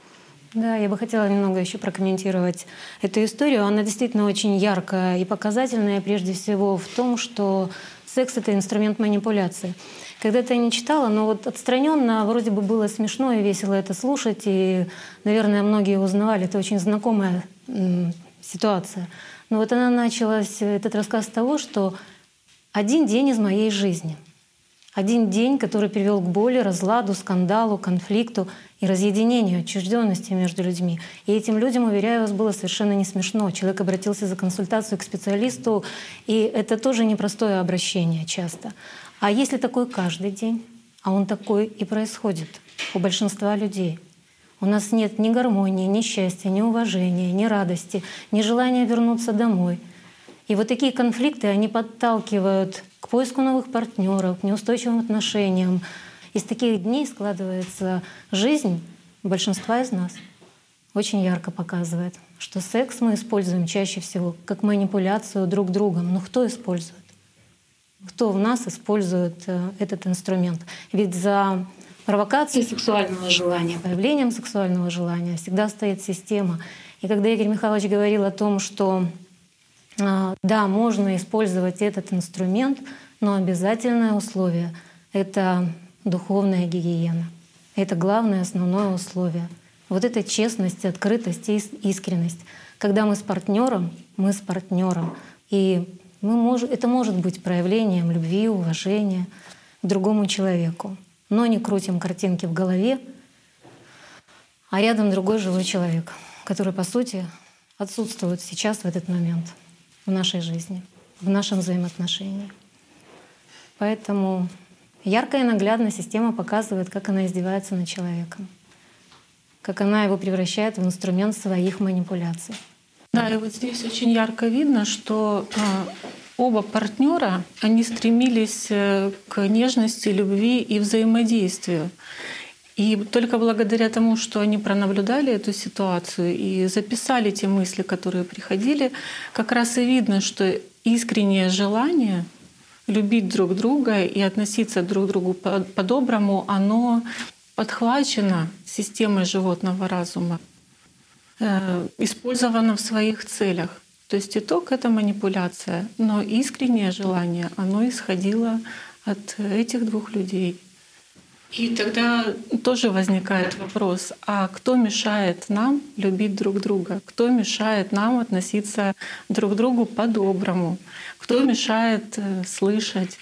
Да, я бы хотела немного еще прокомментировать эту историю. Она действительно очень яркая и показательная, прежде всего в том, что секс — это инструмент манипуляции. Когда-то я не читала, но вот отстраненно вроде бы было смешно и весело это слушать, и, наверное, многие узнавали. Это очень знакомая ситуация. Но вот она началась, этот рассказ с того, что один день из моей жизни. Один день, который привел к боли, разладу, скандалу, конфликту и разъединению, отчужденности между людьми. И этим людям, уверяю вас, было совершенно не смешно. Человек обратился за консультацию к специалисту, и это тоже непростое обращение часто. А если такой каждый день, а он такой и происходит у большинства людей, у нас нет ни гармонии, ни счастья, ни уважения, ни радости, ни желания вернуться домой. И вот такие конфликты, они подталкивают к поиску новых партнеров, к неустойчивым отношениям. Из таких дней складывается жизнь большинства из нас. Очень ярко показывает, что секс мы используем чаще всего как манипуляцию друг другом. Но кто использует? Кто в нас использует э, этот инструмент? Ведь за провокацией сексуального желания, появлением сексуального желания всегда стоит система. И когда Игорь Михайлович говорил о том, что а, да, можно использовать этот инструмент, но обязательное условие — это духовная гигиена. Это главное, основное условие. Вот эта честность, открытость и искренность. Когда мы с партнером, мы с партнером. И мы можем, это может быть проявлением любви, уважения к другому человеку. Но не крутим картинки в голове, а рядом другой живой человек, который, по сути, отсутствует сейчас в этот момент — в нашей жизни, в нашем взаимоотношении. Поэтому яркая и наглядная система показывает, как она издевается над человеком, как она его превращает в инструмент своих манипуляций. Да, и вот здесь очень ярко видно, что а, оба партнера, они стремились э, к нежности, любви и взаимодействию. И только благодаря тому, что они пронаблюдали эту ситуацию и записали те мысли, которые приходили, как раз и видно, что искреннее желание любить друг друга и относиться друг к другу по-доброму, оно подхвачено системой животного разума, э, использовано в своих целях. То есть итог — это манипуляция, но искреннее желание, оно исходило от этих двух людей — и тогда тоже возникает вопрос, а кто мешает нам любить друг друга? Кто мешает нам относиться друг к другу по-доброму? Кто мешает э, слышать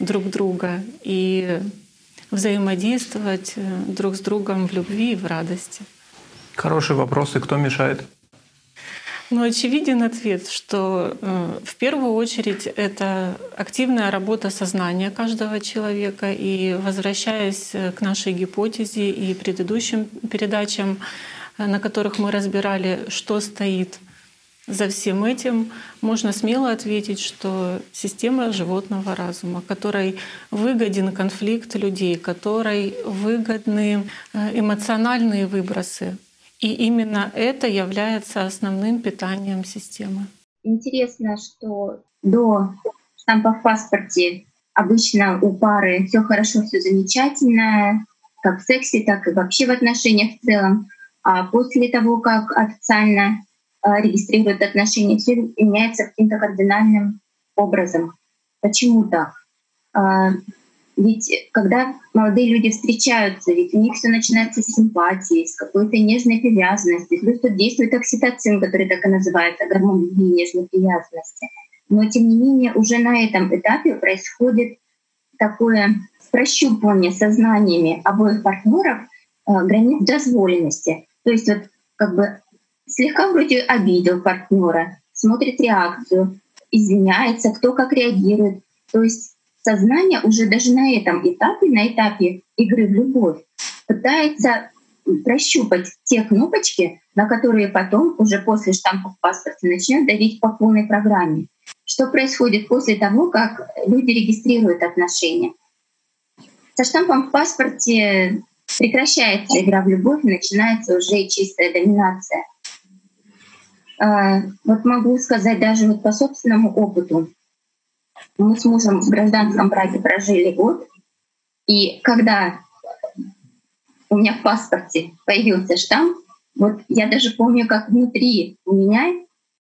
друг друга и взаимодействовать э, друг с другом в любви и в радости? Хороший вопрос, и кто мешает? Ну, очевиден ответ, что э, в первую очередь это активная работа сознания каждого человека. И возвращаясь э, к нашей гипотезе и предыдущим передачам, э, на которых мы разбирали, что стоит за всем этим, можно смело ответить, что система животного разума, которой выгоден конфликт людей, которой выгодны э, эмоциональные выбросы, и именно это является основным питанием системы. Интересно, что до штампа в паспорте обычно у пары все хорошо, все замечательно, как в сексе, так и вообще в отношениях в целом. А после того, как официально а, регистрируют отношения, все меняется каким-то кардинальным образом. Почему так? Ведь когда молодые люди встречаются, ведь у них все начинается с симпатии, с какой-то нежной привязанности. Плюс тут действует окситоцин, который так и называется, гормон любви нежной привязанности. Но тем не менее уже на этом этапе происходит такое прощупывание сознаниями обоих партнеров э, границ дозволенности. То есть вот как бы слегка вроде обидел партнера, смотрит реакцию, извиняется, кто как реагирует. То есть сознание уже даже на этом этапе, на этапе игры в любовь, пытается прощупать те кнопочки, на которые потом уже после штампа в паспорте начнет давить по полной программе. Что происходит после того, как люди регистрируют отношения? Со штампом в паспорте прекращается игра в любовь, начинается уже чистая доминация. А, вот могу сказать даже вот по собственному опыту. Мы с мужем в гражданском браке прожили год, и когда у меня в паспорте появился штамп, вот я даже помню, как внутри у меня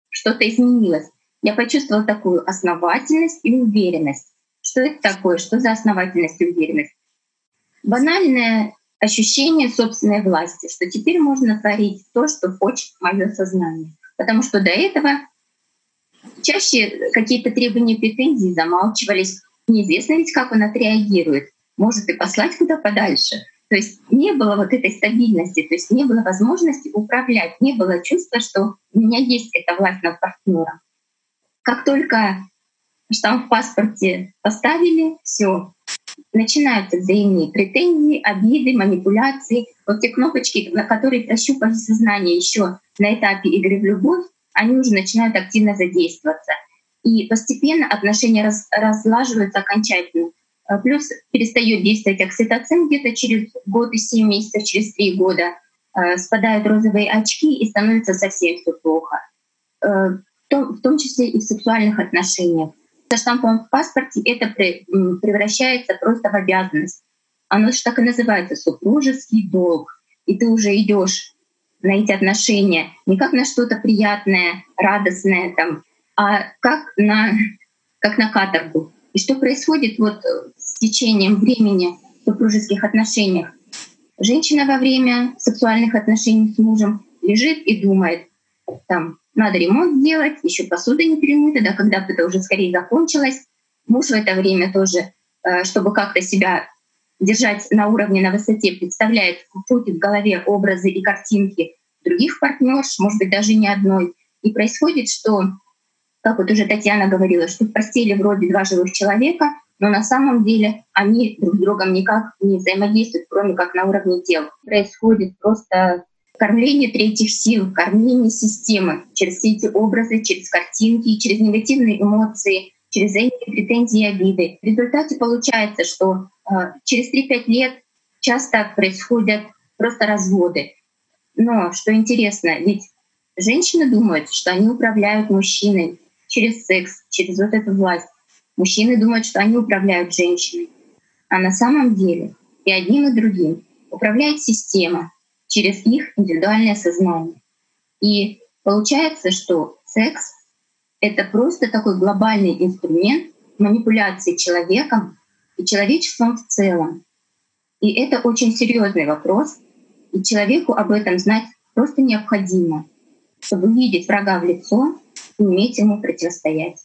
что-то изменилось. Я почувствовала такую основательность и уверенность. Что это такое? Что за основательность и уверенность? Банальное ощущение собственной власти, что теперь можно творить то, что хочет мое сознание. Потому что до этого чаще какие-то требования, претензии замалчивались. неизвестно ведь, как он отреагирует. Может и послать куда подальше. То есть не было вот этой стабильности, то есть не было возможности управлять, не было чувства, что у меня есть эта власть над партнером. Как только штамп в паспорте поставили, все, начинаются взаимные претензии, обиды, манипуляции. Вот те кнопочки, на которые прощупали сознание еще на этапе игры в любовь, они уже начинают активно задействоваться. И постепенно отношения раз, разлаживаются окончательно. А плюс перестает действовать окситоцин где-то через год и 7 месяцев, через 3 года. А, спадают розовые очки и становится совсем все плохо. А, в том числе и в сексуальных отношениях. Со штампом в паспорте это превращается просто в обязанность. Оно же так и называется супружеский долг. И ты уже идешь на эти отношения не как на что-то приятное, радостное, там, а как на, как на каторгу. И что происходит вот с течением времени в супружеских отношениях? Женщина во время сексуальных отношений с мужем лежит и думает, там, надо ремонт сделать, еще посуда не перемыта, да, когда бы это уже скорее закончилось. Муж в это время тоже, э, чтобы как-то себя держать на уровне, на высоте, представляет, крутит в голове образы и картинки других партнерш, может быть, даже не одной. И происходит, что, как вот уже Татьяна говорила, что в постели вроде два живых человека, но на самом деле они друг с другом никак не взаимодействуют, кроме как на уровне тел. Происходит просто кормление третьих сил, кормление системы через все эти образы, через картинки, через негативные эмоции, через эти претензии и обиды. В результате получается, что через 3-5 лет часто происходят просто разводы. Но что интересно, ведь женщины думают, что они управляют мужчиной через секс, через вот эту власть. Мужчины думают, что они управляют женщиной. А на самом деле и одним, и другим управляет система, через их индивидуальное сознание. И получается, что секс — это просто такой глобальный инструмент манипуляции человеком и человечеством в целом. И это очень серьезный вопрос, и человеку об этом знать просто необходимо, чтобы видеть врага в лицо и уметь ему противостоять.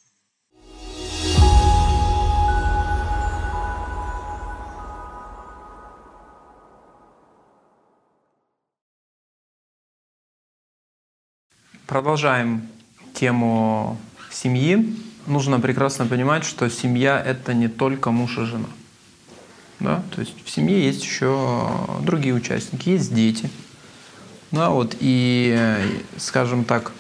Продолжаем тему семьи. Нужно прекрасно понимать, что семья — это не только муж и жена. Да? То есть в семье есть еще другие участники, есть дети. Да, вот, и, скажем так,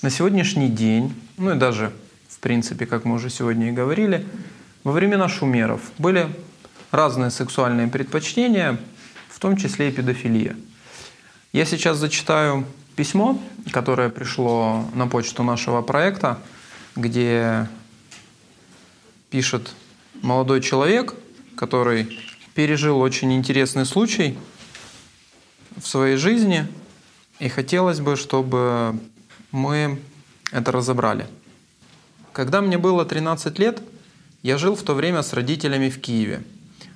на сегодняшний день, ну и даже, в принципе, как мы уже сегодня и говорили, во времена шумеров были разные сексуальные предпочтения, в том числе и педофилия. Я сейчас зачитаю письмо, которое пришло на почту нашего проекта, где пишет молодой человек, который пережил очень интересный случай в своей жизни, и хотелось бы, чтобы мы это разобрали. Когда мне было 13 лет, я жил в то время с родителями в Киеве,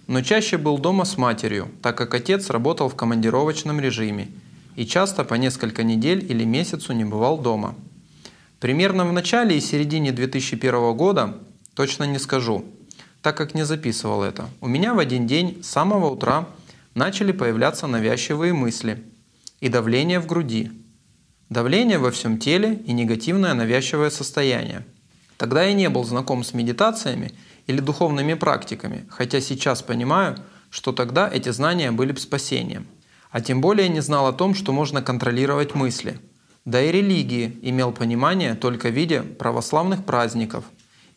но чаще был дома с матерью, так как отец работал в командировочном режиме – и часто по несколько недель или месяцу не бывал дома. Примерно в начале и середине 2001 года, точно не скажу, так как не записывал это, у меня в один день с самого утра начали появляться навязчивые мысли и давление в груди, давление во всем теле и негативное навязчивое состояние. Тогда я не был знаком с медитациями или духовными практиками, хотя сейчас понимаю, что тогда эти знания были бы спасением – а тем более не знал о том, что можно контролировать мысли. Да и религии имел понимание только в виде православных праздников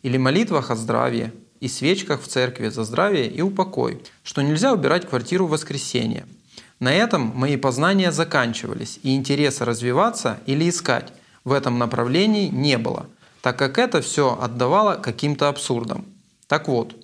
или молитвах о здравии и свечках в церкви за здравие и упокой, что нельзя убирать квартиру в воскресенье. На этом мои познания заканчивались, и интереса развиваться или искать в этом направлении не было, так как это все отдавало каким-то абсурдам. Так вот,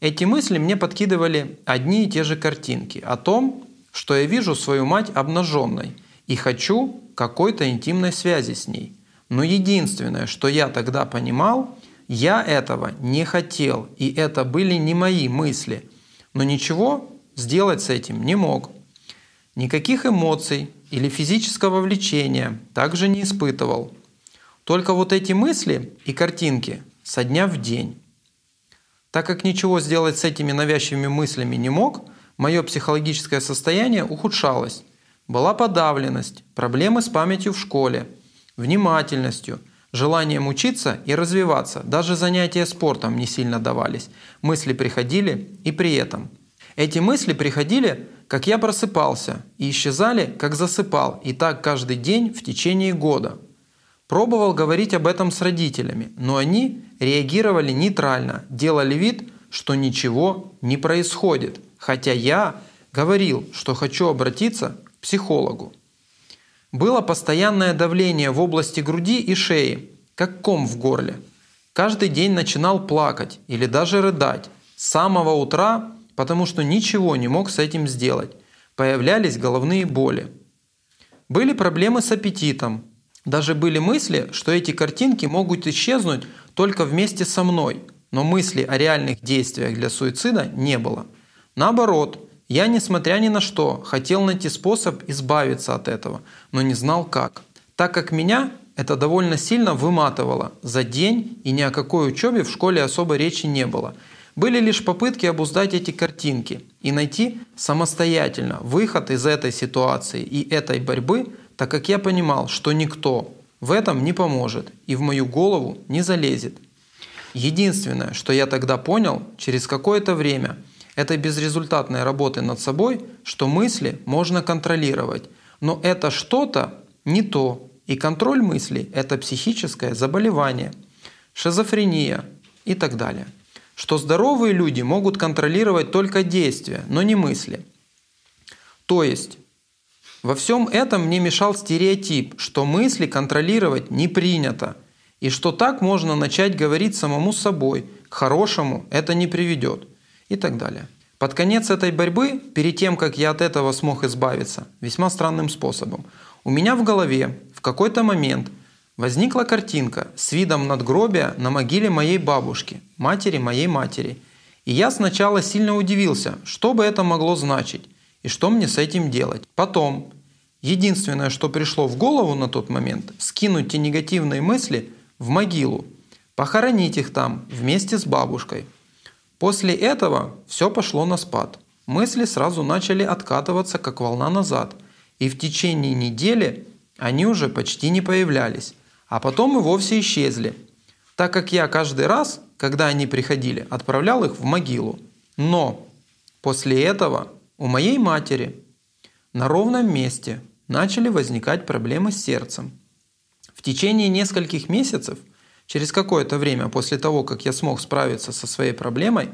эти мысли мне подкидывали одни и те же картинки о том, что я вижу свою мать обнаженной и хочу какой-то интимной связи с ней. Но единственное, что я тогда понимал, я этого не хотел, и это были не мои мысли. Но ничего сделать с этим не мог. Никаких эмоций или физического влечения также не испытывал. Только вот эти мысли и картинки со дня в день. Так как ничего сделать с этими навязчивыми мыслями не мог, мое психологическое состояние ухудшалось. Была подавленность, проблемы с памятью в школе, внимательностью, желанием учиться и развиваться. Даже занятия спортом не сильно давались. Мысли приходили и при этом. Эти мысли приходили, как я просыпался, и исчезали, как засыпал, и так каждый день в течение года. Пробовал говорить об этом с родителями, но они реагировали нейтрально, делали вид, что ничего не происходит, хотя я говорил, что хочу обратиться психологу. Было постоянное давление в области груди и шеи, как ком в горле. Каждый день начинал плакать или даже рыдать. С самого утра, потому что ничего не мог с этим сделать. Появлялись головные боли. Были проблемы с аппетитом. Даже были мысли, что эти картинки могут исчезнуть только вместе со мной. Но мысли о реальных действиях для суицида не было. Наоборот, я, несмотря ни на что, хотел найти способ избавиться от этого, но не знал как. Так как меня это довольно сильно выматывало за день, и ни о какой учебе в школе особо речи не было. Были лишь попытки обуздать эти картинки и найти самостоятельно выход из этой ситуации и этой борьбы, так как я понимал, что никто в этом не поможет и в мою голову не залезет. Единственное, что я тогда понял через какое-то время – этой безрезультатной работы над собой, что мысли можно контролировать. Но это что-то не то. И контроль мыслей – это психическое заболевание, шизофрения и так далее. Что здоровые люди могут контролировать только действия, но не мысли. То есть во всем этом мне мешал стереотип, что мысли контролировать не принято, и что так можно начать говорить самому собой, к хорошему это не приведет и так далее. Под конец этой борьбы, перед тем, как я от этого смог избавиться, весьма странным способом, у меня в голове в какой-то момент возникла картинка с видом надгробия на могиле моей бабушки, матери моей матери. И я сначала сильно удивился, что бы это могло значить и что мне с этим делать. Потом, единственное, что пришло в голову на тот момент, скинуть те негативные мысли в могилу, похоронить их там вместе с бабушкой – После этого все пошло на спад. Мысли сразу начали откатываться, как волна назад. И в течение недели они уже почти не появлялись. А потом и вовсе исчезли. Так как я каждый раз, когда они приходили, отправлял их в могилу. Но после этого у моей матери на ровном месте начали возникать проблемы с сердцем. В течение нескольких месяцев Через какое-то время после того, как я смог справиться со своей проблемой,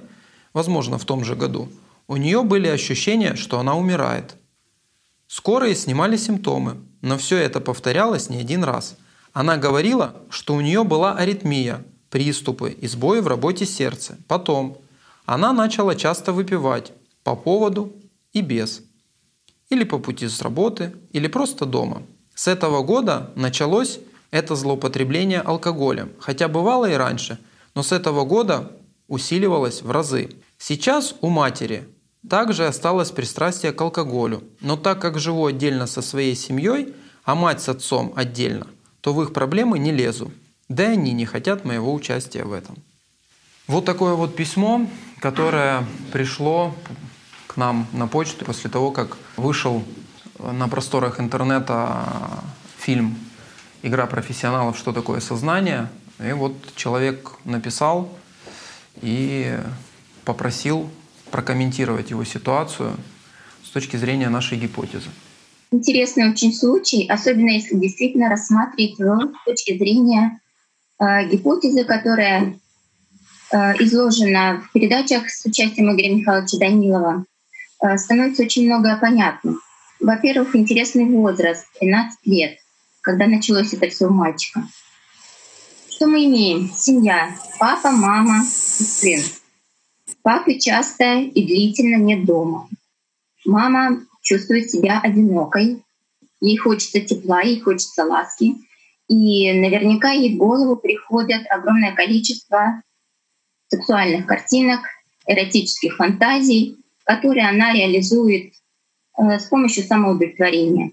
возможно, в том же году, у нее были ощущения, что она умирает. Скорые снимали симптомы, но все это повторялось не один раз. Она говорила, что у нее была аритмия, приступы и сбои в работе сердца. Потом она начала часто выпивать по поводу и без. Или по пути с работы, или просто дома. С этого года началось это злоупотребление алкоголем, хотя бывало и раньше, но с этого года усиливалось в разы. Сейчас у матери также осталось пристрастие к алкоголю, но так как живу отдельно со своей семьей, а мать с отцом отдельно, то в их проблемы не лезу. Да и они не хотят моего участия в этом. Вот такое вот письмо, которое пришло к нам на почту после того, как вышел на просторах интернета фильм игра профессионалов, что такое сознание. И вот человек написал и попросил прокомментировать его ситуацию с точки зрения нашей гипотезы. Интересный очень случай, особенно если действительно рассматривать его с точки зрения э, гипотезы, которая э, изложена в передачах с участием Игоря Михайловича Данилова, э, становится очень многое понятно. Во-первых, интересный возраст — 13 лет когда началось это все у мальчика. Что мы имеем? Семья. Папа, мама и сын. Папы часто и длительно нет дома. Мама чувствует себя одинокой. Ей хочется тепла, ей хочется ласки. И наверняка ей в голову приходят огромное количество сексуальных картинок, эротических фантазий, которые она реализует э, с помощью самоудовлетворения.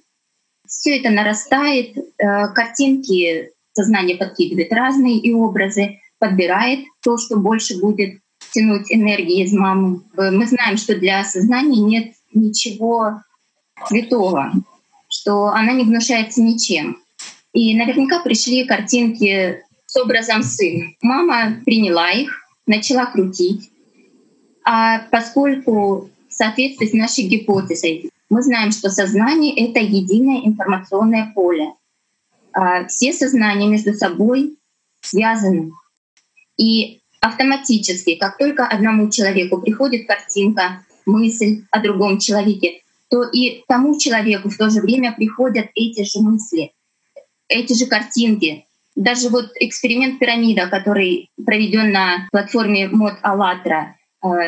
Все это нарастает, э, картинки сознание подкидывает разные и образы, подбирает то, что больше будет тянуть энергии из мамы. Мы знаем, что для сознания нет ничего святого, что она не внушается ничем. И наверняка пришли картинки с образом сына. Мама приняла их, начала крутить. А поскольку в соответствии с нашей гипотезой мы знаем, что сознание — это единое информационное поле. А все сознания между собой связаны. И автоматически, как только одному человеку приходит картинка, мысль о другом человеке, то и тому человеку в то же время приходят эти же мысли, эти же картинки. Даже вот эксперимент пирамида, который проведен на платформе Мод АЛЛАТРА,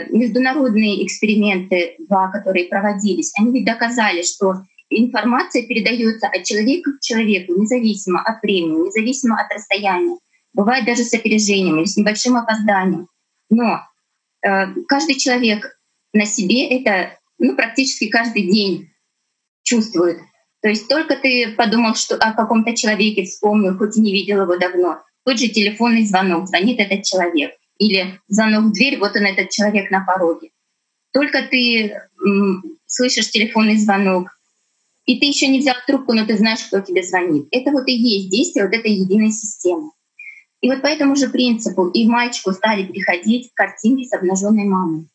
международные эксперименты, два, которые проводились, они ведь доказали, что информация передается от человека к человеку, независимо от времени, независимо от расстояния бывает даже с опережением или с небольшим опозданием. Но э, каждый человек на себе это ну, практически каждый день чувствует. То есть только ты подумал что о каком-то человеке, вспомнил, хоть и не видел его давно, тот же телефонный звонок, звонит этот человек. Или звонок в дверь, вот он этот человек на пороге. Только ты слышишь телефонный звонок, и ты еще не взял трубку, но ты знаешь, кто тебе звонит. Это вот и есть действие вот этой единой системы. И вот по этому же принципу и мальчику стали приходить картинки с обнаженной мамой.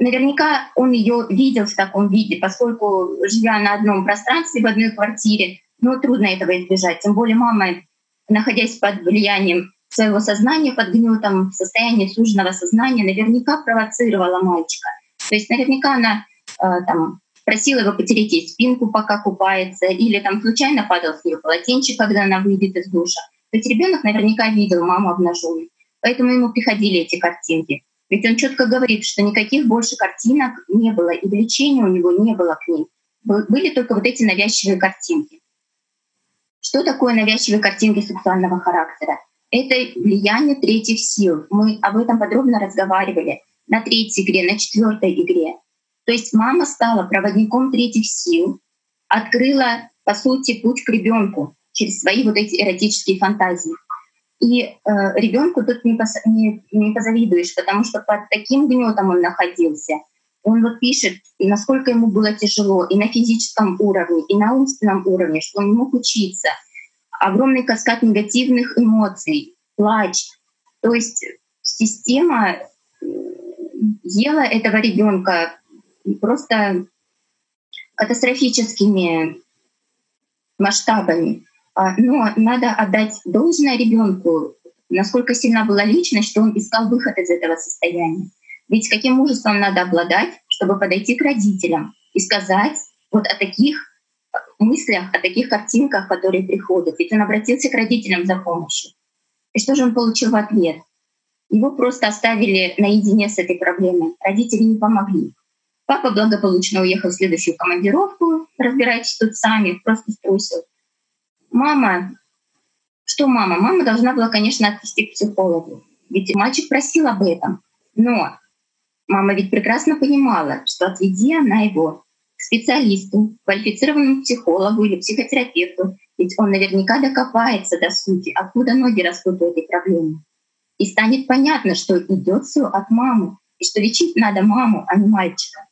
Наверняка он ее видел в таком виде, поскольку живя на одном пространстве в одной квартире, ну трудно этого избежать. Тем более мама, находясь под влиянием своего сознания, под гнетом, в состоянии суженного сознания, наверняка провоцировала мальчика. То есть наверняка она э, там просила его потереть ей спинку, пока купается, или там случайно падал с нее полотенчик, когда она выйдет из душа. То есть ребенок наверняка видел маму обнаженной, поэтому ему приходили эти картинки. Ведь он четко говорит, что никаких больше картинок не было, и влечения у него не было к ним. Были только вот эти навязчивые картинки. Что такое навязчивые картинки сексуального характера? Это влияние третьих сил. Мы об этом подробно разговаривали на третьей игре, на четвертой игре. То есть мама стала проводником третьих сил, открыла, по сути, путь к ребенку через свои вот эти эротические фантазии. И э, ребенку тут не, пос, не, не позавидуешь, потому что под таким гнетом он находился. Он вот пишет, насколько ему было тяжело и на физическом уровне, и на умственном уровне, что он не мог учиться. Огромный каскад негативных эмоций, плач. То есть система э, ела этого ребенка просто катастрофическими масштабами. А, но надо отдать должное ребенку, насколько сильна была личность, что он искал выход из этого состояния. Ведь каким мужеством надо обладать, чтобы подойти к родителям и сказать вот о таких мыслях, о таких картинках, которые приходят. Ведь он обратился к родителям за помощью. И что же он получил в ответ? Его просто оставили наедине с этой проблемой. Родители не помогли. Папа благополучно уехал в следующую командировку, разбирайтесь тут сами, просто струсил. Мама, что мама? Мама должна была, конечно, отвести к психологу. Ведь мальчик просил об этом. Но мама ведь прекрасно понимала, что отведи она его специалисту, квалифицированному психологу или психотерапевту, ведь он наверняка докопается до сути, откуда ноги растут у этой проблемы. И станет понятно, что идет все от мамы, и что лечить надо маму, а не мальчика.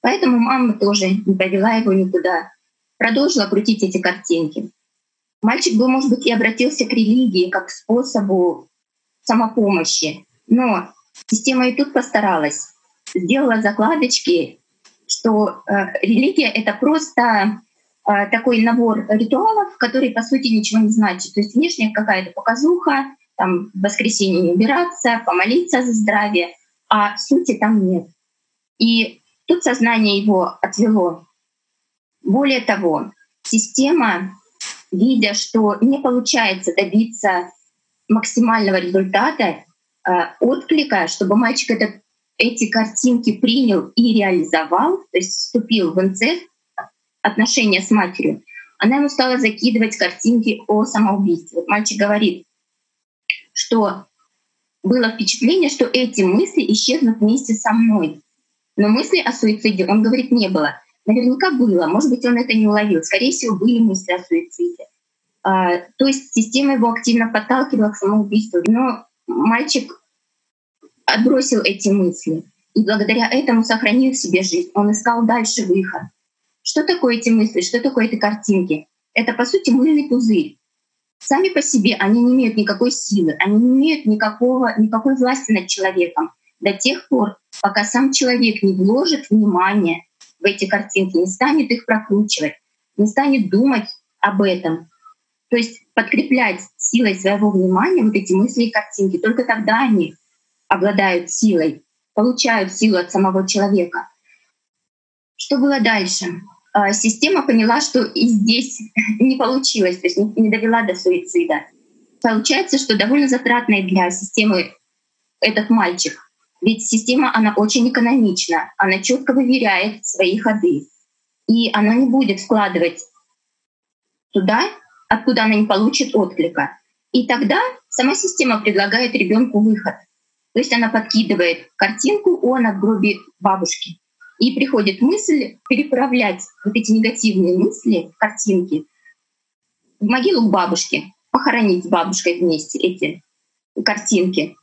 Поэтому мама тоже не повела его никуда, продолжила крутить эти картинки. Мальчик бы, может быть, и обратился к религии как к способу самопомощи, но система и тут постаралась, сделала закладочки, что э, религия — это просто э, такой набор ритуалов, которые, по сути, ничего не значат. То есть внешняя какая-то показуха, там в воскресенье не убираться, помолиться за здравие, а сути там нет. И тут сознание его отвело. Более того, система видя, что не получается добиться максимального результата, э, отклика, чтобы мальчик этот, эти картинки принял и реализовал, то есть вступил в инцест, отношения с матерью, она ему стала закидывать картинки о самоубийстве. Вот мальчик говорит, что было впечатление, что эти мысли исчезнут вместе со мной. Но мысли о суициде, он говорит, не было. Наверняка было, может быть, он это не уловил. Скорее всего, были мысли о суициде. А, то есть система его активно подталкивала к самоубийству. Но мальчик отбросил эти мысли. И благодаря этому сохранил себе жизнь. Он искал дальше выход. Что такое эти мысли? Что такое эти картинки? Это, по сути, мыльный пузырь. Сами по себе они не имеют никакой силы, они не имеют никакого, никакой власти над человеком до тех пор, пока сам человек не вложит внимание в эти картинки, не станет их прокручивать, не станет думать об этом. То есть подкреплять силой своего внимания вот эти мысли и картинки. Только тогда они обладают силой, получают силу от самого человека. Что было дальше? А, система поняла, что и здесь [laughs] не получилось, то есть не довела до суицида. Получается, что довольно затратный для системы этот мальчик. Ведь система, она очень экономична, она четко выверяет свои ходы. И она не будет вкладывать туда, откуда она не получит отклика. И тогда сама система предлагает ребенку выход. То есть она подкидывает картинку о надгробии бабушки. И приходит мысль переправлять вот эти негативные мысли картинки в могилу к бабушке, похоронить с бабушкой вместе эти картинки.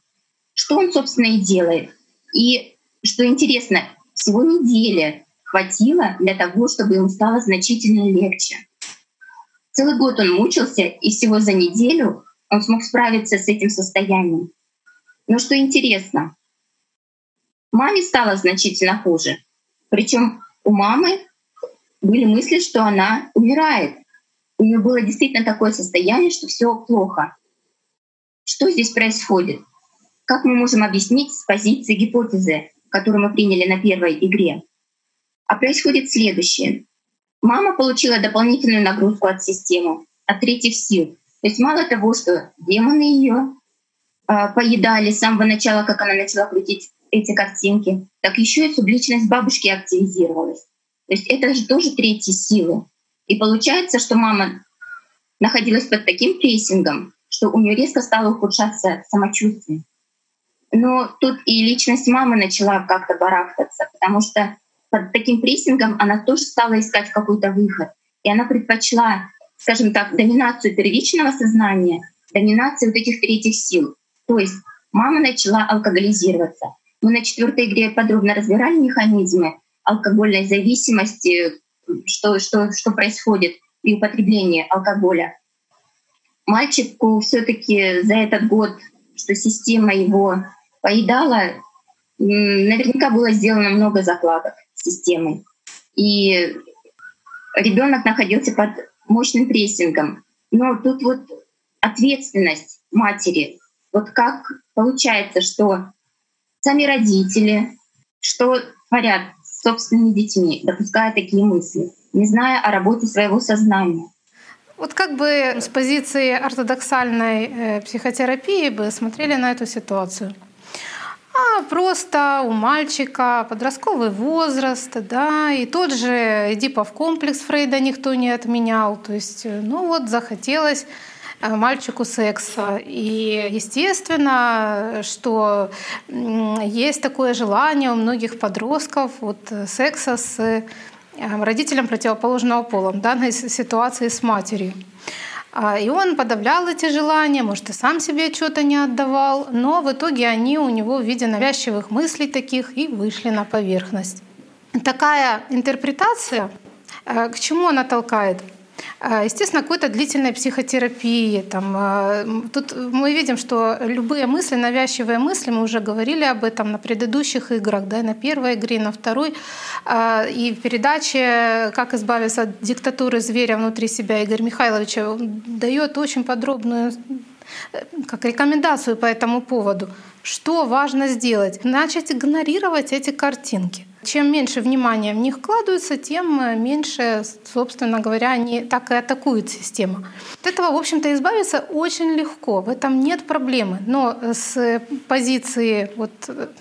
Что он, собственно, и делает. И что интересно, всего недели хватило для того, чтобы ему стало значительно легче. Целый год он мучился, и всего за неделю он смог справиться с этим состоянием. Но что интересно, маме стало значительно хуже. Причем у мамы были мысли, что она умирает. У нее было действительно такое состояние, что все плохо. Что здесь происходит? Как мы можем объяснить с позиции гипотезы, которую мы приняли на первой игре? А происходит следующее. Мама получила дополнительную нагрузку от системы, от третьих сил. То есть мало того, что демоны ее поедали с самого начала, как она начала крутить эти картинки, так еще и субличность бабушки активизировалась. То есть это же тоже третьи силы. И получается, что мама находилась под таким прессингом, что у нее резко стало ухудшаться самочувствие. Но тут и личность мамы начала как-то барахтаться, потому что под таким прессингом она тоже стала искать какой-то выход. И она предпочла, скажем так, доминацию первичного сознания, доминацию вот этих третьих сил. То есть мама начала алкоголизироваться. Мы на четвертой игре подробно разбирали механизмы алкогольной зависимости, что, что, что происходит при употреблении алкоголя. Мальчику все-таки за этот год, что система его поедала, наверняка было сделано много закладок системой. И ребенок находился под мощным прессингом. Но тут вот ответственность матери. Вот как получается, что сами родители, что творят с собственными детьми, допуская такие мысли, не зная о работе своего сознания. Вот как бы с позиции ортодоксальной э, психотерапии бы смотрели на эту ситуацию? а просто у мальчика подростковый возраст, да, и тот же Эдипов комплекс Фрейда никто не отменял. То есть, э, ну вот захотелось мальчику секса. И естественно, что есть такое желание у многих подростков вот, э, секса с родителем противоположного пола, в данной ситуации с матерью. А, и он подавлял эти желания, может, и сам себе что-то не отдавал, но в итоге они у него в виде навязчивых мыслей таких и вышли на поверхность. Такая интерпретация, э, к чему она толкает? А, естественно, какой-то длительной психотерапии. Там, а, тут мы видим, что любые мысли, навязчивые мысли, мы уже говорили об этом на предыдущих играх, да, на первой игре, на второй. А, и в передаче «Как избавиться от диктатуры зверя внутри себя» Игорь Михайлович дает очень подробную э, как рекомендацию по этому поводу. Что важно сделать? Начать игнорировать эти картинки — чем меньше внимания в них вкладывается, тем э, меньше, собственно говоря, они так и атакуют систему. От этого, в общем-то, избавиться очень легко, в этом нет проблемы. Но с позиции вот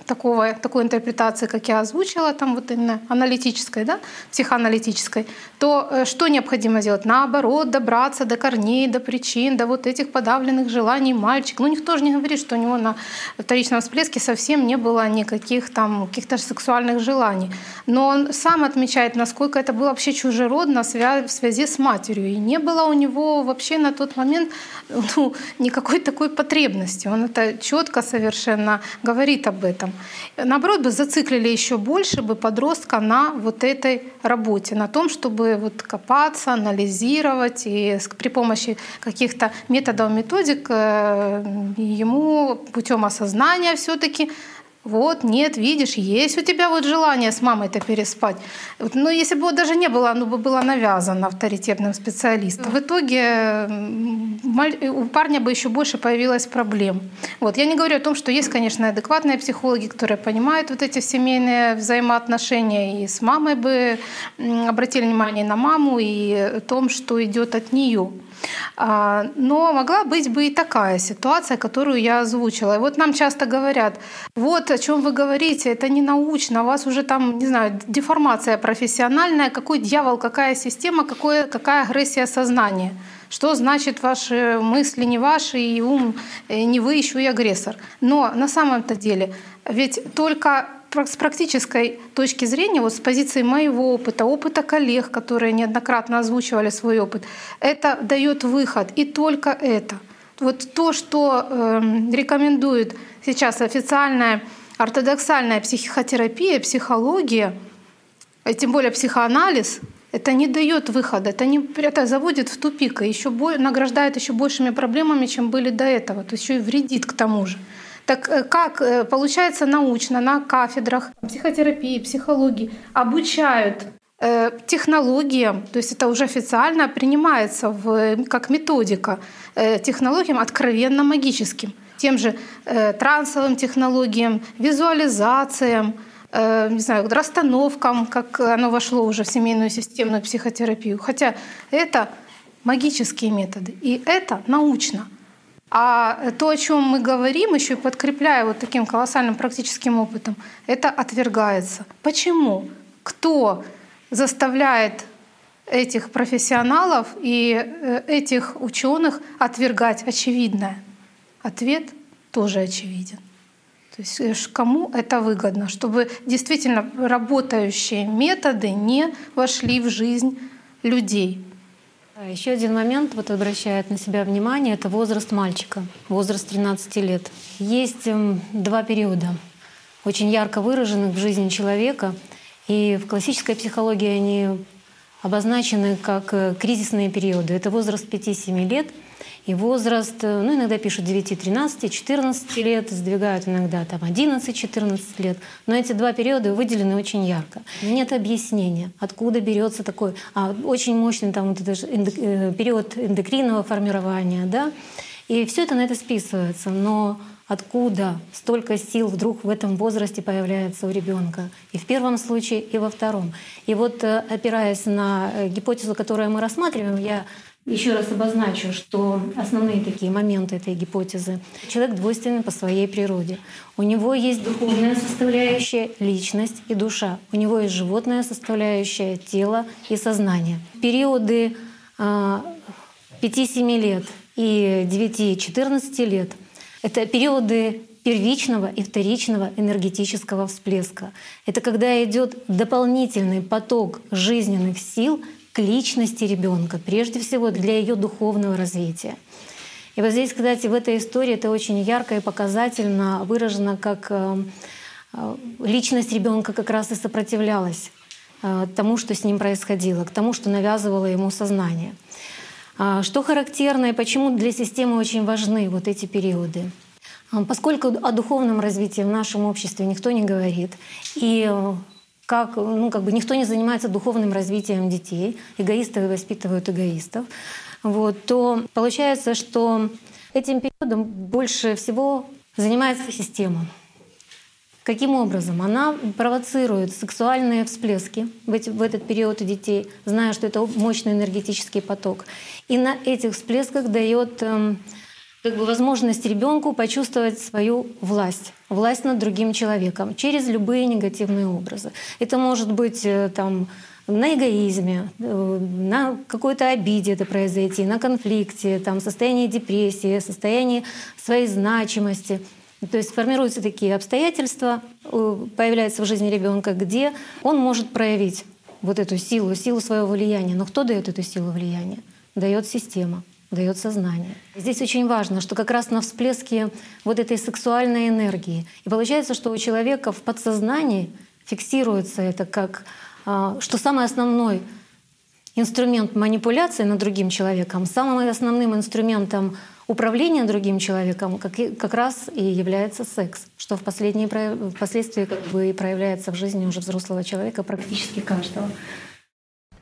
такого, такой интерпретации, как я озвучила, там вот именно аналитической, да, психоаналитической, то э, что необходимо сделать? Наоборот, добраться до корней, до причин, до вот этих подавленных желаний мальчика. Ну, никто же не говорит, что у него на вторичном всплеске совсем не было никаких там каких-то сексуальных желаний желаний. Но он сам отмечает, насколько это было вообще чужеродно в связи с матерью. И не было у него вообще на тот момент [laughs] ну, никакой такой потребности. Он это четко совершенно говорит об этом. Наоборот, бы зациклили еще больше бы подростка на вот этой работе, на том, чтобы вот копаться, анализировать и при помощи каких-то методов, методик э, ему путем осознания все-таки вот, нет, видишь, есть у тебя вот желание с мамой-то переспать. Вот, но если бы вот даже не было, оно бы было навязано авторитетным специалистом. В итоге у парня бы еще больше появилось проблем. Вот. Я не говорю о том, что есть, конечно, адекватные психологи, которые понимают вот эти семейные взаимоотношения и с мамой бы обратили внимание на маму и о том, что идет от нее. А, но могла быть бы и такая ситуация, которую я озвучила. И вот нам часто говорят, вот о чем вы говорите, это не научно, у вас уже там, не знаю, деформация профессиональная, какой дьявол, какая система, какое, какая агрессия сознания. Что значит ваши мысли не ваши, и ум не вы, еще и агрессор. Но на самом-то деле ведь только с практической точки зрения, вот с позиции моего опыта, опыта коллег, которые неоднократно озвучивали свой опыт, это дает выход. И только это. Вот то, что э, рекомендует сейчас официальная ортодоксальная психотерапия, психология, и тем более психоанализ, это не дает выхода, это, не, это заводит в тупик и еще бо, награждает еще большими проблемами, чем были до этого, то есть еще и вредит к тому же. Так э, как э, получается научно на кафедрах психотерапии, психологии обучают э, технологиям, то есть это уже официально принимается в, как методика технологиям откровенно магическим, тем же трансовым технологиям, визуализациям, не знаю, расстановкам, как оно вошло уже в семейную системную психотерапию. Хотя это магические методы, и это научно. А то, о чем мы говорим, еще и подкрепляя вот таким колоссальным практическим опытом, это отвергается. Почему? Кто заставляет этих профессионалов и э, этих ученых отвергать очевидное? Ответ тоже очевиден. То есть э, кому это выгодно, чтобы действительно работающие методы не вошли в жизнь людей. Еще один момент вот обращает на себя внимание — это возраст мальчика, возраст 13 лет. Есть эм, два периода, очень ярко выраженных в жизни человека, и в классической психологии они обозначены как э, кризисные периоды. Это возраст 5-7 лет — и возраст, э, ну, иногда пишут 9, 13, 14 лет, сдвигают иногда там 11-14 лет. Но эти два периода выделены очень ярко. Нет объяснения, откуда берется такой а, очень мощный там вот этот э, период эндокринного формирования, да, и все это на это списывается. Но откуда столько сил вдруг в этом возрасте появляется у ребенка. И в первом случае, и во втором. И вот э, опираясь на гипотезу, которую мы рассматриваем, я еще раз обозначу, что основные такие моменты этой гипотезы. Человек двойственный по своей природе. У него есть духовная составляющая, личность и душа. У него есть животная составляющая, тело и сознание. Периоды 5-7 а, лет и 9-14 лет — это периоды первичного и вторичного энергетического всплеска. Это когда идет дополнительный поток жизненных сил к личности ребенка, прежде всего для ее духовного развития. И вот здесь, кстати, в этой истории это очень ярко и показательно выражено, как э, э, личность ребенка как раз и сопротивлялась э, тому, что с ним происходило, к тому, что навязывало ему сознание. А что характерно и почему для системы очень важны вот эти периоды? Поскольку о духовном развитии в нашем обществе никто не говорит, и как, ну, как бы никто не занимается духовным развитием детей, эгоисты воспитывают эгоистов, вот, то получается, что этим периодом больше всего занимается система. Каким образом? Она провоцирует сексуальные всплески в, эти, в этот период у детей, зная, что это мощный энергетический поток. И на этих всплесках дает эм, как бы возможность ребенку почувствовать свою власть, власть над другим человеком через любые негативные образы. Это может быть э, там на эгоизме, э, на какой-то обиде это произойти, на конфликте, там, состоянии депрессии, состоянии своей значимости. То есть формируются такие обстоятельства, э, появляются в жизни ребенка, где он может проявить вот эту силу, силу своего влияния. Но кто дает эту силу влияния? Дает система, дает сознание. Здесь очень важно, что как раз на всплеске вот этой сексуальной энергии. И получается, что у человека в подсознании фиксируется это как а, что самый основной инструмент манипуляции над другим человеком, самым основным инструментом управления другим человеком как, как раз и является секс, что в последние, впоследствии как бы и проявляется в жизни уже взрослого человека практически каждого.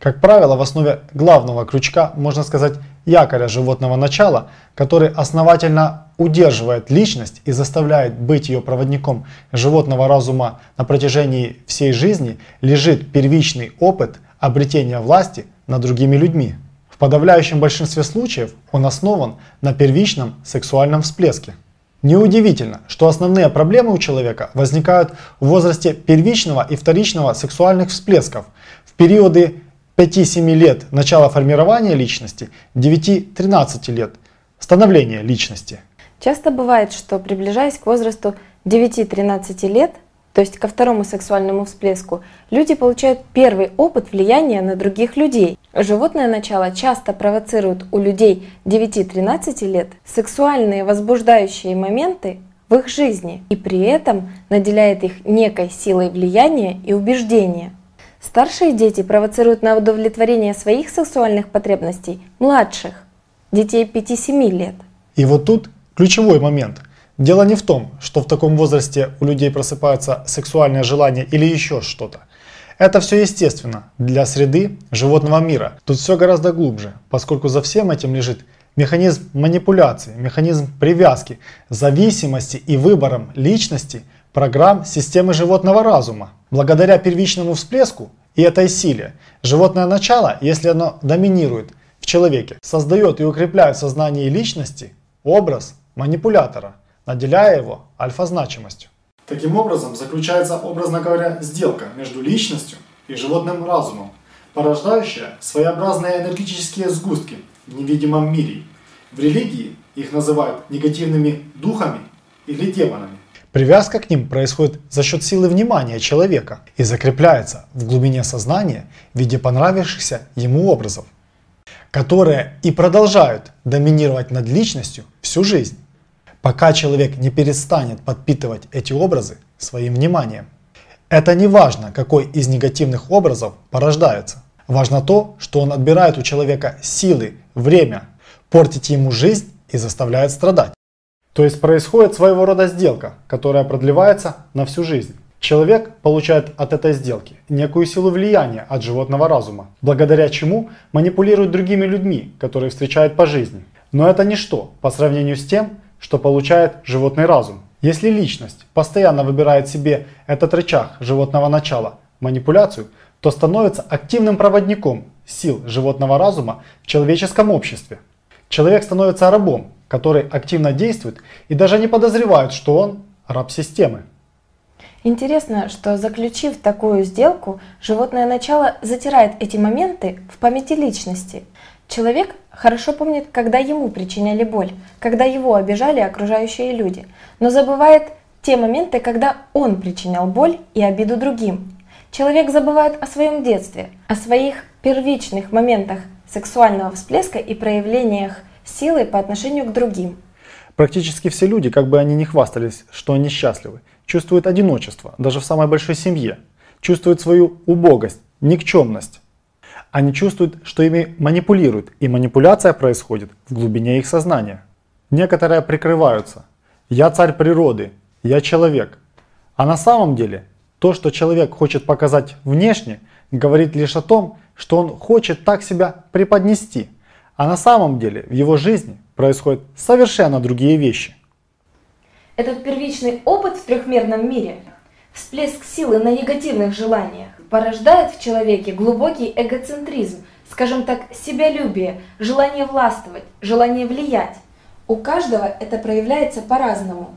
Как правило, в основе главного крючка, можно сказать, якоря животного начала, который основательно удерживает личность и заставляет быть ее проводником животного разума на протяжении всей жизни, лежит первичный опыт обретения власти над другими людьми. В подавляющем большинстве случаев он основан на первичном сексуальном всплеске. Неудивительно, что основные проблемы у человека возникают в возрасте первичного и вторичного сексуальных всплесков в периоды 5-7 лет начала формирования личности, 9-13 лет становления личности. Часто бывает, что приближаясь к возрасту 9-13 лет, то есть ко второму сексуальному всплеску, люди получают первый опыт влияния на других людей. Животное начало часто провоцирует у людей 9-13 лет сексуальные возбуждающие моменты в их жизни и при этом наделяет их некой силой влияния и убеждения. Старшие дети провоцируют на удовлетворение своих сексуальных потребностей младших, детей 5-7 лет. И вот тут ключевой момент – Дело не в том, что в таком возрасте у людей просыпаются сексуальное желание или еще что-то. Это все естественно для среды животного мира. Тут все гораздо глубже, поскольку за всем этим лежит механизм манипуляции, механизм привязки, зависимости и выбором личности программ системы животного разума. Благодаря первичному всплеску и этой силе, животное начало, если оно доминирует в человеке, создает и укрепляет в сознании личности образ манипулятора – наделяя его альфа-значимостью. Таким образом, заключается, образно говоря, сделка между личностью и животным разумом, порождающая своеобразные энергетические сгустки в невидимом мире. В религии их называют негативными духами или демонами. Привязка к ним происходит за счет силы внимания человека и закрепляется в глубине сознания в виде понравившихся ему образов, которые и продолжают доминировать над личностью всю жизнь пока человек не перестанет подпитывать эти образы своим вниманием. Это не важно, какой из негативных образов порождается. Важно то, что он отбирает у человека силы, время, портит ему жизнь и заставляет страдать. То есть происходит своего рода сделка, которая продлевается на всю жизнь. Человек получает от этой сделки некую силу влияния от животного разума, благодаря чему манипулирует другими людьми, которые встречает по жизни. Но это ничто по сравнению с тем, что получает животный разум. Если личность постоянно выбирает себе этот рычаг животного начала, манипуляцию, то становится активным проводником сил животного разума в человеческом обществе. Человек становится рабом, который активно действует и даже не подозревает, что он раб системы. Интересно, что заключив такую сделку, животное начало затирает эти моменты в памяти личности. Человек хорошо помнит, когда ему причиняли боль, когда его обижали окружающие люди, но забывает те моменты, когда он причинял боль и обиду другим. Человек забывает о своем детстве, о своих первичных моментах сексуального всплеска и проявлениях силы по отношению к другим. Практически все люди, как бы они ни хвастались, что они счастливы, чувствуют одиночество, даже в самой большой семье, чувствуют свою убогость, никчемность, они чувствуют, что ими манипулируют, и манипуляция происходит в глубине их сознания. Некоторые прикрываются. Я царь природы, я человек. А на самом деле, то, что человек хочет показать внешне, говорит лишь о том, что он хочет так себя преподнести. А на самом деле в его жизни происходят совершенно другие вещи. Этот первичный опыт в трехмерном мире, всплеск силы на негативных желаниях, порождает в человеке глубокий эгоцентризм, скажем так, себялюбие, желание властвовать, желание влиять. У каждого это проявляется по-разному.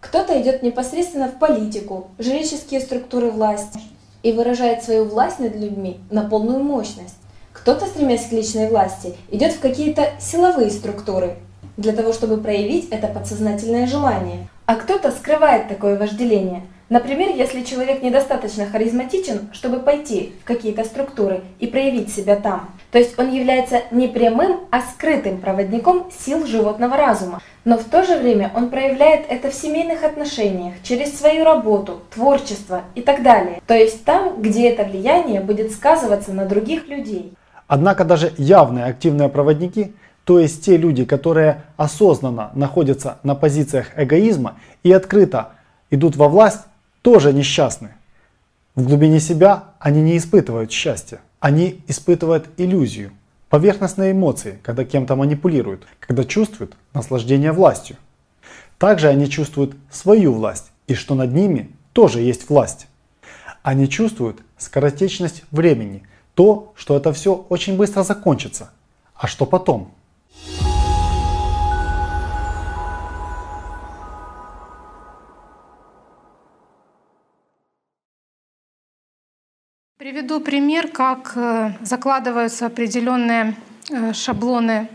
Кто-то идет непосредственно в политику, жреческие структуры власти и выражает свою власть над людьми на полную мощность. Кто-то, стремясь к личной власти, идет в какие-то силовые структуры для того, чтобы проявить это подсознательное желание. А кто-то скрывает такое вожделение. Например, если человек недостаточно харизматичен, чтобы пойти в какие-то структуры и проявить себя там. То есть он является не прямым, а скрытым проводником сил животного разума. Но в то же время он проявляет это в семейных отношениях, через свою работу, творчество и так далее. То есть там, где это влияние будет сказываться на других людей. Однако даже явные активные проводники, то есть те люди, которые осознанно находятся на позициях эгоизма и открыто идут во власть, тоже несчастны. В глубине себя они не испытывают счастья. Они испытывают иллюзию, поверхностные эмоции, когда кем-то манипулируют, когда чувствуют наслаждение властью. Также они чувствуют свою власть и что над ними тоже есть власть. Они чувствуют скоротечность времени – то, что это все очень быстро закончится. А что потом? Приведу пример, как э, закладываются определенные э, шаблоны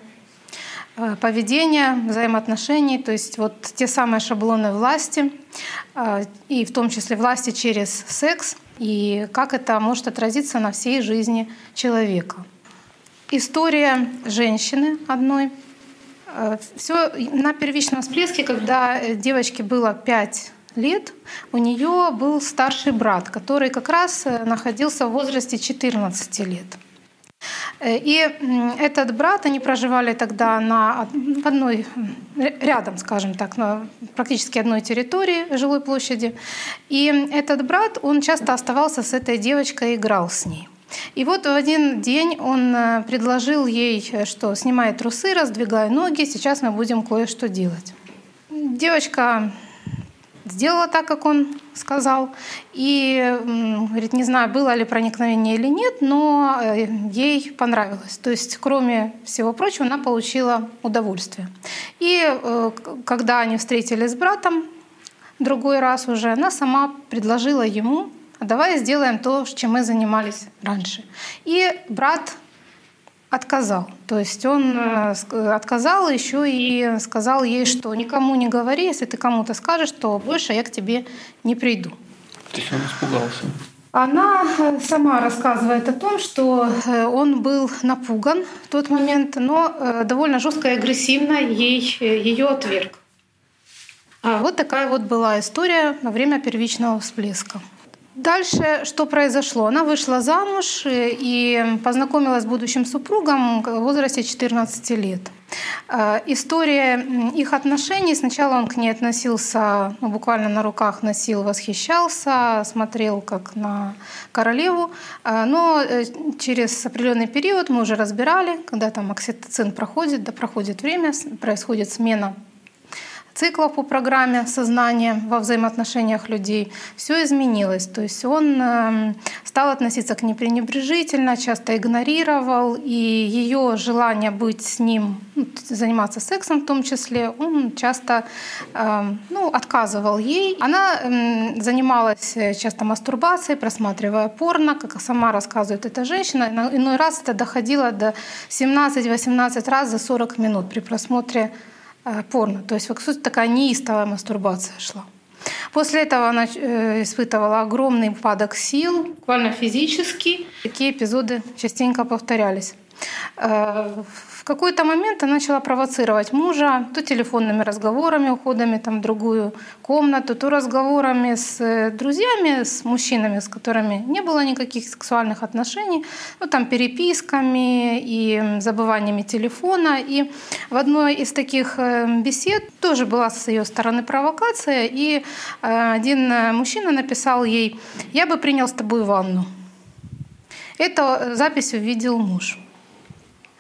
э, поведения, взаимоотношений, то есть вот те самые шаблоны власти, и в том числе власти через секс – и как это может отразиться на всей жизни человека. История женщины одной. Э, Все на первичном всплеске, когда девочке было 5 лет, у нее был старший брат, который как раз э, находился в возрасте 14 лет. Э, и этот брат, они проживали тогда на в одной, рядом, скажем так, на практически одной территории жилой площади. И этот брат, он часто оставался с этой девочкой играл с ней. И вот в один день он э, предложил ей, э, что снимай трусы, раздвигай ноги, сейчас мы будем кое-что делать. Девочка сделала так, как он сказал. И говорит, не знаю, было ли проникновение или нет, но э, ей понравилось. То есть, кроме всего прочего, она получила удовольствие. И э, когда они встретились с братом, другой раз уже, она сама предложила ему, а давай сделаем то, чем мы занимались раньше. И брат отказал. То есть он э, отказал еще и сказал ей, что никому не говори, если ты кому-то скажешь, то больше я к тебе не приду. То есть он испугался. Она э, сама рассказывает о том, что э, он был напуган в тот момент, но довольно жестко и агрессивно ей, ее отверг. А вот такая вот была история во время первичного всплеска. Дальше что произошло? Она вышла замуж э, и познакомилась с будущим супругом в возрасте 14 лет. Э, история их отношений. Сначала он к ней относился, ну, буквально на руках носил, восхищался, смотрел как на королеву. Э, но через определенный период мы уже разбирали, когда там окситоцин проходит, да проходит время, происходит смена циклов по программе сознания во взаимоотношениях людей, все изменилось. То есть он эм, стал относиться к ней пренебрежительно, часто игнорировал, и ее желание быть с ним, ну, заниматься сексом в том числе, он часто эм, ну, отказывал ей. Она эм, занималась часто мастурбацией, просматривая порно, как сама рассказывает эта женщина. Иной раз это доходило до 17-18 раз за 40 минут при просмотре Э, порно. То есть, по сути, такая неистовая мастурбация шла. После этого она э, испытывала огромный упадок сил, буквально физический. Такие эпизоды частенько повторялись. Какой-то момент она начала провоцировать мужа то телефонными разговорами, уходами там, в другую комнату, то разговорами с э, друзьями, с мужчинами, с которыми не было никаких сексуальных отношений, ну, там, переписками и забываниями телефона. И в одной из таких э, бесед тоже была с ее стороны провокация, и э, один мужчина написал ей «Я бы принял с тобой ванну». Эту запись увидел муж.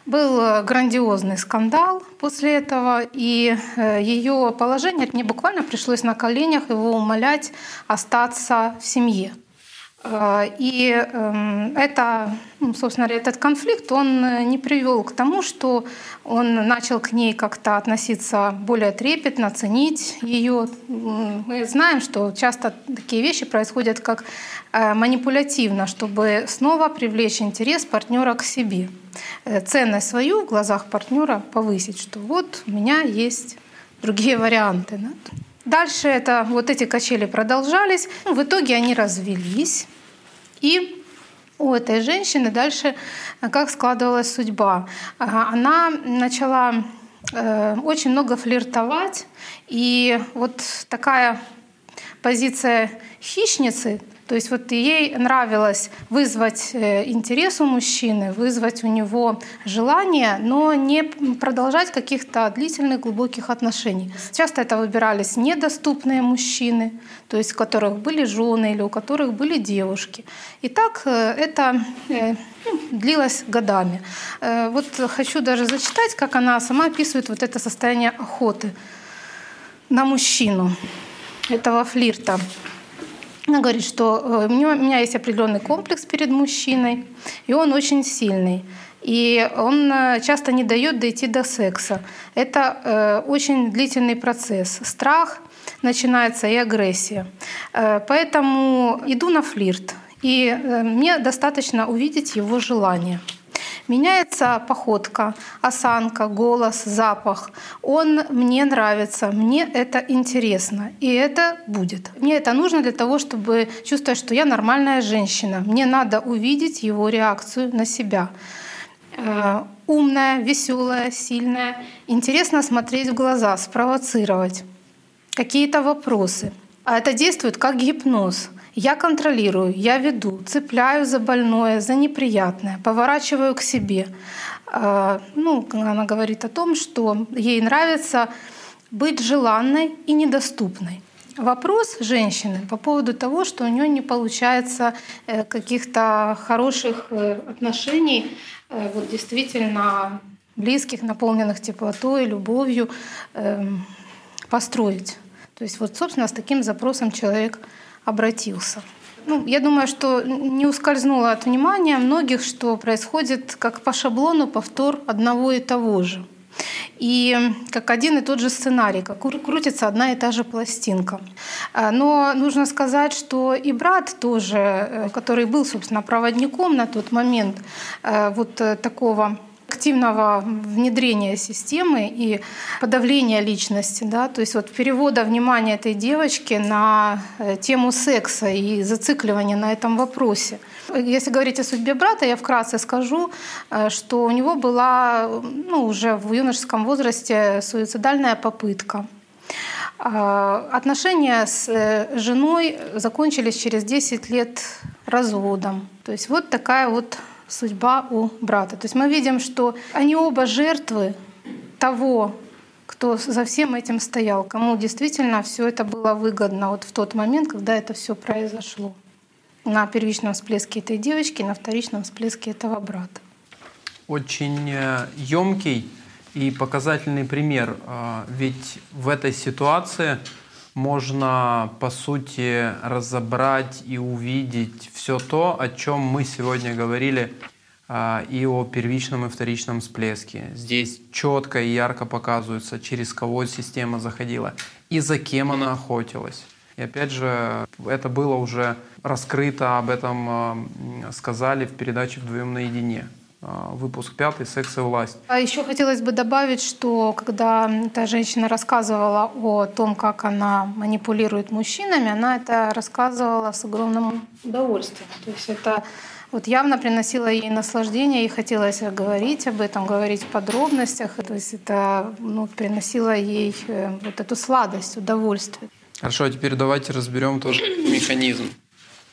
Был э, грандиозный скандал после этого, и э, ее положение, мне буквально пришлось на коленях его умолять остаться в семье. Э, и эм, это, ну, собственно, этот конфликт, он не привел к тому, что он начал к ней как-то относиться более трепетно, ценить ее. Мы знаем, что часто такие вещи происходят как э, манипулятивно, чтобы снова привлечь интерес партнера к себе. Э, ценность свою в глазах партнера повысить, что вот у меня есть другие варианты. Дальше это, вот эти качели продолжались. Ну, в итоге они развелись. И у этой женщины дальше э, как складывалась судьба. Она начала э, очень много флиртовать. И вот такая позиция хищницы то есть вот ей нравилось вызвать э, интерес у мужчины, вызвать у него желание, но не продолжать каких-то длительных глубоких отношений. Часто это выбирались недоступные мужчины, то есть у которых были жены или у которых были девушки. И так э, это э, ну, длилось годами. Вот хочу даже зачитать, как она сама описывает вот это состояние охоты на мужчину, этого флирта. Она говорит, что э, у меня есть определенный комплекс перед мужчиной, и он очень сильный. И он э, часто не дает дойти до секса. Это э, очень длительный процесс. Страх начинается и агрессия. Поэтому иду на флирт. И мне достаточно увидеть его желание. Меняется походка, осанка, голос, запах. Он мне нравится, мне это интересно, и это будет. Мне это нужно для того, чтобы чувствовать, что я нормальная женщина. Мне надо увидеть его реакцию на себя э, умная, веселая, сильная. Интересно смотреть в глаза, спровоцировать какие-то вопросы. А это действует как гипноз. Я контролирую, я веду, цепляю за больное, за неприятное, поворачиваю к себе. А, ну, она говорит о том, что ей нравится быть желанной и недоступной. Вопрос женщины по поводу того, что у нее не получается э, каких-то хороших э, отношений, э, вот действительно близких, наполненных теплотой, любовью, эм, построить. То есть вот, собственно, с таким запросом человек обратился. Ну, я думаю, что не ускользнуло от внимания многих, что происходит как по шаблону повтор одного и того же. И как один и тот же сценарий, как крутится одна и та же пластинка. А, но нужно сказать, что и брат тоже, э, который был, собственно, проводником на тот момент э, вот э, такого активного внедрения системы и подавления личности. Да? То есть вот перевода внимания этой девочки на э, тему секса и зацикливания на этом вопросе. Если говорить о судьбе брата, я вкратце скажу, э, что у него была ну, уже в юношеском возрасте суицидальная попытка. А, отношения с э, женой закончились через 10 лет разводом. То есть вот такая вот судьба у брата. То есть мы видим, что они оба жертвы того, кто за всем этим стоял, кому действительно все это было выгодно вот в тот момент, когда это все произошло. На первичном всплеске этой девочки, на вторичном всплеске этого брата. Очень емкий э, и показательный пример. А, ведь в этой ситуации можно, по сути, разобрать и увидеть все то, о чем мы сегодня говорили а, и о первичном и вторичном всплеске. Здесь четко и ярко показывается, через кого система заходила и за кем она охотилась. И опять же, это было уже раскрыто, об этом а, сказали в передаче «Вдвоем наедине». А, выпуск пятый «Секс и власть». А еще хотелось бы добавить, что когда эта женщина рассказывала о том, как она манипулирует мужчинами, она это рассказывала с огромным удовольствием. То есть это вот явно приносило ей наслаждение, и хотелось говорить об этом, говорить в подробностях. То есть это ну, приносило ей э, вот эту сладость, удовольствие. Хорошо, а теперь давайте разберем тоже механизм.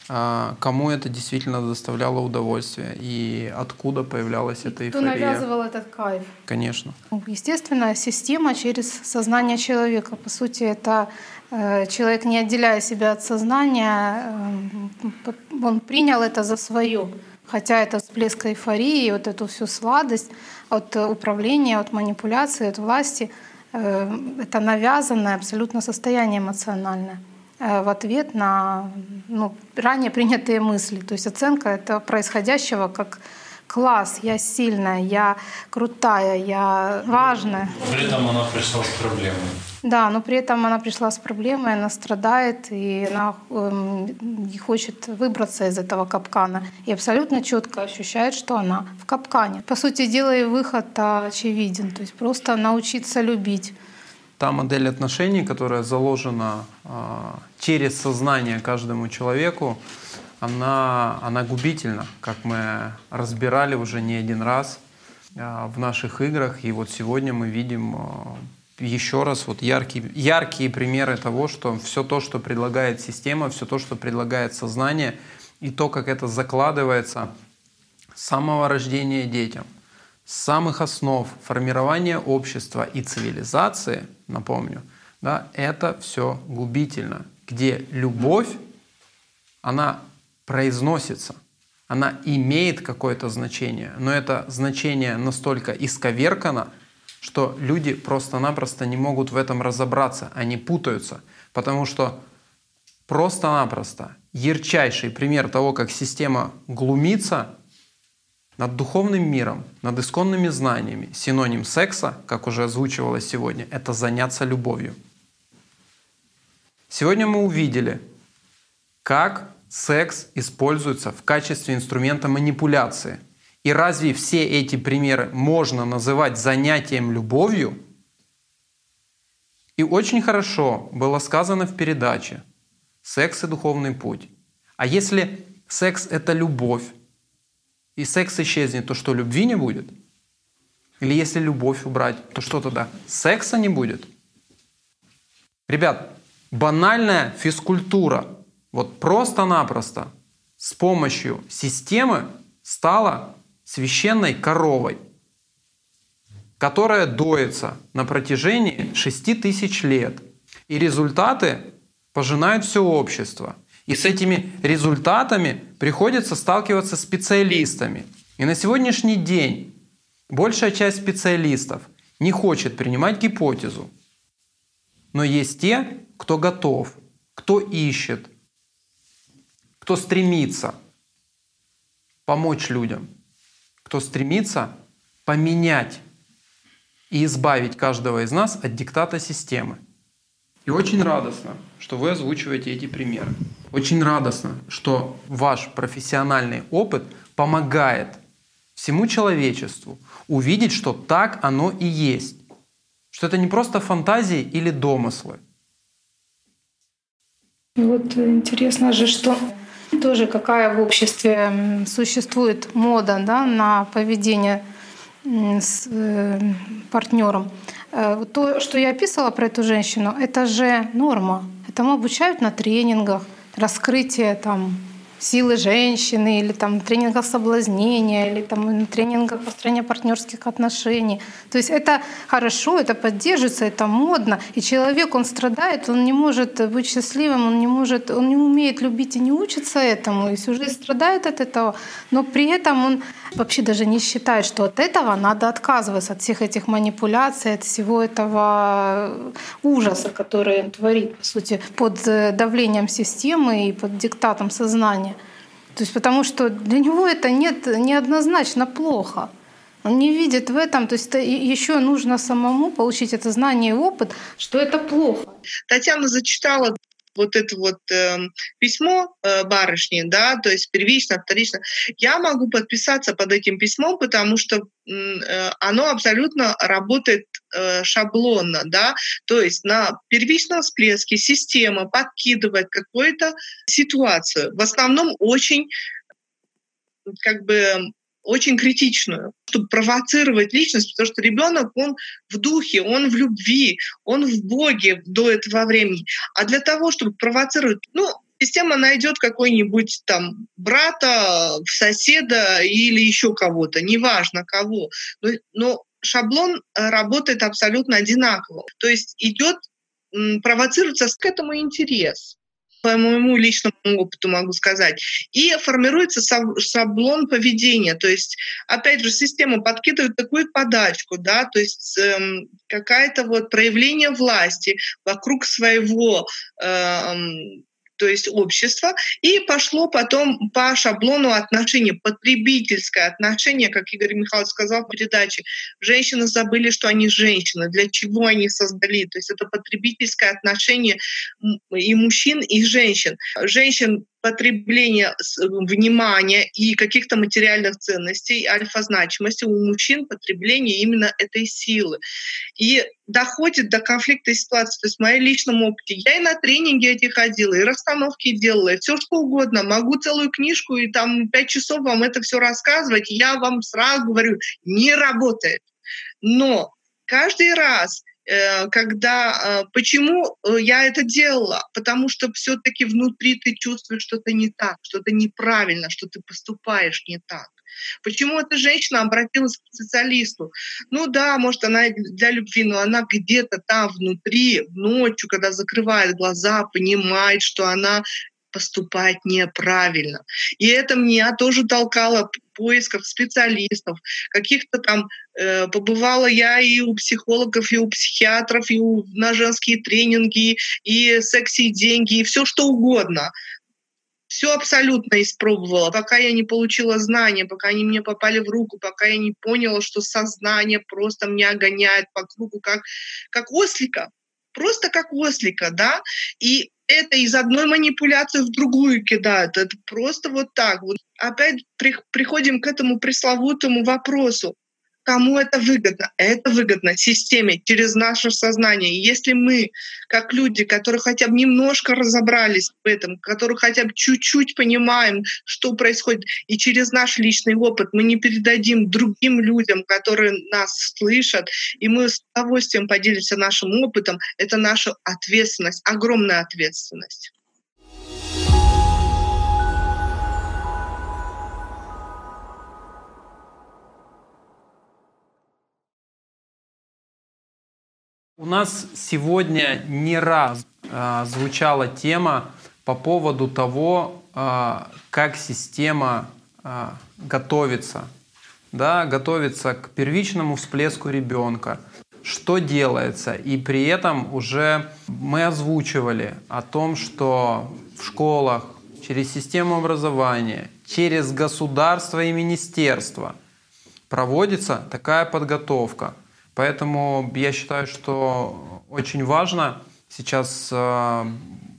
А, кому это действительно доставляло удовольствие и откуда появлялась эта эйфория. Кто навязывал этот кайф? Конечно. Естественно, система через сознание человека. По сути, это э, человек, не отделяя себя от сознания, э, он принял это за свое. Хотя это всплеск эйфории, вот эту всю сладость от управления, от манипуляции, от власти, э, это навязанное абсолютно состояние эмоциональное. Э, в ответ на ну, ранее принятые мысли. То есть оценка этого происходящего как класс, я сильная, я крутая, я важная. При этом она пришла с проблемой. Да, но при этом она пришла с проблемой, она страдает, и она э, не хочет выбраться из этого капкана. И абсолютно четко ощущает, что она в капкане. По сути дела, и выход очевиден. То есть просто научиться любить. Та модель отношений, которая заложена э, через сознание каждому человеку, она, она губительна, как мы разбирали уже не один раз э, в наших играх. И вот сегодня мы видим э, еще раз вот яркие, яркие примеры того, что все то, что предлагает система, все то, что предлагает сознание, и то, как это закладывается с самого рождения детям, самых основ формирования общества и цивилизации, напомню, да, это все губительно, где любовь, она произносится, она имеет какое-то значение, но это значение настолько исковеркано, что люди просто-напросто не могут в этом разобраться, они путаются, потому что просто-напросто ярчайший пример того, как система глумится над духовным миром, над исконными знаниями, синоним секса, как уже озвучивалось сегодня, это заняться любовью. Сегодня мы увидели, как секс используется в качестве инструмента манипуляции. И разве все эти примеры можно называть занятием любовью? И очень хорошо было сказано в передаче «Секс и духовный путь». А если секс — это любовь, и секс исчезнет, то что, любви не будет? Или если любовь убрать, то что тогда? Секса не будет? Ребят, банальная физкультура вот просто-напросто с помощью системы стала священной коровой, которая доится на протяжении 6 тысяч лет. И результаты пожинают все общество. И с этими результатами приходится сталкиваться специалистами. И на сегодняшний день большая часть специалистов не хочет принимать гипотезу. Но есть те, кто готов, кто ищет, кто стремится помочь людям, кто стремится поменять и избавить каждого из нас от диктата системы. И очень радостно, что вы озвучиваете эти примеры. Очень радостно, что ваш профессиональный опыт помогает всему человечеству увидеть, что так оно и есть. Что это не просто фантазии или домыслы. Вот интересно же, что тоже какая в обществе существует мода да, на поведение с э, партнером. Э, то, что я описывала про эту женщину, это же норма. Этому обучают на тренингах, раскрытие там, силы женщины, или там тренингах соблазнения, или там на тренингах построения партнерских отношений. То есть это хорошо, это поддерживается, это модно. И человек, он страдает, он не может быть счастливым, он не может, он не умеет любить и не учится этому, и всю жизнь страдает от этого. Но при этом он вообще даже не считает, что от этого надо отказываться, от всех этих манипуляций, от всего этого ужаса, который он творит, по сути, под давлением системы и под диктатом сознания. То есть потому что для него это нет неоднозначно плохо. Он не видит в этом, то есть это еще нужно самому получить это знание и опыт, что это плохо. Татьяна зачитала вот это вот э, письмо э, барышни, да, то есть первично, вторично, я могу подписаться под этим письмом, потому что э, оно абсолютно работает шаблонно, да, то есть на первичном всплеске система подкидывает какую-то ситуацию, в основном очень как бы очень критичную, чтобы провоцировать личность, потому что ребенок, он в духе, он в любви, он в Боге до этого времени. А для того, чтобы провоцировать, ну, система найдет какой-нибудь там брата, соседа или еще кого-то, неважно кого. Но, но шаблон э, работает абсолютно одинаково. То есть идет провоцируется к этому интерес. по моему личному опыту могу сказать. И формируется шаблон поведения. То есть, опять же, система подкидывает такую подачку, да, то есть эм, какая-то вот проявление власти вокруг своего эм, то есть общество, и пошло потом по шаблону отношений, потребительское отношение, как Игорь Михайлович сказал в передаче. Женщины забыли, что они женщины, для чего они создали. То есть это потребительское отношение и мужчин, и женщин. Женщин потребления внимания и каких-то материальных ценностей, альфа-значимости у мужчин потребление именно этой силы. И доходит до конфликта ситуации. То есть в моем личном опыте я и на тренинги эти ходила, и расстановки делала, все что угодно. Могу целую книжку и там пять часов вам это все рассказывать. Я вам сразу говорю, не работает. Но каждый раз Э, когда э, почему э, я это делала? Потому что все-таки внутри ты чувствуешь что-то не так, что-то неправильно, что ты поступаешь не так. Почему эта женщина обратилась к специалисту? Ну да, может, она для любви, но она где-то там внутри, ночью, когда закрывает глаза, понимает, что она поступать неправильно. И это меня тоже толкало поисков специалистов, каких-то там э, побывала я и у психологов, и у психиатров, и у, на женские тренинги, и секси, и деньги, и все что угодно. Все абсолютно испробовала, пока я не получила знания, пока они мне попали в руку, пока я не поняла, что сознание просто меня гоняет по кругу, как, как ослика просто как ослика, да, и это из одной манипуляции в другую кидают. Это просто вот так. Вот опять при, приходим к этому пресловутому вопросу. Кому это выгодно? Это выгодно системе через наше сознание. Если мы, как люди, которые хотя бы немножко разобрались в этом, которые хотя бы чуть-чуть понимаем, что происходит, и через наш личный опыт мы не передадим другим людям, которые нас слышат, и мы с удовольствием поделимся нашим опытом, это наша ответственность, огромная ответственность. У нас сегодня не раз э, звучала тема по поводу того, э, как система э, готовится, да, готовится к первичному всплеску ребенка, что делается. И при этом уже мы озвучивали о том, что в школах, через систему образования, через государство и министерство проводится такая подготовка – Поэтому я считаю, что очень важно сейчас э,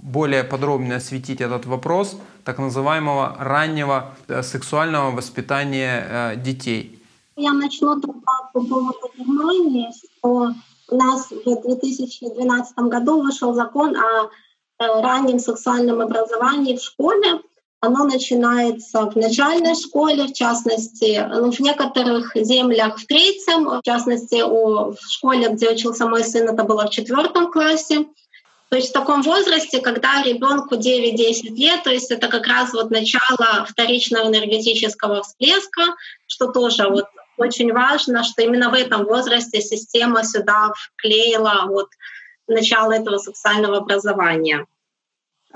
более подробно осветить этот вопрос так называемого раннего э, сексуального воспитания э, детей. Я начну тогда по поводу Германии, что у нас в 2012 году вышел закон о раннем сексуальном образовании в школе, оно начинается в начальной школе, в частности, ну, в некоторых землях в третьем, в частности, у, в школе, где учился мой сын, это было в четвертом классе. То есть в таком возрасте, когда ребенку 9-10 лет, то есть это как раз вот начало вторичного энергетического всплеска, что тоже вот очень важно, что именно в этом возрасте система сюда вклеила вот начало этого сексуального образования.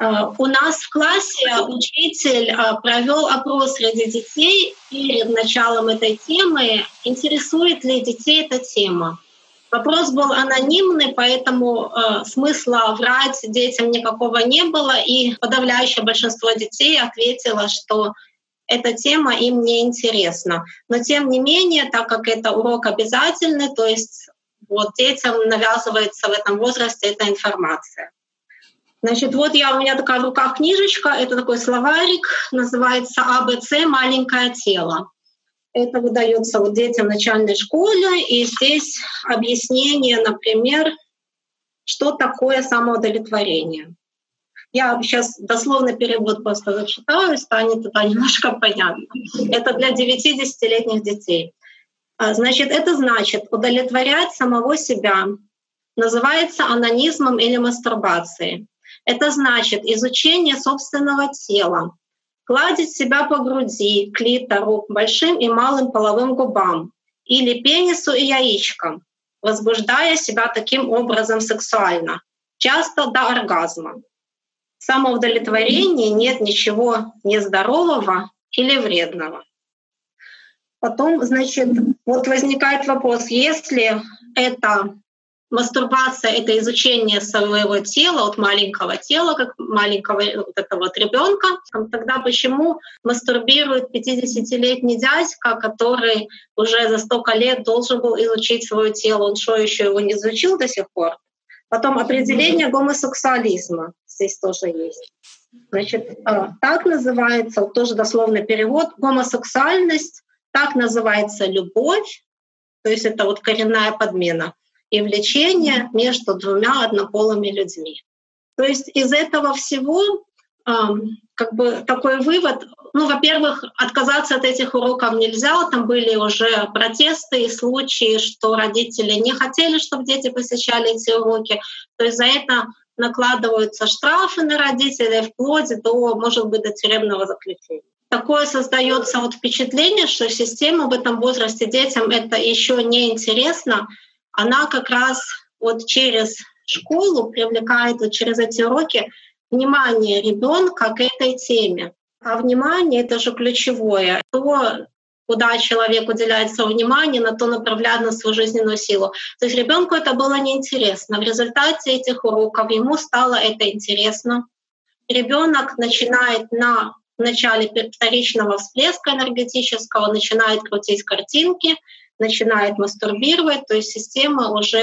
Э, у нас в классе учитель э, провел опрос среди детей перед началом этой темы, интересует ли детей эта тема. Вопрос был анонимный, поэтому э, смысла врать детям никакого не было, и подавляющее большинство детей ответило, что эта тема им не интересна. Но тем не менее, так как это урок обязательный, то есть вот детям навязывается в этом возрасте эта информация. Значит, вот я, у меня такая в руках книжечка, это такой словарик, называется АБЦ «Маленькое тело». Это выдается вот детям начальной школе, и здесь объяснение, например, что такое самоудовлетворение. Я сейчас дословно перевод просто зачитаю, станет это немножко понятно. Это для 9-10-летних детей. А, значит, это значит удовлетворять самого себя. Называется анонизмом или мастурбацией. Это значит изучение собственного тела, гладить себя по груди, клитору, большим и малым половым губам или пенису и яичкам, возбуждая себя таким образом сексуально, часто до оргазма. В самоудовлетворении нет ничего нездорового или вредного. Потом, значит, вот возникает вопрос, если это мастурбация — это изучение своего тела, от маленького тела, как маленького вот этого вот ребенка, тогда почему мастурбирует 50-летний дядька, который уже за столько лет должен был изучить свое тело, он что еще его не изучил до сих пор? Потом определение гомосексуализма здесь тоже есть. Значит, э, так называется, тоже дословный перевод, гомосексуальность, так называется любовь, то есть это вот коренная подмена, и влечение между двумя однополыми людьми. То есть из этого всего как бы такой вывод, ну, во-первых, отказаться от этих уроков нельзя, там были уже протесты и случаи, что родители не хотели, чтобы дети посещали эти уроки, то есть за это накладываются штрафы на родителей вплоть до, может быть, до тюремного заключения. Такое создается вот впечатление, что система в этом возрасте детям это еще не интересно. Она как раз вот через школу привлекает вот через эти уроки внимание ребенка к этой теме. А внимание — это же ключевое. То, куда человек уделяет свое внимание, на то направляет на свою жизненную силу. То есть ребенку это было неинтересно. В результате этих уроков ему стало это интересно. Ребенок начинает на начале вторичного всплеска энергетического, начинает крутить картинки, начинает мастурбировать, то есть система уже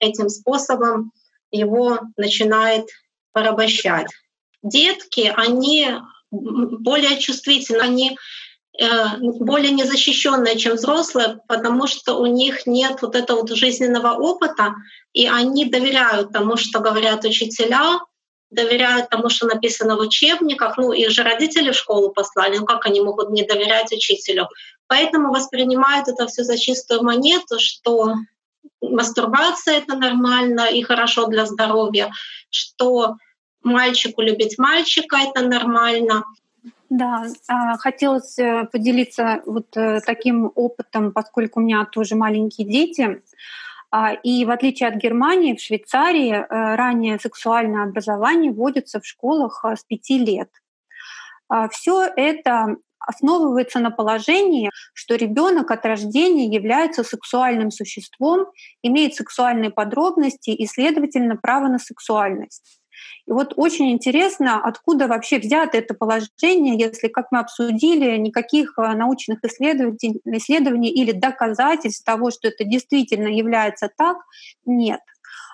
этим способом его начинает порабощать. Детки, они более чувствительны, они э, более незащищенные, чем взрослые, потому что у них нет вот этого вот жизненного опыта, и они доверяют тому, что говорят учителя, доверяют тому, что написано в учебниках. Ну, их же родители в школу послали, ну как они могут не доверять учителю? Поэтому воспринимают это все за чистую монету, что мастурбация это нормально и хорошо для здоровья, что мальчику любить мальчика это нормально. Да, а, хотелось э, поделиться вот э, таким опытом, поскольку у меня тоже маленькие дети. А, и в отличие от Германии, в Швейцарии э, раннее сексуальное образование вводится в школах с пяти лет. А, Все это основывается на положении, что ребенок от рождения является сексуальным существом, имеет сексуальные подробности и, следовательно, право на сексуальность. И вот очень интересно, откуда вообще взято это положение, если, как мы обсудили, никаких э, научных исследований, исследований или доказательств того, что это действительно является так, нет.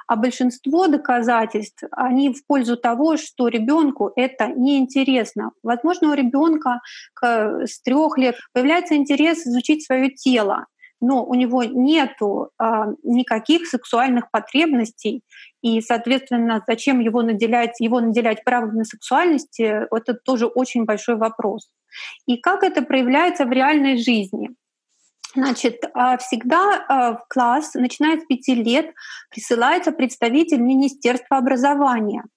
А большинство доказательств, они в пользу того, что ребенку это неинтересно. Возможно, у ребенка с трех лет появляется интерес изучить свое тело, но у него нет а, никаких сексуальных потребностей, и, соответственно, зачем его наделять, его наделять правом на сексуальность, это тоже очень большой вопрос. И как это проявляется в реальной жизни? Значит, а, всегда а, в класс, начиная с пяти лет, присылается представитель Министерства образования —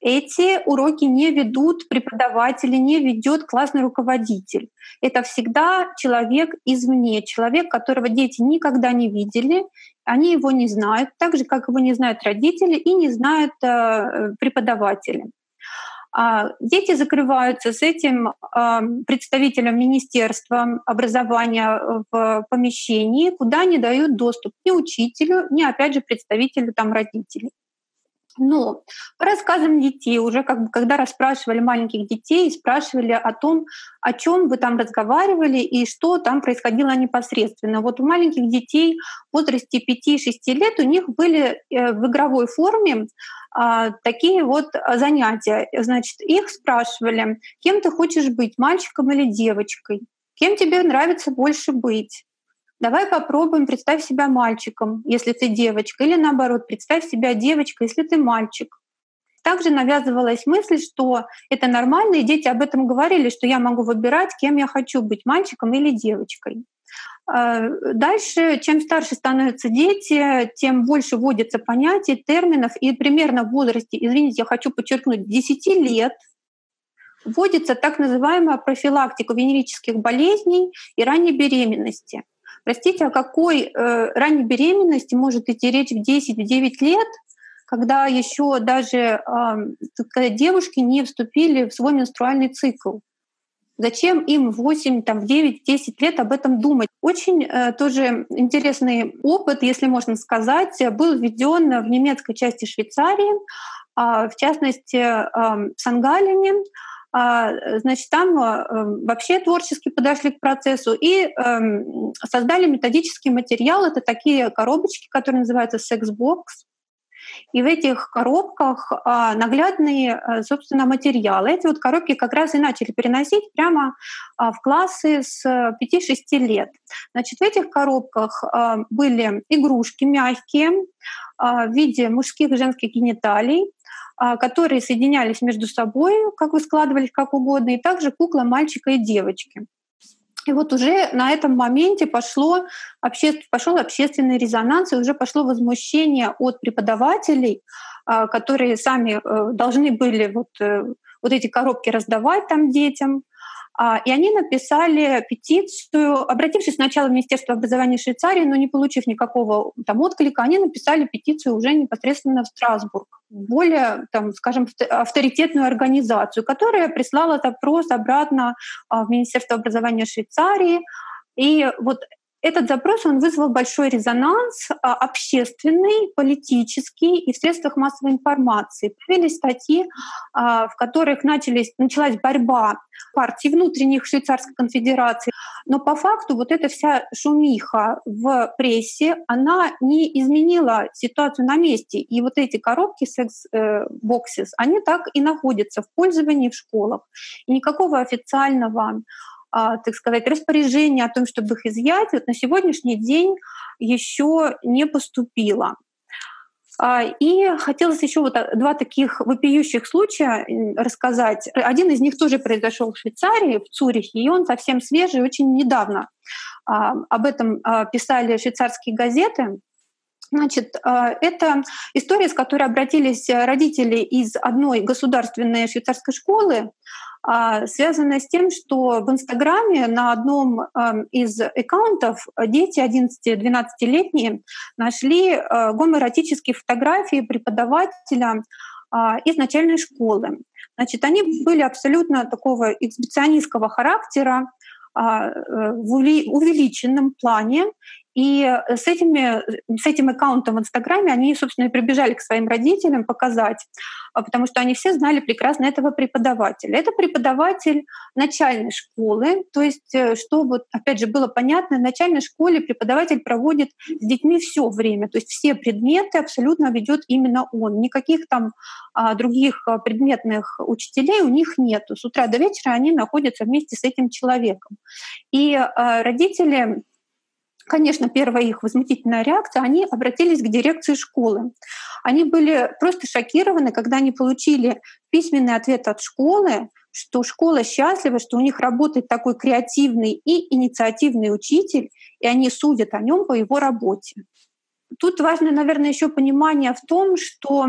эти уроки не ведут преподаватели, не ведет классный руководитель. Это всегда человек извне, человек, которого дети никогда не видели, они его не знают, так же, как его не знают родители и не знают э, преподаватели. А дети закрываются с этим э, представителем Министерства образования в помещении, куда не дают доступ ни учителю, ни, опять же, представителю там родителей. Но по рассказам детей, уже как бы, когда расспрашивали маленьких детей, спрашивали о том, о чем вы там разговаривали и что там происходило непосредственно. Вот у маленьких детей в возрасте 5-6 лет у них были э, в игровой форме а, такие вот занятия. Значит, их спрашивали, кем ты хочешь быть, мальчиком или девочкой? Кем тебе нравится больше быть? Давай попробуем, представь себя мальчиком, если ты девочка, или наоборот, представь себя девочкой, если ты мальчик. Также навязывалась мысль, что это нормально, и дети об этом говорили, что я могу выбирать, кем я хочу быть, мальчиком или девочкой. А, дальше, чем старше становятся дети, тем больше вводятся понятий, терминов, и примерно в возрасте, извините, я хочу подчеркнуть, 10 лет вводится так называемая профилактика венерических болезней и ранней беременности. Простите, о какой э, ранней беременности может идти речь в 10-9 лет, когда еще даже когда девушки не вступили в свой менструальный цикл. Зачем им в 8, там, в 9, 10 лет об этом думать? Очень э, тоже интересный опыт, если можно сказать, был введен в немецкой части Швейцарии, э, в частности, э, в Сангалине. Э, значит, там э, вообще творчески подошли к процессу и э, создали методический материал. Это такие коробочки, которые называются секс-бокс. И в этих коробках а, наглядные, а, собственно, материалы. Эти вот коробки как раз и начали переносить прямо а, в классы с 5-6 лет. Значит, в этих коробках были игрушки мягкие в виде мужских и женских гениталий, которые соединялись между собой, как бы складывались как угодно, и также кукла мальчика и девочки. И вот уже на этом моменте пошло обще... пошел общественный резонанс, и уже пошло возмущение от преподавателей, а, которые сами э, должны были вот, э, вот эти коробки раздавать там детям, а, и они написали петицию, обратившись сначала в Министерство образования Швейцарии, но не получив никакого там отклика, они написали петицию уже непосредственно в Страсбург, более, там, скажем, авторитетную организацию, которая прислала запрос обратно а, в Министерство образования Швейцарии. И вот этот запрос он вызвал большой резонанс а, общественный, политический и в средствах массовой информации. Появились статьи, а, в которых начались, началась борьба партий внутренних Швейцарской конфедерации. Но по факту вот эта вся шумиха в прессе, она не изменила ситуацию на месте. И вот эти коробки секс-боксис, э, они так и находятся в пользовании в школах. И никакого официального так сказать, распоряжение о том, чтобы их изъять, вот на сегодняшний день еще не поступило. А, и хотелось еще вот два таких вопиющих случая рассказать. Один из них тоже произошел в Швейцарии, в Цюрихе, и он совсем свежий, очень недавно. А, об этом писали швейцарские газеты. Значит, это история, с которой обратились родители из одной государственной швейцарской школы а, связанная с тем, что в Инстаграме на одном эм, из аккаунтов дети 11-12-летние нашли э, гомоэротические фотографии преподавателя а, из начальной школы. Значит, они были абсолютно такого эксбиционистского характера, а, э, в увеличенном плане, и э, с, этими, с этим аккаунтом в Инстаграме они, собственно, и прибежали к своим родителям показать, а, потому что они все знали прекрасно этого преподавателя. Это преподаватель начальной школы, то есть, э, чтобы, опять же, было понятно, в начальной школе преподаватель проводит с детьми все время, то есть все предметы абсолютно ведет именно он. Никаких там а, других а, предметных учителей у них нет. С утра до вечера они находятся вместе с этим человеком. И родители Конечно, первая их возмутительная реакция, они обратились к дирекции школы. Они были просто шокированы, когда они получили письменный ответ от школы, что школа счастлива, что у них работает такой креативный и инициативный учитель, и они судят о нем по его работе. Тут важно, наверное, еще понимание в том, что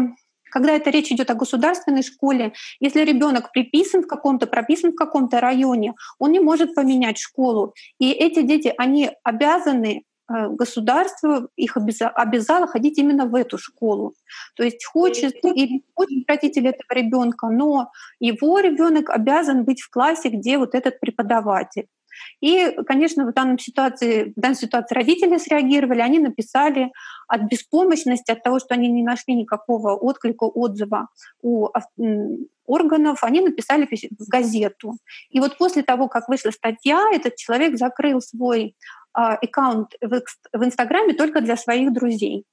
когда это речь идет о государственной школе, если ребенок приписан в каком-то, прописан в каком-то районе, он не может поменять школу. И эти дети, они обязаны э, государство их обязало ходить именно в эту школу. То есть хочет или хочет родитель этого ребенка, но его ребенок обязан быть в классе, где вот этот преподаватель. И, конечно, в, данном ситуации, в данной ситуации родители среагировали, они написали от беспомощности, от того, что они не нашли никакого отклика, отзыва у органов, они написали в газету. И вот после того, как вышла статья, этот человек закрыл свой а, аккаунт в Инстаграме только для своих друзей.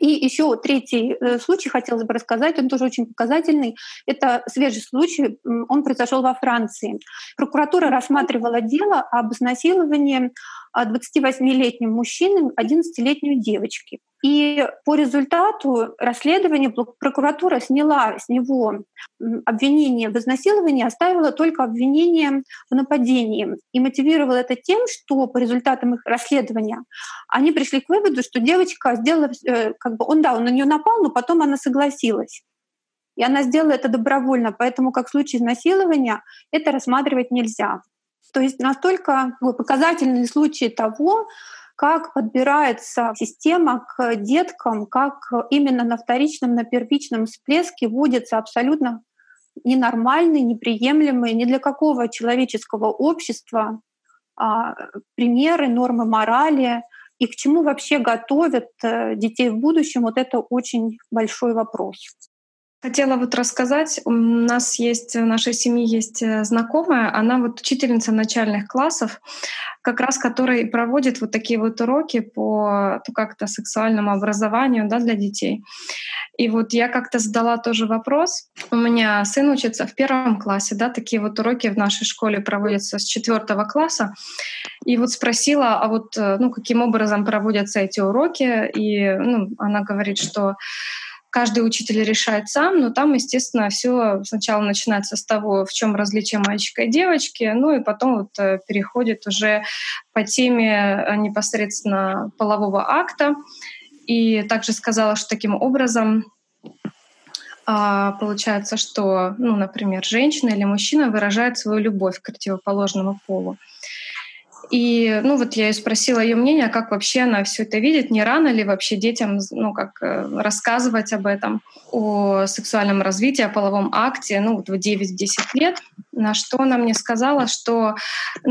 И еще третий э, случай хотелось бы рассказать, он тоже очень показательный. Это свежий случай, он произошел во Франции. Прокуратура рассматривала дело об изнасиловании 28-летним мужчиной 11-летней девочки. И по результату расследования прокуратура сняла с него обвинение в изнасиловании, оставила только обвинение в нападении. И мотивировала это тем, что по результатам их расследования они пришли к выводу, что девочка сделала, э, как бы он, да, он на нее напал, но потом она согласилась. И она сделала это добровольно, поэтому как в случае изнасилования это рассматривать нельзя. То есть настолько показательные случаи того, как подбирается система к деткам, как именно на вторичном, на первичном всплеске вводится абсолютно ненормальный, неприемлемый ни для какого человеческого общества а, примеры, нормы морали, и к чему вообще готовят э, детей в будущем, вот это очень большой вопрос. Хотела вот рассказать, у нас есть, в нашей семье есть э, знакомая, она вот учительница начальных классов, как раз которая проводит вот такие вот уроки по ну, как-то сексуальному образованию да, для детей. И вот я как-то задала тоже вопрос. У меня сын учится в первом классе, да, такие вот уроки в нашей школе проводятся с четвертого класса. И вот спросила, а вот э, ну, каким образом проводятся эти уроки. И ну, она говорит, что каждый учитель решает сам, но там, естественно, все сначала начинается с того, в чем различие мальчика и девочки, ну и потом вот э, переходит уже по теме э, непосредственно полового акта. И также сказала, что таким образом а, получается, что, ну, например, женщина или мужчина выражает свою любовь к противоположному полу. И, ну, вот я и спросила ее мнение, а как вообще она все это видит, не рано ли вообще детям, ну, как э, рассказывать об этом, о сексуальном развитии, о половом акте, ну, вот в 9-10 лет. На что она мне сказала, что,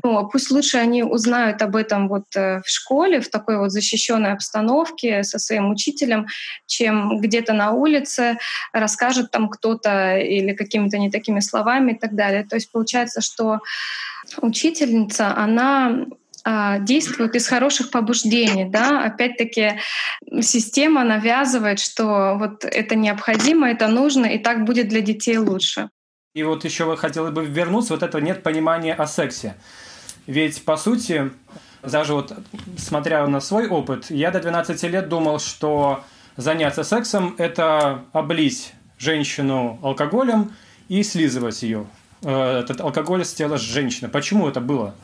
ну, пусть лучше они узнают об этом вот э, в школе, в такой вот защищенной обстановке со своим учителем, чем где-то на улице расскажет там кто-то или какими-то не такими словами и так далее. То есть получается, что учительница, она а, действует из хороших побуждений, да, опять-таки система навязывает, что вот это необходимо, это нужно, и так будет для детей лучше. И вот еще хотела бы вернуться, вот этого нет понимания о сексе. Ведь, по сути, даже вот смотря на свой опыт, я до 12 лет думал, что заняться сексом – это облить женщину алкоголем и слизывать ее. Э, этот алкоголь с тела женщины. Почему это было?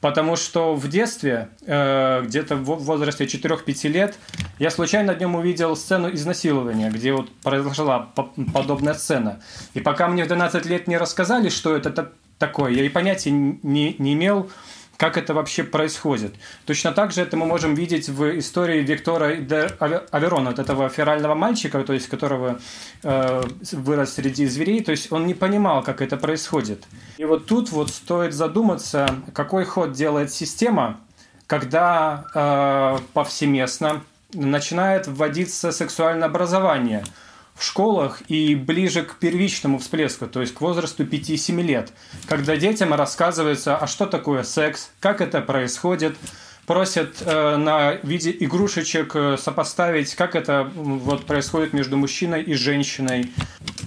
Потому что в детстве, э, где-то в возрасте 4-5 лет, я случайно днем увидел сцену изнасилования, где вот произошла подобная сцена. И пока мне в 12 лет не рассказали, что это такое, я и понятия не, не имел, как это вообще происходит. Точно так же это мы можем видеть в истории Виктора де Аверона, вот этого ферального мальчика, то есть которого э, вырос среди зверей, то есть он не понимал, как это происходит. И вот тут вот стоит задуматься, какой ход делает система, когда э, повсеместно начинает вводиться сексуальное образование – в школах и ближе к первичному всплеску, то есть к возрасту 5-7 лет, когда детям рассказывается, а что такое секс, как это происходит, просят э, на виде игрушечек э, сопоставить, как это вот происходит между мужчиной и женщиной.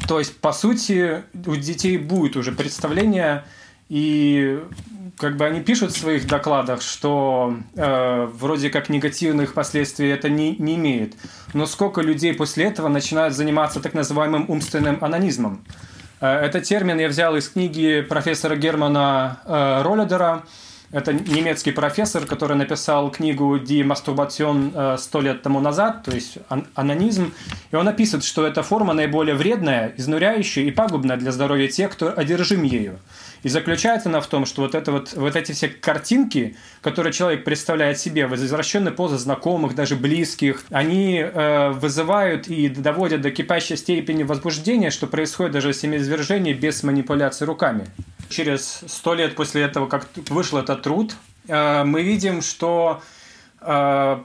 То есть, по сути, у детей будет уже представление и как бы они пишут в своих докладах, что э, вроде как негативных последствий это не, не имеет. Но сколько людей после этого начинают заниматься так называемым умственным анонизмом? Э, этот термин я взял из книги профессора Германа э, Ролледера. Это немецкий профессор, который написал книгу «Die Masturbation» э, сто лет тому назад, то есть анонизм. И он описывает, что эта форма наиболее вредная, изнуряющая и пагубная для здоровья тех, кто одержим ею. И заключается она в том, что вот, это вот, вот эти все картинки, которые человек представляет себе в извращенной позы знакомых, даже близких, они э, вызывают и доводят до кипящей степени возбуждения, что происходит даже семяизвержение без манипуляции руками. Через сто лет после этого, как вышел этот труд, э, мы видим, что э,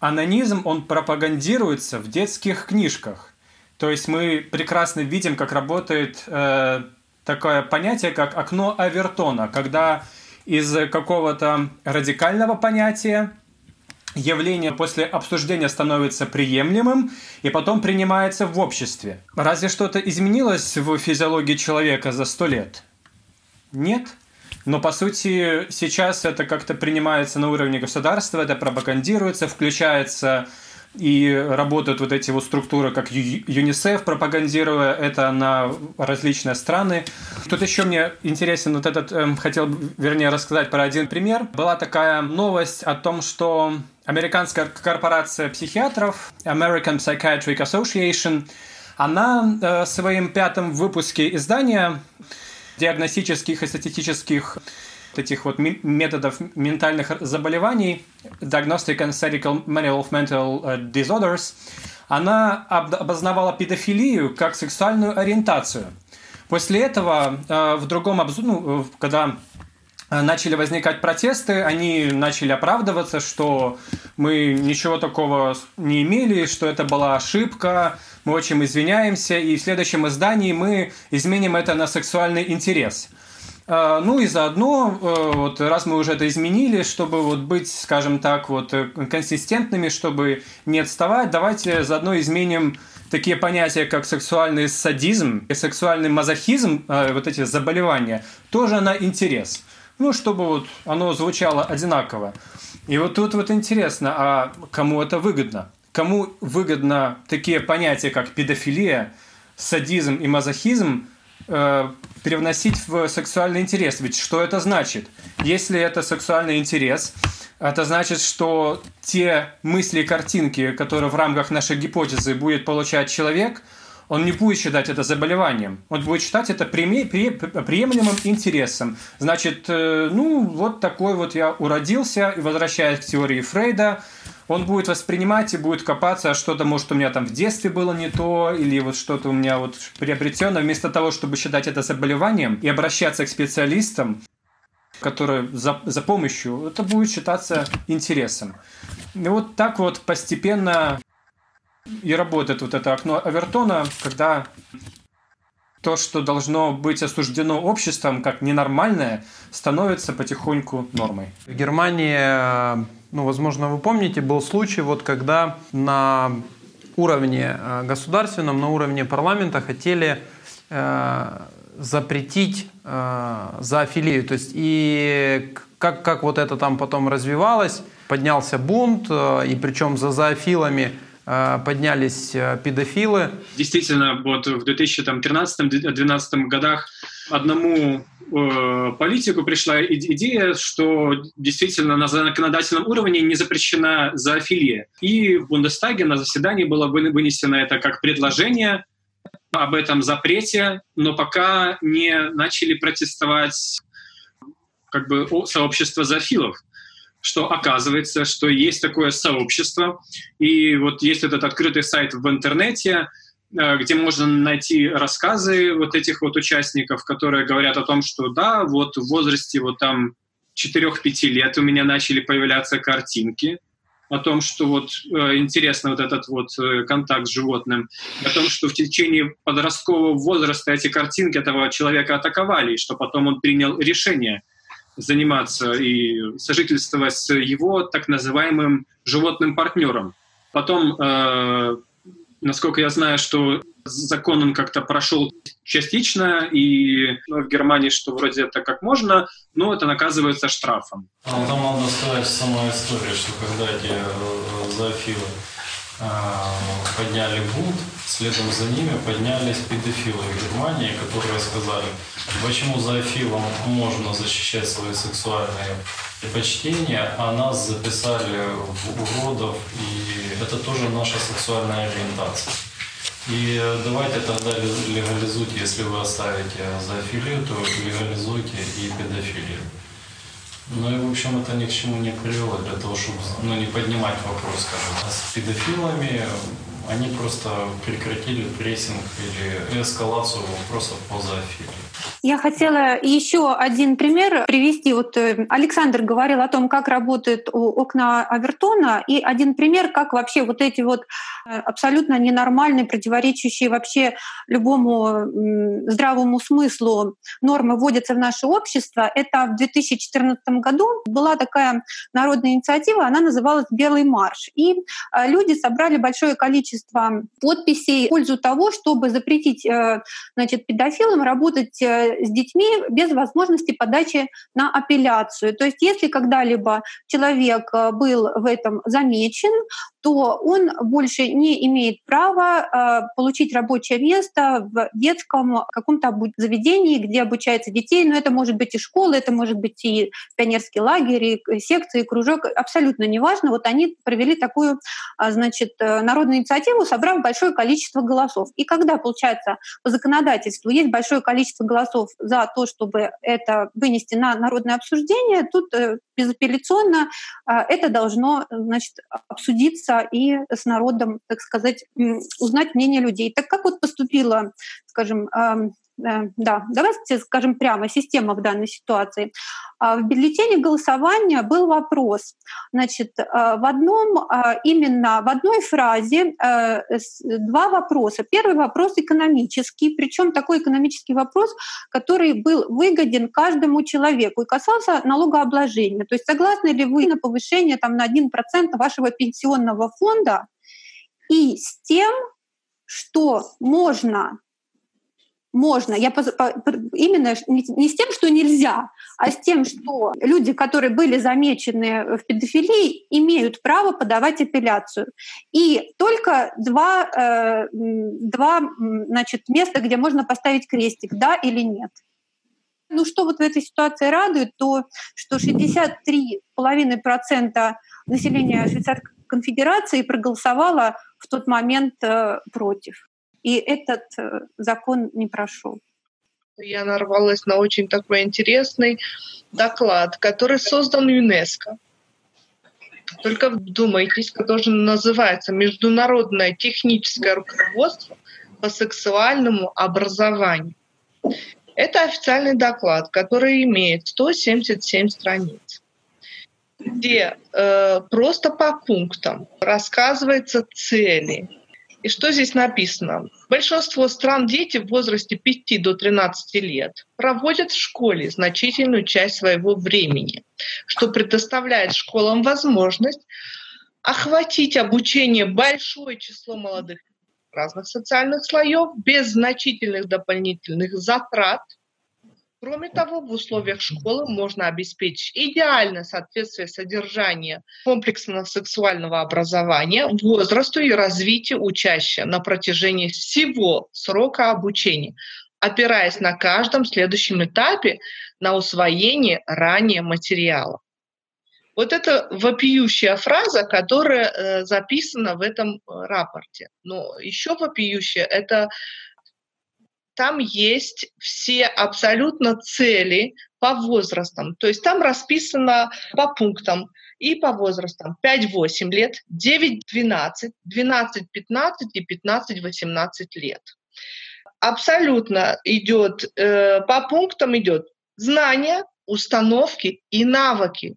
анонизм, он пропагандируется в детских книжках. То есть мы прекрасно видим, как работает э, такое понятие, как окно Авертона, когда из какого-то радикального понятия явление после обсуждения становится приемлемым и потом принимается в обществе. Разве что-то изменилось в физиологии человека за сто лет? Нет. Но по сути сейчас это как-то принимается на уровне государства, это пропагандируется, включается и работают вот эти вот структуры, как ЮНИСЕФ, пропагандируя это на различные страны. Тут еще мне интересен вот этот, эм, хотел, вернее, рассказать про один пример. Была такая новость о том, что американская корпорация психиатров American Psychiatric Association, она э, в своем пятом выпуске издания диагностических и статистических этих вот методов ментальных заболеваний, Diagnostic and Statistical Manual of Mental э, Disorders, она обознавала педофилию как сексуальную ориентацию. После этого э, в другом обзоре, ну, когда начали возникать протесты, они начали оправдываться, что мы ничего такого не имели, что это была ошибка, мы очень извиняемся, и в следующем издании мы изменим это на сексуальный интерес. А, ну и заодно, э, вот раз мы уже это изменили, чтобы вот быть, скажем так, вот э, консистентными, чтобы не отставать, давайте заодно изменим такие понятия, как сексуальный садизм и сексуальный мазохизм, э, вот эти заболевания, тоже на интерес. Ну, чтобы вот оно звучало одинаково. И вот тут вот интересно, а кому это выгодно? Кому выгодно такие понятия, как педофилия, садизм и мазохизм привносить в сексуальный интерес? Ведь что это значит? Если это сексуальный интерес, это значит, что те мысли и картинки, которые в рамках нашей гипотезы будет получать человек – он не будет считать это заболеванием, он будет считать это приемлемым интересом. Значит, э, ну, вот такой вот я уродился, и возвращаясь к теории Фрейда, он будет воспринимать и будет копаться, а что-то, может, у меня там в детстве было не то, или вот что-то у меня вот приобретено, вместо того, чтобы считать это заболеванием и обращаться к специалистам, которые за, за помощью, это будет считаться интересом. И вот так вот постепенно и работает вот это окно Авертона, когда то, что должно быть осуждено обществом как ненормальное, становится потихоньку нормой. В Германии, ну, возможно, вы помните, был случай, вот когда на уровне э, государственном, на уровне парламента хотели э, запретить э, зоофилию. То есть и как, как вот это там потом развивалось, поднялся бунт, э, и причем за зоофилами – Э, поднялись э, педофилы. Действительно, вот в 2013-2012 годах одному э, политику пришла идея, что действительно на законодательном уровне не запрещена зоофилия. И в Бундестаге на заседании было вынесено это как предложение об этом запрете, но пока не начали протестовать как бы сообщество зоофилов что оказывается, что есть такое сообщество, и вот есть этот открытый сайт в интернете, где можно найти рассказы вот этих вот участников, которые говорят о том, что да, вот в возрасте вот там 4-5 лет у меня начали появляться картинки о том, что вот э, интересно вот этот вот э, контакт с животным, о том, что в течение подросткового возраста эти картинки этого человека атаковали, и что потом он принял решение заниматься и сожительствовать с его так называемым животным партнером. Потом, э, насколько я знаю, что закон он как-то прошел частично, и ну, в Германии, что вроде это как можно, но это наказывается штрафом. А там надо сказать сама история, что когда эти э, зоофилы а, подняли бунт, следом за ними поднялись педофилы в Германии, которые сказали, почему зоофилам можно защищать свои сексуальные предпочтения, а нас записали в уродов, и это тоже наша сексуальная ориентация. И давайте тогда легализуйте, если вы оставите зоофилию, то легализуйте и педофилию. Ну и, в общем, это ни к чему не привело для того, чтобы ну, не поднимать вопрос, скажем. А с педофилами они просто прекратили прессинг или эскалацию вопросов по зоофилии. Я хотела еще один пример привести. Вот э, Александр говорил о том, как работает окна Авертона, и один пример, как вообще вот эти вот э, абсолютно ненормальные, противоречащие вообще любому здравому смыслу нормы вводятся в наше общество. Это в 2014 году была такая народная инициатива, она называлась «Белый марш». И э, люди собрали большое количество подписей в пользу того, чтобы запретить значит, педофилам работать с детьми без возможности подачи на апелляцию. То есть если когда-либо человек э, был в этом замечен, то он больше не имеет права получить рабочее место в детском каком-то заведении, где обучаются детей. Но это может быть и школа, это может быть и пионерский лагерь, и секция, и кружок, абсолютно неважно. Вот они провели такую, значит, народную инициативу, собрав большое количество голосов. И когда, получается, по законодательству есть большое количество голосов за то, чтобы это вынести на народное обсуждение, тут э, безапелляционно а, это должно значит, обсудиться и с народом, так сказать, узнать мнение людей. Так как вот поступила, скажем, Э, да, давайте скажем прямо, система в данной ситуации. А, в бюллетене голосования был вопрос. Значит, э, в одном, а, именно в одной фразе э, два вопроса. Первый вопрос экономический, причем такой экономический вопрос, который был выгоден каждому человеку и касался налогообложения. То есть согласны ли вы на повышение там, на 1% вашего пенсионного фонда и с тем, что можно можно. Я по, по, именно не, с тем, что нельзя, а с тем, что люди, которые были замечены в педофилии, имеют право подавать апелляцию. И только два, э, два значит, места, где можно поставить крестик, да или нет. Ну что вот в этой ситуации радует, то что 63,5% населения Швейцарской конфедерации проголосовало в тот момент э, против. И этот э, закон не прошел. Я нарвалась на очень такой интересный доклад, который создан ЮНЕСКО. Только вдумайтесь, который называется «Международное техническое руководство по сексуальному образованию». Это официальный доклад, который имеет 177 страниц, где э, просто по пунктам рассказываются цели, и что здесь написано? Большинство стран дети в возрасте 5 до 13 лет проводят в школе значительную часть своего времени, что предоставляет школам возможность охватить обучение большое число молодых разных социальных слоев без значительных дополнительных затрат – Кроме того, в условиях школы можно обеспечить идеальное соответствие содержания комплексного сексуального образования возрасту и развитию учащего на протяжении всего срока обучения, опираясь на каждом следующем этапе на усвоение ранее материала. Вот это вопиющая фраза, которая э, записана в этом э, рапорте. Но еще вопиющая — это там есть все абсолютно цели по возрастам. То есть там расписано по пунктам и по возрастам 5-8 лет, 9-12, 12-15 и 15-18 лет. Абсолютно идет, э, по пунктам идет знания, установки и навыки.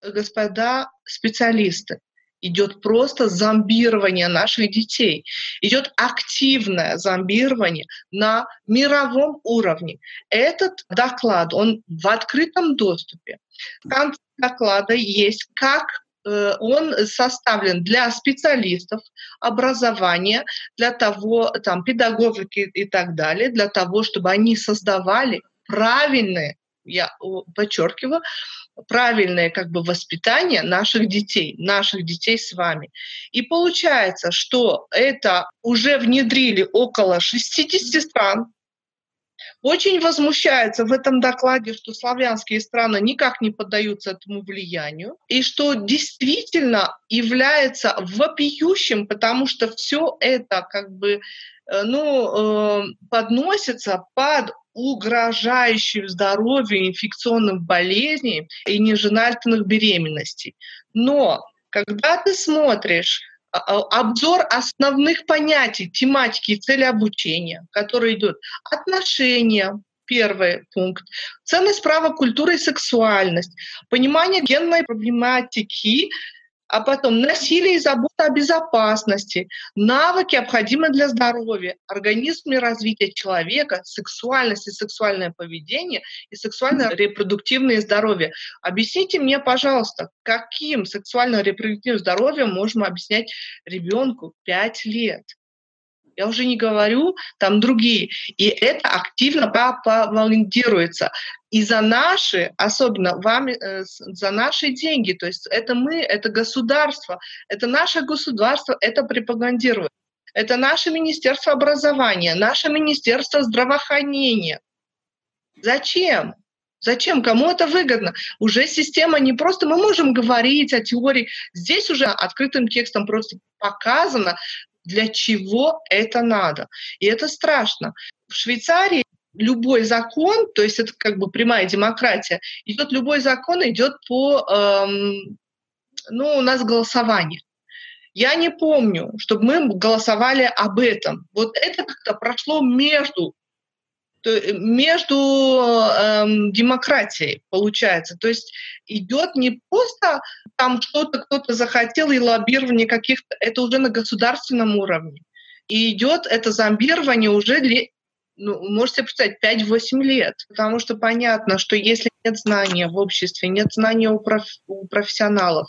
Господа специалисты, идет просто зомбирование наших детей, идет активное зомбирование на мировом уровне. Этот доклад, он в открытом доступе. В конце доклада есть, как э, он составлен для специалистов образования, для того, там, педагогики и так далее, для того, чтобы они создавали правильные, я подчеркиваю, правильное как бы воспитание наших детей, наших детей с вами. И получается, что это уже внедрили около 60 стран, очень возмущается в этом докладе, что славянские страны никак не поддаются этому влиянию, и что действительно является вопиющим, потому что все это как бы э, ну, э, подносится под угрожающим здоровью инфекционных болезней и неженательных беременностей. Но когда ты смотришь а, а, обзор основных понятий, тематики и цели обучения, который идет отношения, первый пункт, ценность права, культура и сексуальность, понимание генной проблематики а потом насилие и забота о безопасности, навыки, необходимые для здоровья, организм и развития человека, сексуальность и сексуальное поведение и сексуально-репродуктивное здоровье. Объясните мне, пожалуйста, каким сексуально-репродуктивным здоровьем можем объяснять ребенку 5 лет? Я уже не говорю там другие. И это активно волонтируется. И за наши, особенно вами, э, за наши деньги, то есть это мы, это государство, это наше государство, это пропагандирует. Это наше Министерство образования, наше Министерство здравоохранения. Зачем? Зачем? Кому это выгодно? Уже система не просто... Мы можем говорить о теории. Здесь уже открытым текстом просто показано, для чего это надо. И это страшно. В Швейцарии любой закон, то есть это как бы прямая демократия, идет любой закон идет по, эм, ну, у нас голосование. Я не помню, чтобы мы голосовали об этом. Вот это как-то прошло между между эм, демократией получается. То есть идет не просто там что-то кто-то захотел и лоббирование каких-то, это уже на государственном уровне. И идет это зомбирование уже ну, можете представить, 5-8 лет. Потому что понятно, что если нет знания в обществе, нет знания у, проф, у профессионалов,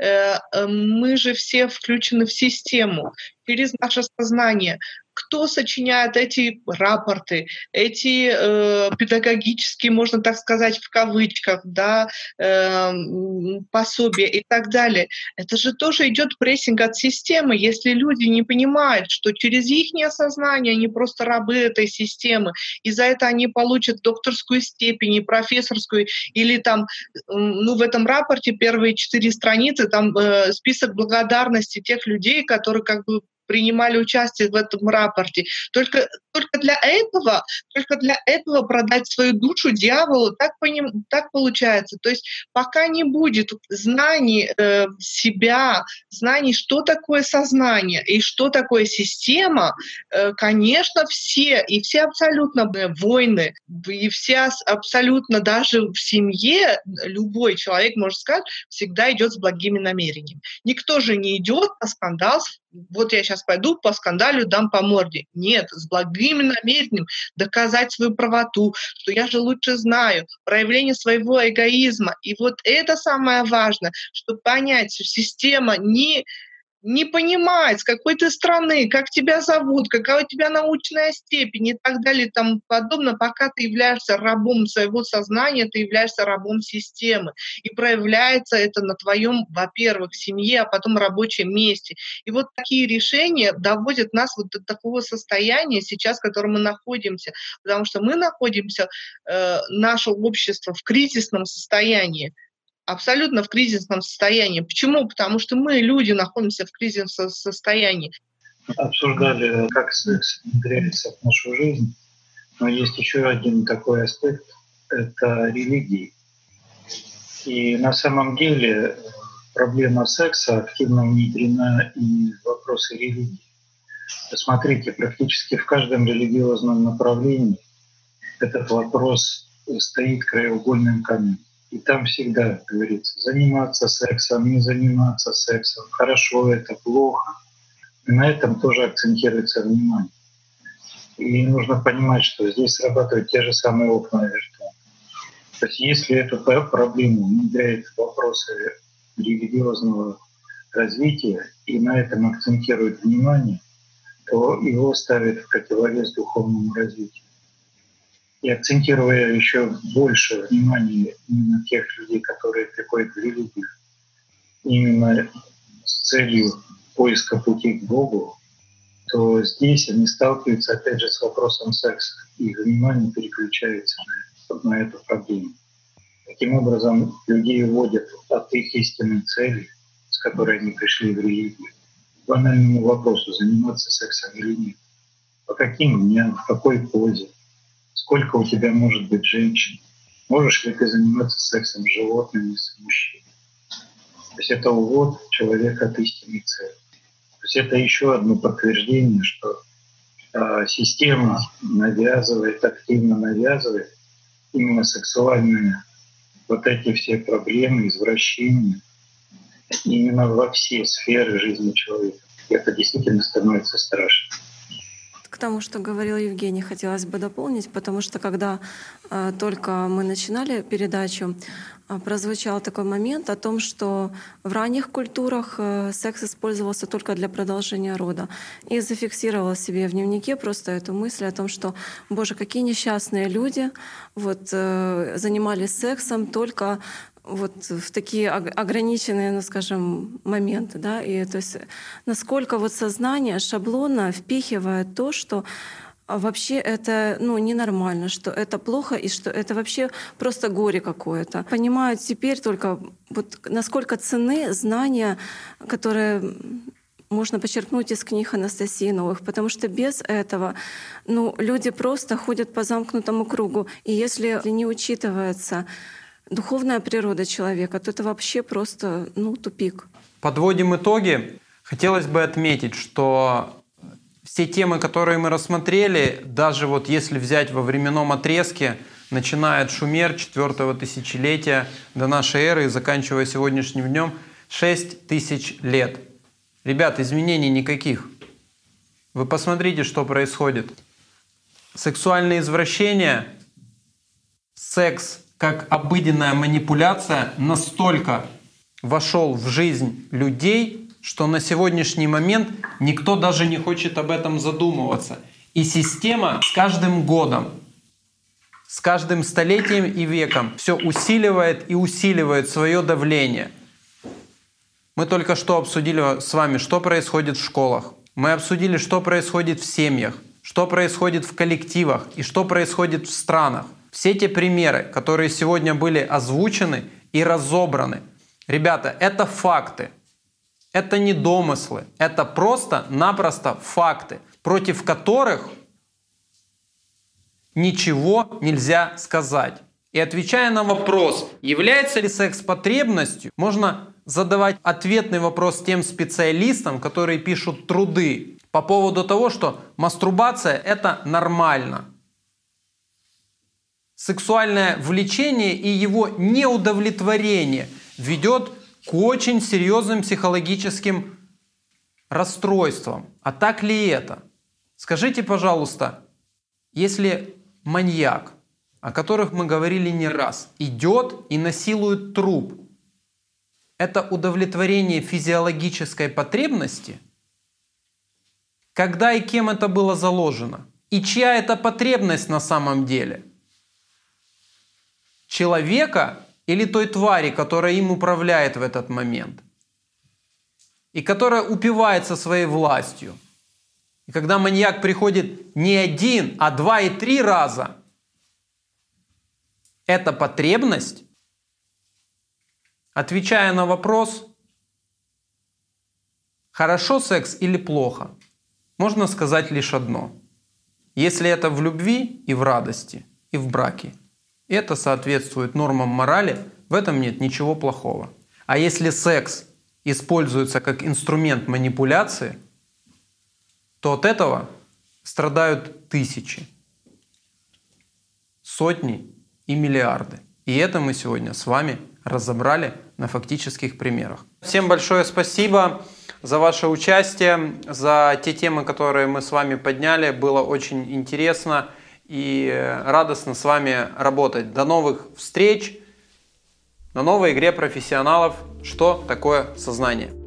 э, э, мы же все включены в систему через наше сознание кто сочиняет эти рапорты, эти э, педагогические, можно так сказать, в кавычках, да, э, пособия и так далее. Это же тоже идет прессинг от системы. Если люди не понимают, что через их осознание они просто рабы этой системы, и за это они получат докторскую степень и профессорскую, или там, ну, в этом рапорте первые четыре страницы, там э, список благодарности тех людей, которые как бы принимали участие в этом рапорте. Только, только для этого, только для этого продать свою душу дьяволу, так, поним, так получается. То есть пока не будет знаний э, себя, знаний, что такое сознание и что такое система, э, конечно, все, и все абсолютно войны, и все абсолютно даже в семье любой человек, может сказать, всегда идет с благими намерениями. Никто же не идет на скандал вот я сейчас пойду по скандалю, дам по морде. Нет, с благим намерением доказать свою правоту, что я же лучше знаю, проявление своего эгоизма. И вот это самое важное, чтобы понять, что система не не понимает, с какой ты страны, как тебя зовут, какая у тебя научная степень и так далее и тому подобное, пока ты являешься рабом своего сознания, ты являешься рабом системы. И проявляется это на твоем, во-первых, семье, а потом рабочем месте. И вот такие решения доводят нас вот до такого состояния сейчас, в котором мы находимся. Потому что мы находимся, э, наше общество в кризисном состоянии абсолютно в кризисном состоянии. Почему? Потому что мы, люди, находимся в кризисном состоянии. Обсуждали, как секс внедряется в нашу жизнь. Но есть еще один такой аспект — это религии. И на самом деле проблема секса активно внедрена и в вопросы религии. Посмотрите, практически в каждом религиозном направлении этот вопрос стоит краеугольным камнем. И там всегда говорится, заниматься сексом, не заниматься сексом, хорошо это, плохо. И на этом тоже акцентируется внимание. И нужно понимать, что здесь срабатывают те же самые окна виртуально. То есть если эту проблему внедряет вопросы религиозного развития и на этом акцентирует внимание, то его ставит в противовес духовному развитию и акцентируя еще больше внимания именно тех людей, которые приходят в религию, именно с целью поиска пути к Богу, то здесь они сталкиваются опять же с вопросом секса, их внимание переключается на, на эту проблему. Таким образом, людей уводят от их истинной цели, с которой они пришли в религию, к банальному вопросу, заниматься сексом или нет. По каким дням, в какой позе, сколько у тебя может быть женщин, можешь ли ты заниматься сексом с животными, с мужчиной. То есть это увод человека от истинной цели. То есть это еще одно подтверждение, что э, система навязывает, активно навязывает именно сексуальные вот эти все проблемы, извращения именно во все сферы жизни человека. И это действительно становится страшно К тому, что говорил Евгений, хотелось бы дополнить, потому что когда э, только мы начинали передачу, э, прозвучал такой момент о том, что в ранних культурах э, секс использовался только для продолжения рода. И зафиксировала себе в дневнике просто эту мысль о том, что, боже, какие несчастные люди вот, э, занимались сексом только вот в такие ограниченные, ну, скажем, моменты, да, и то есть насколько вот сознание шаблонно впихивает то, что вообще это ну, ненормально, что это плохо и что это вообще просто горе какое-то. Понимают теперь только вот насколько цены знания, которые можно подчеркнуть из книг Анастасии Новых, потому что без этого ну, люди просто ходят по замкнутому кругу. И если не учитывается духовная природа человека, то это вообще просто ну, тупик. Подводим итоги. Хотелось бы отметить, что все темы, которые мы рассмотрели, даже вот если взять во временном отрезке, начиная от Шумер 4 тысячелетия до нашей эры и заканчивая сегодняшним днем, 6 тысяч лет. Ребят, изменений никаких. Вы посмотрите, что происходит. Сексуальные извращения, секс как обыденная манипуляция настолько вошел в жизнь людей, что на сегодняшний момент никто даже не хочет об этом задумываться. И система с каждым годом, с каждым столетием и веком все усиливает и усиливает свое давление. Мы только что обсудили с вами, что происходит в школах. Мы обсудили, что происходит в семьях, что происходит в коллективах и что происходит в странах. Все те примеры, которые сегодня были озвучены и разобраны, ребята, это факты. Это не домыслы, это просто-напросто факты, против которых ничего нельзя сказать. И отвечая на вопрос, является ли секс потребностью, можно задавать ответный вопрос тем специалистам, которые пишут труды по поводу того, что мастурбация это нормально сексуальное влечение и его неудовлетворение ведет к очень серьезным психологическим расстройствам. А так ли это? Скажите, пожалуйста, если маньяк, о которых мы говорили не раз, идет и насилует труп, это удовлетворение физиологической потребности? Когда и кем это было заложено? И чья это потребность на самом деле – человека или той твари, которая им управляет в этот момент. И которая упивается своей властью. И когда маньяк приходит не один, а два и три раза, это потребность, отвечая на вопрос, хорошо секс или плохо, можно сказать лишь одно. Если это в любви и в радости, и в браке – это соответствует нормам морали, в этом нет ничего плохого. А если секс используется как инструмент манипуляции, то от этого страдают тысячи, сотни и миллиарды. И это мы сегодня с вами разобрали на фактических примерах. Всем большое спасибо за ваше участие, за те темы, которые мы с вами подняли. Было очень интересно и радостно с вами работать. До новых встреч на новой игре профессионалов «Что такое сознание?».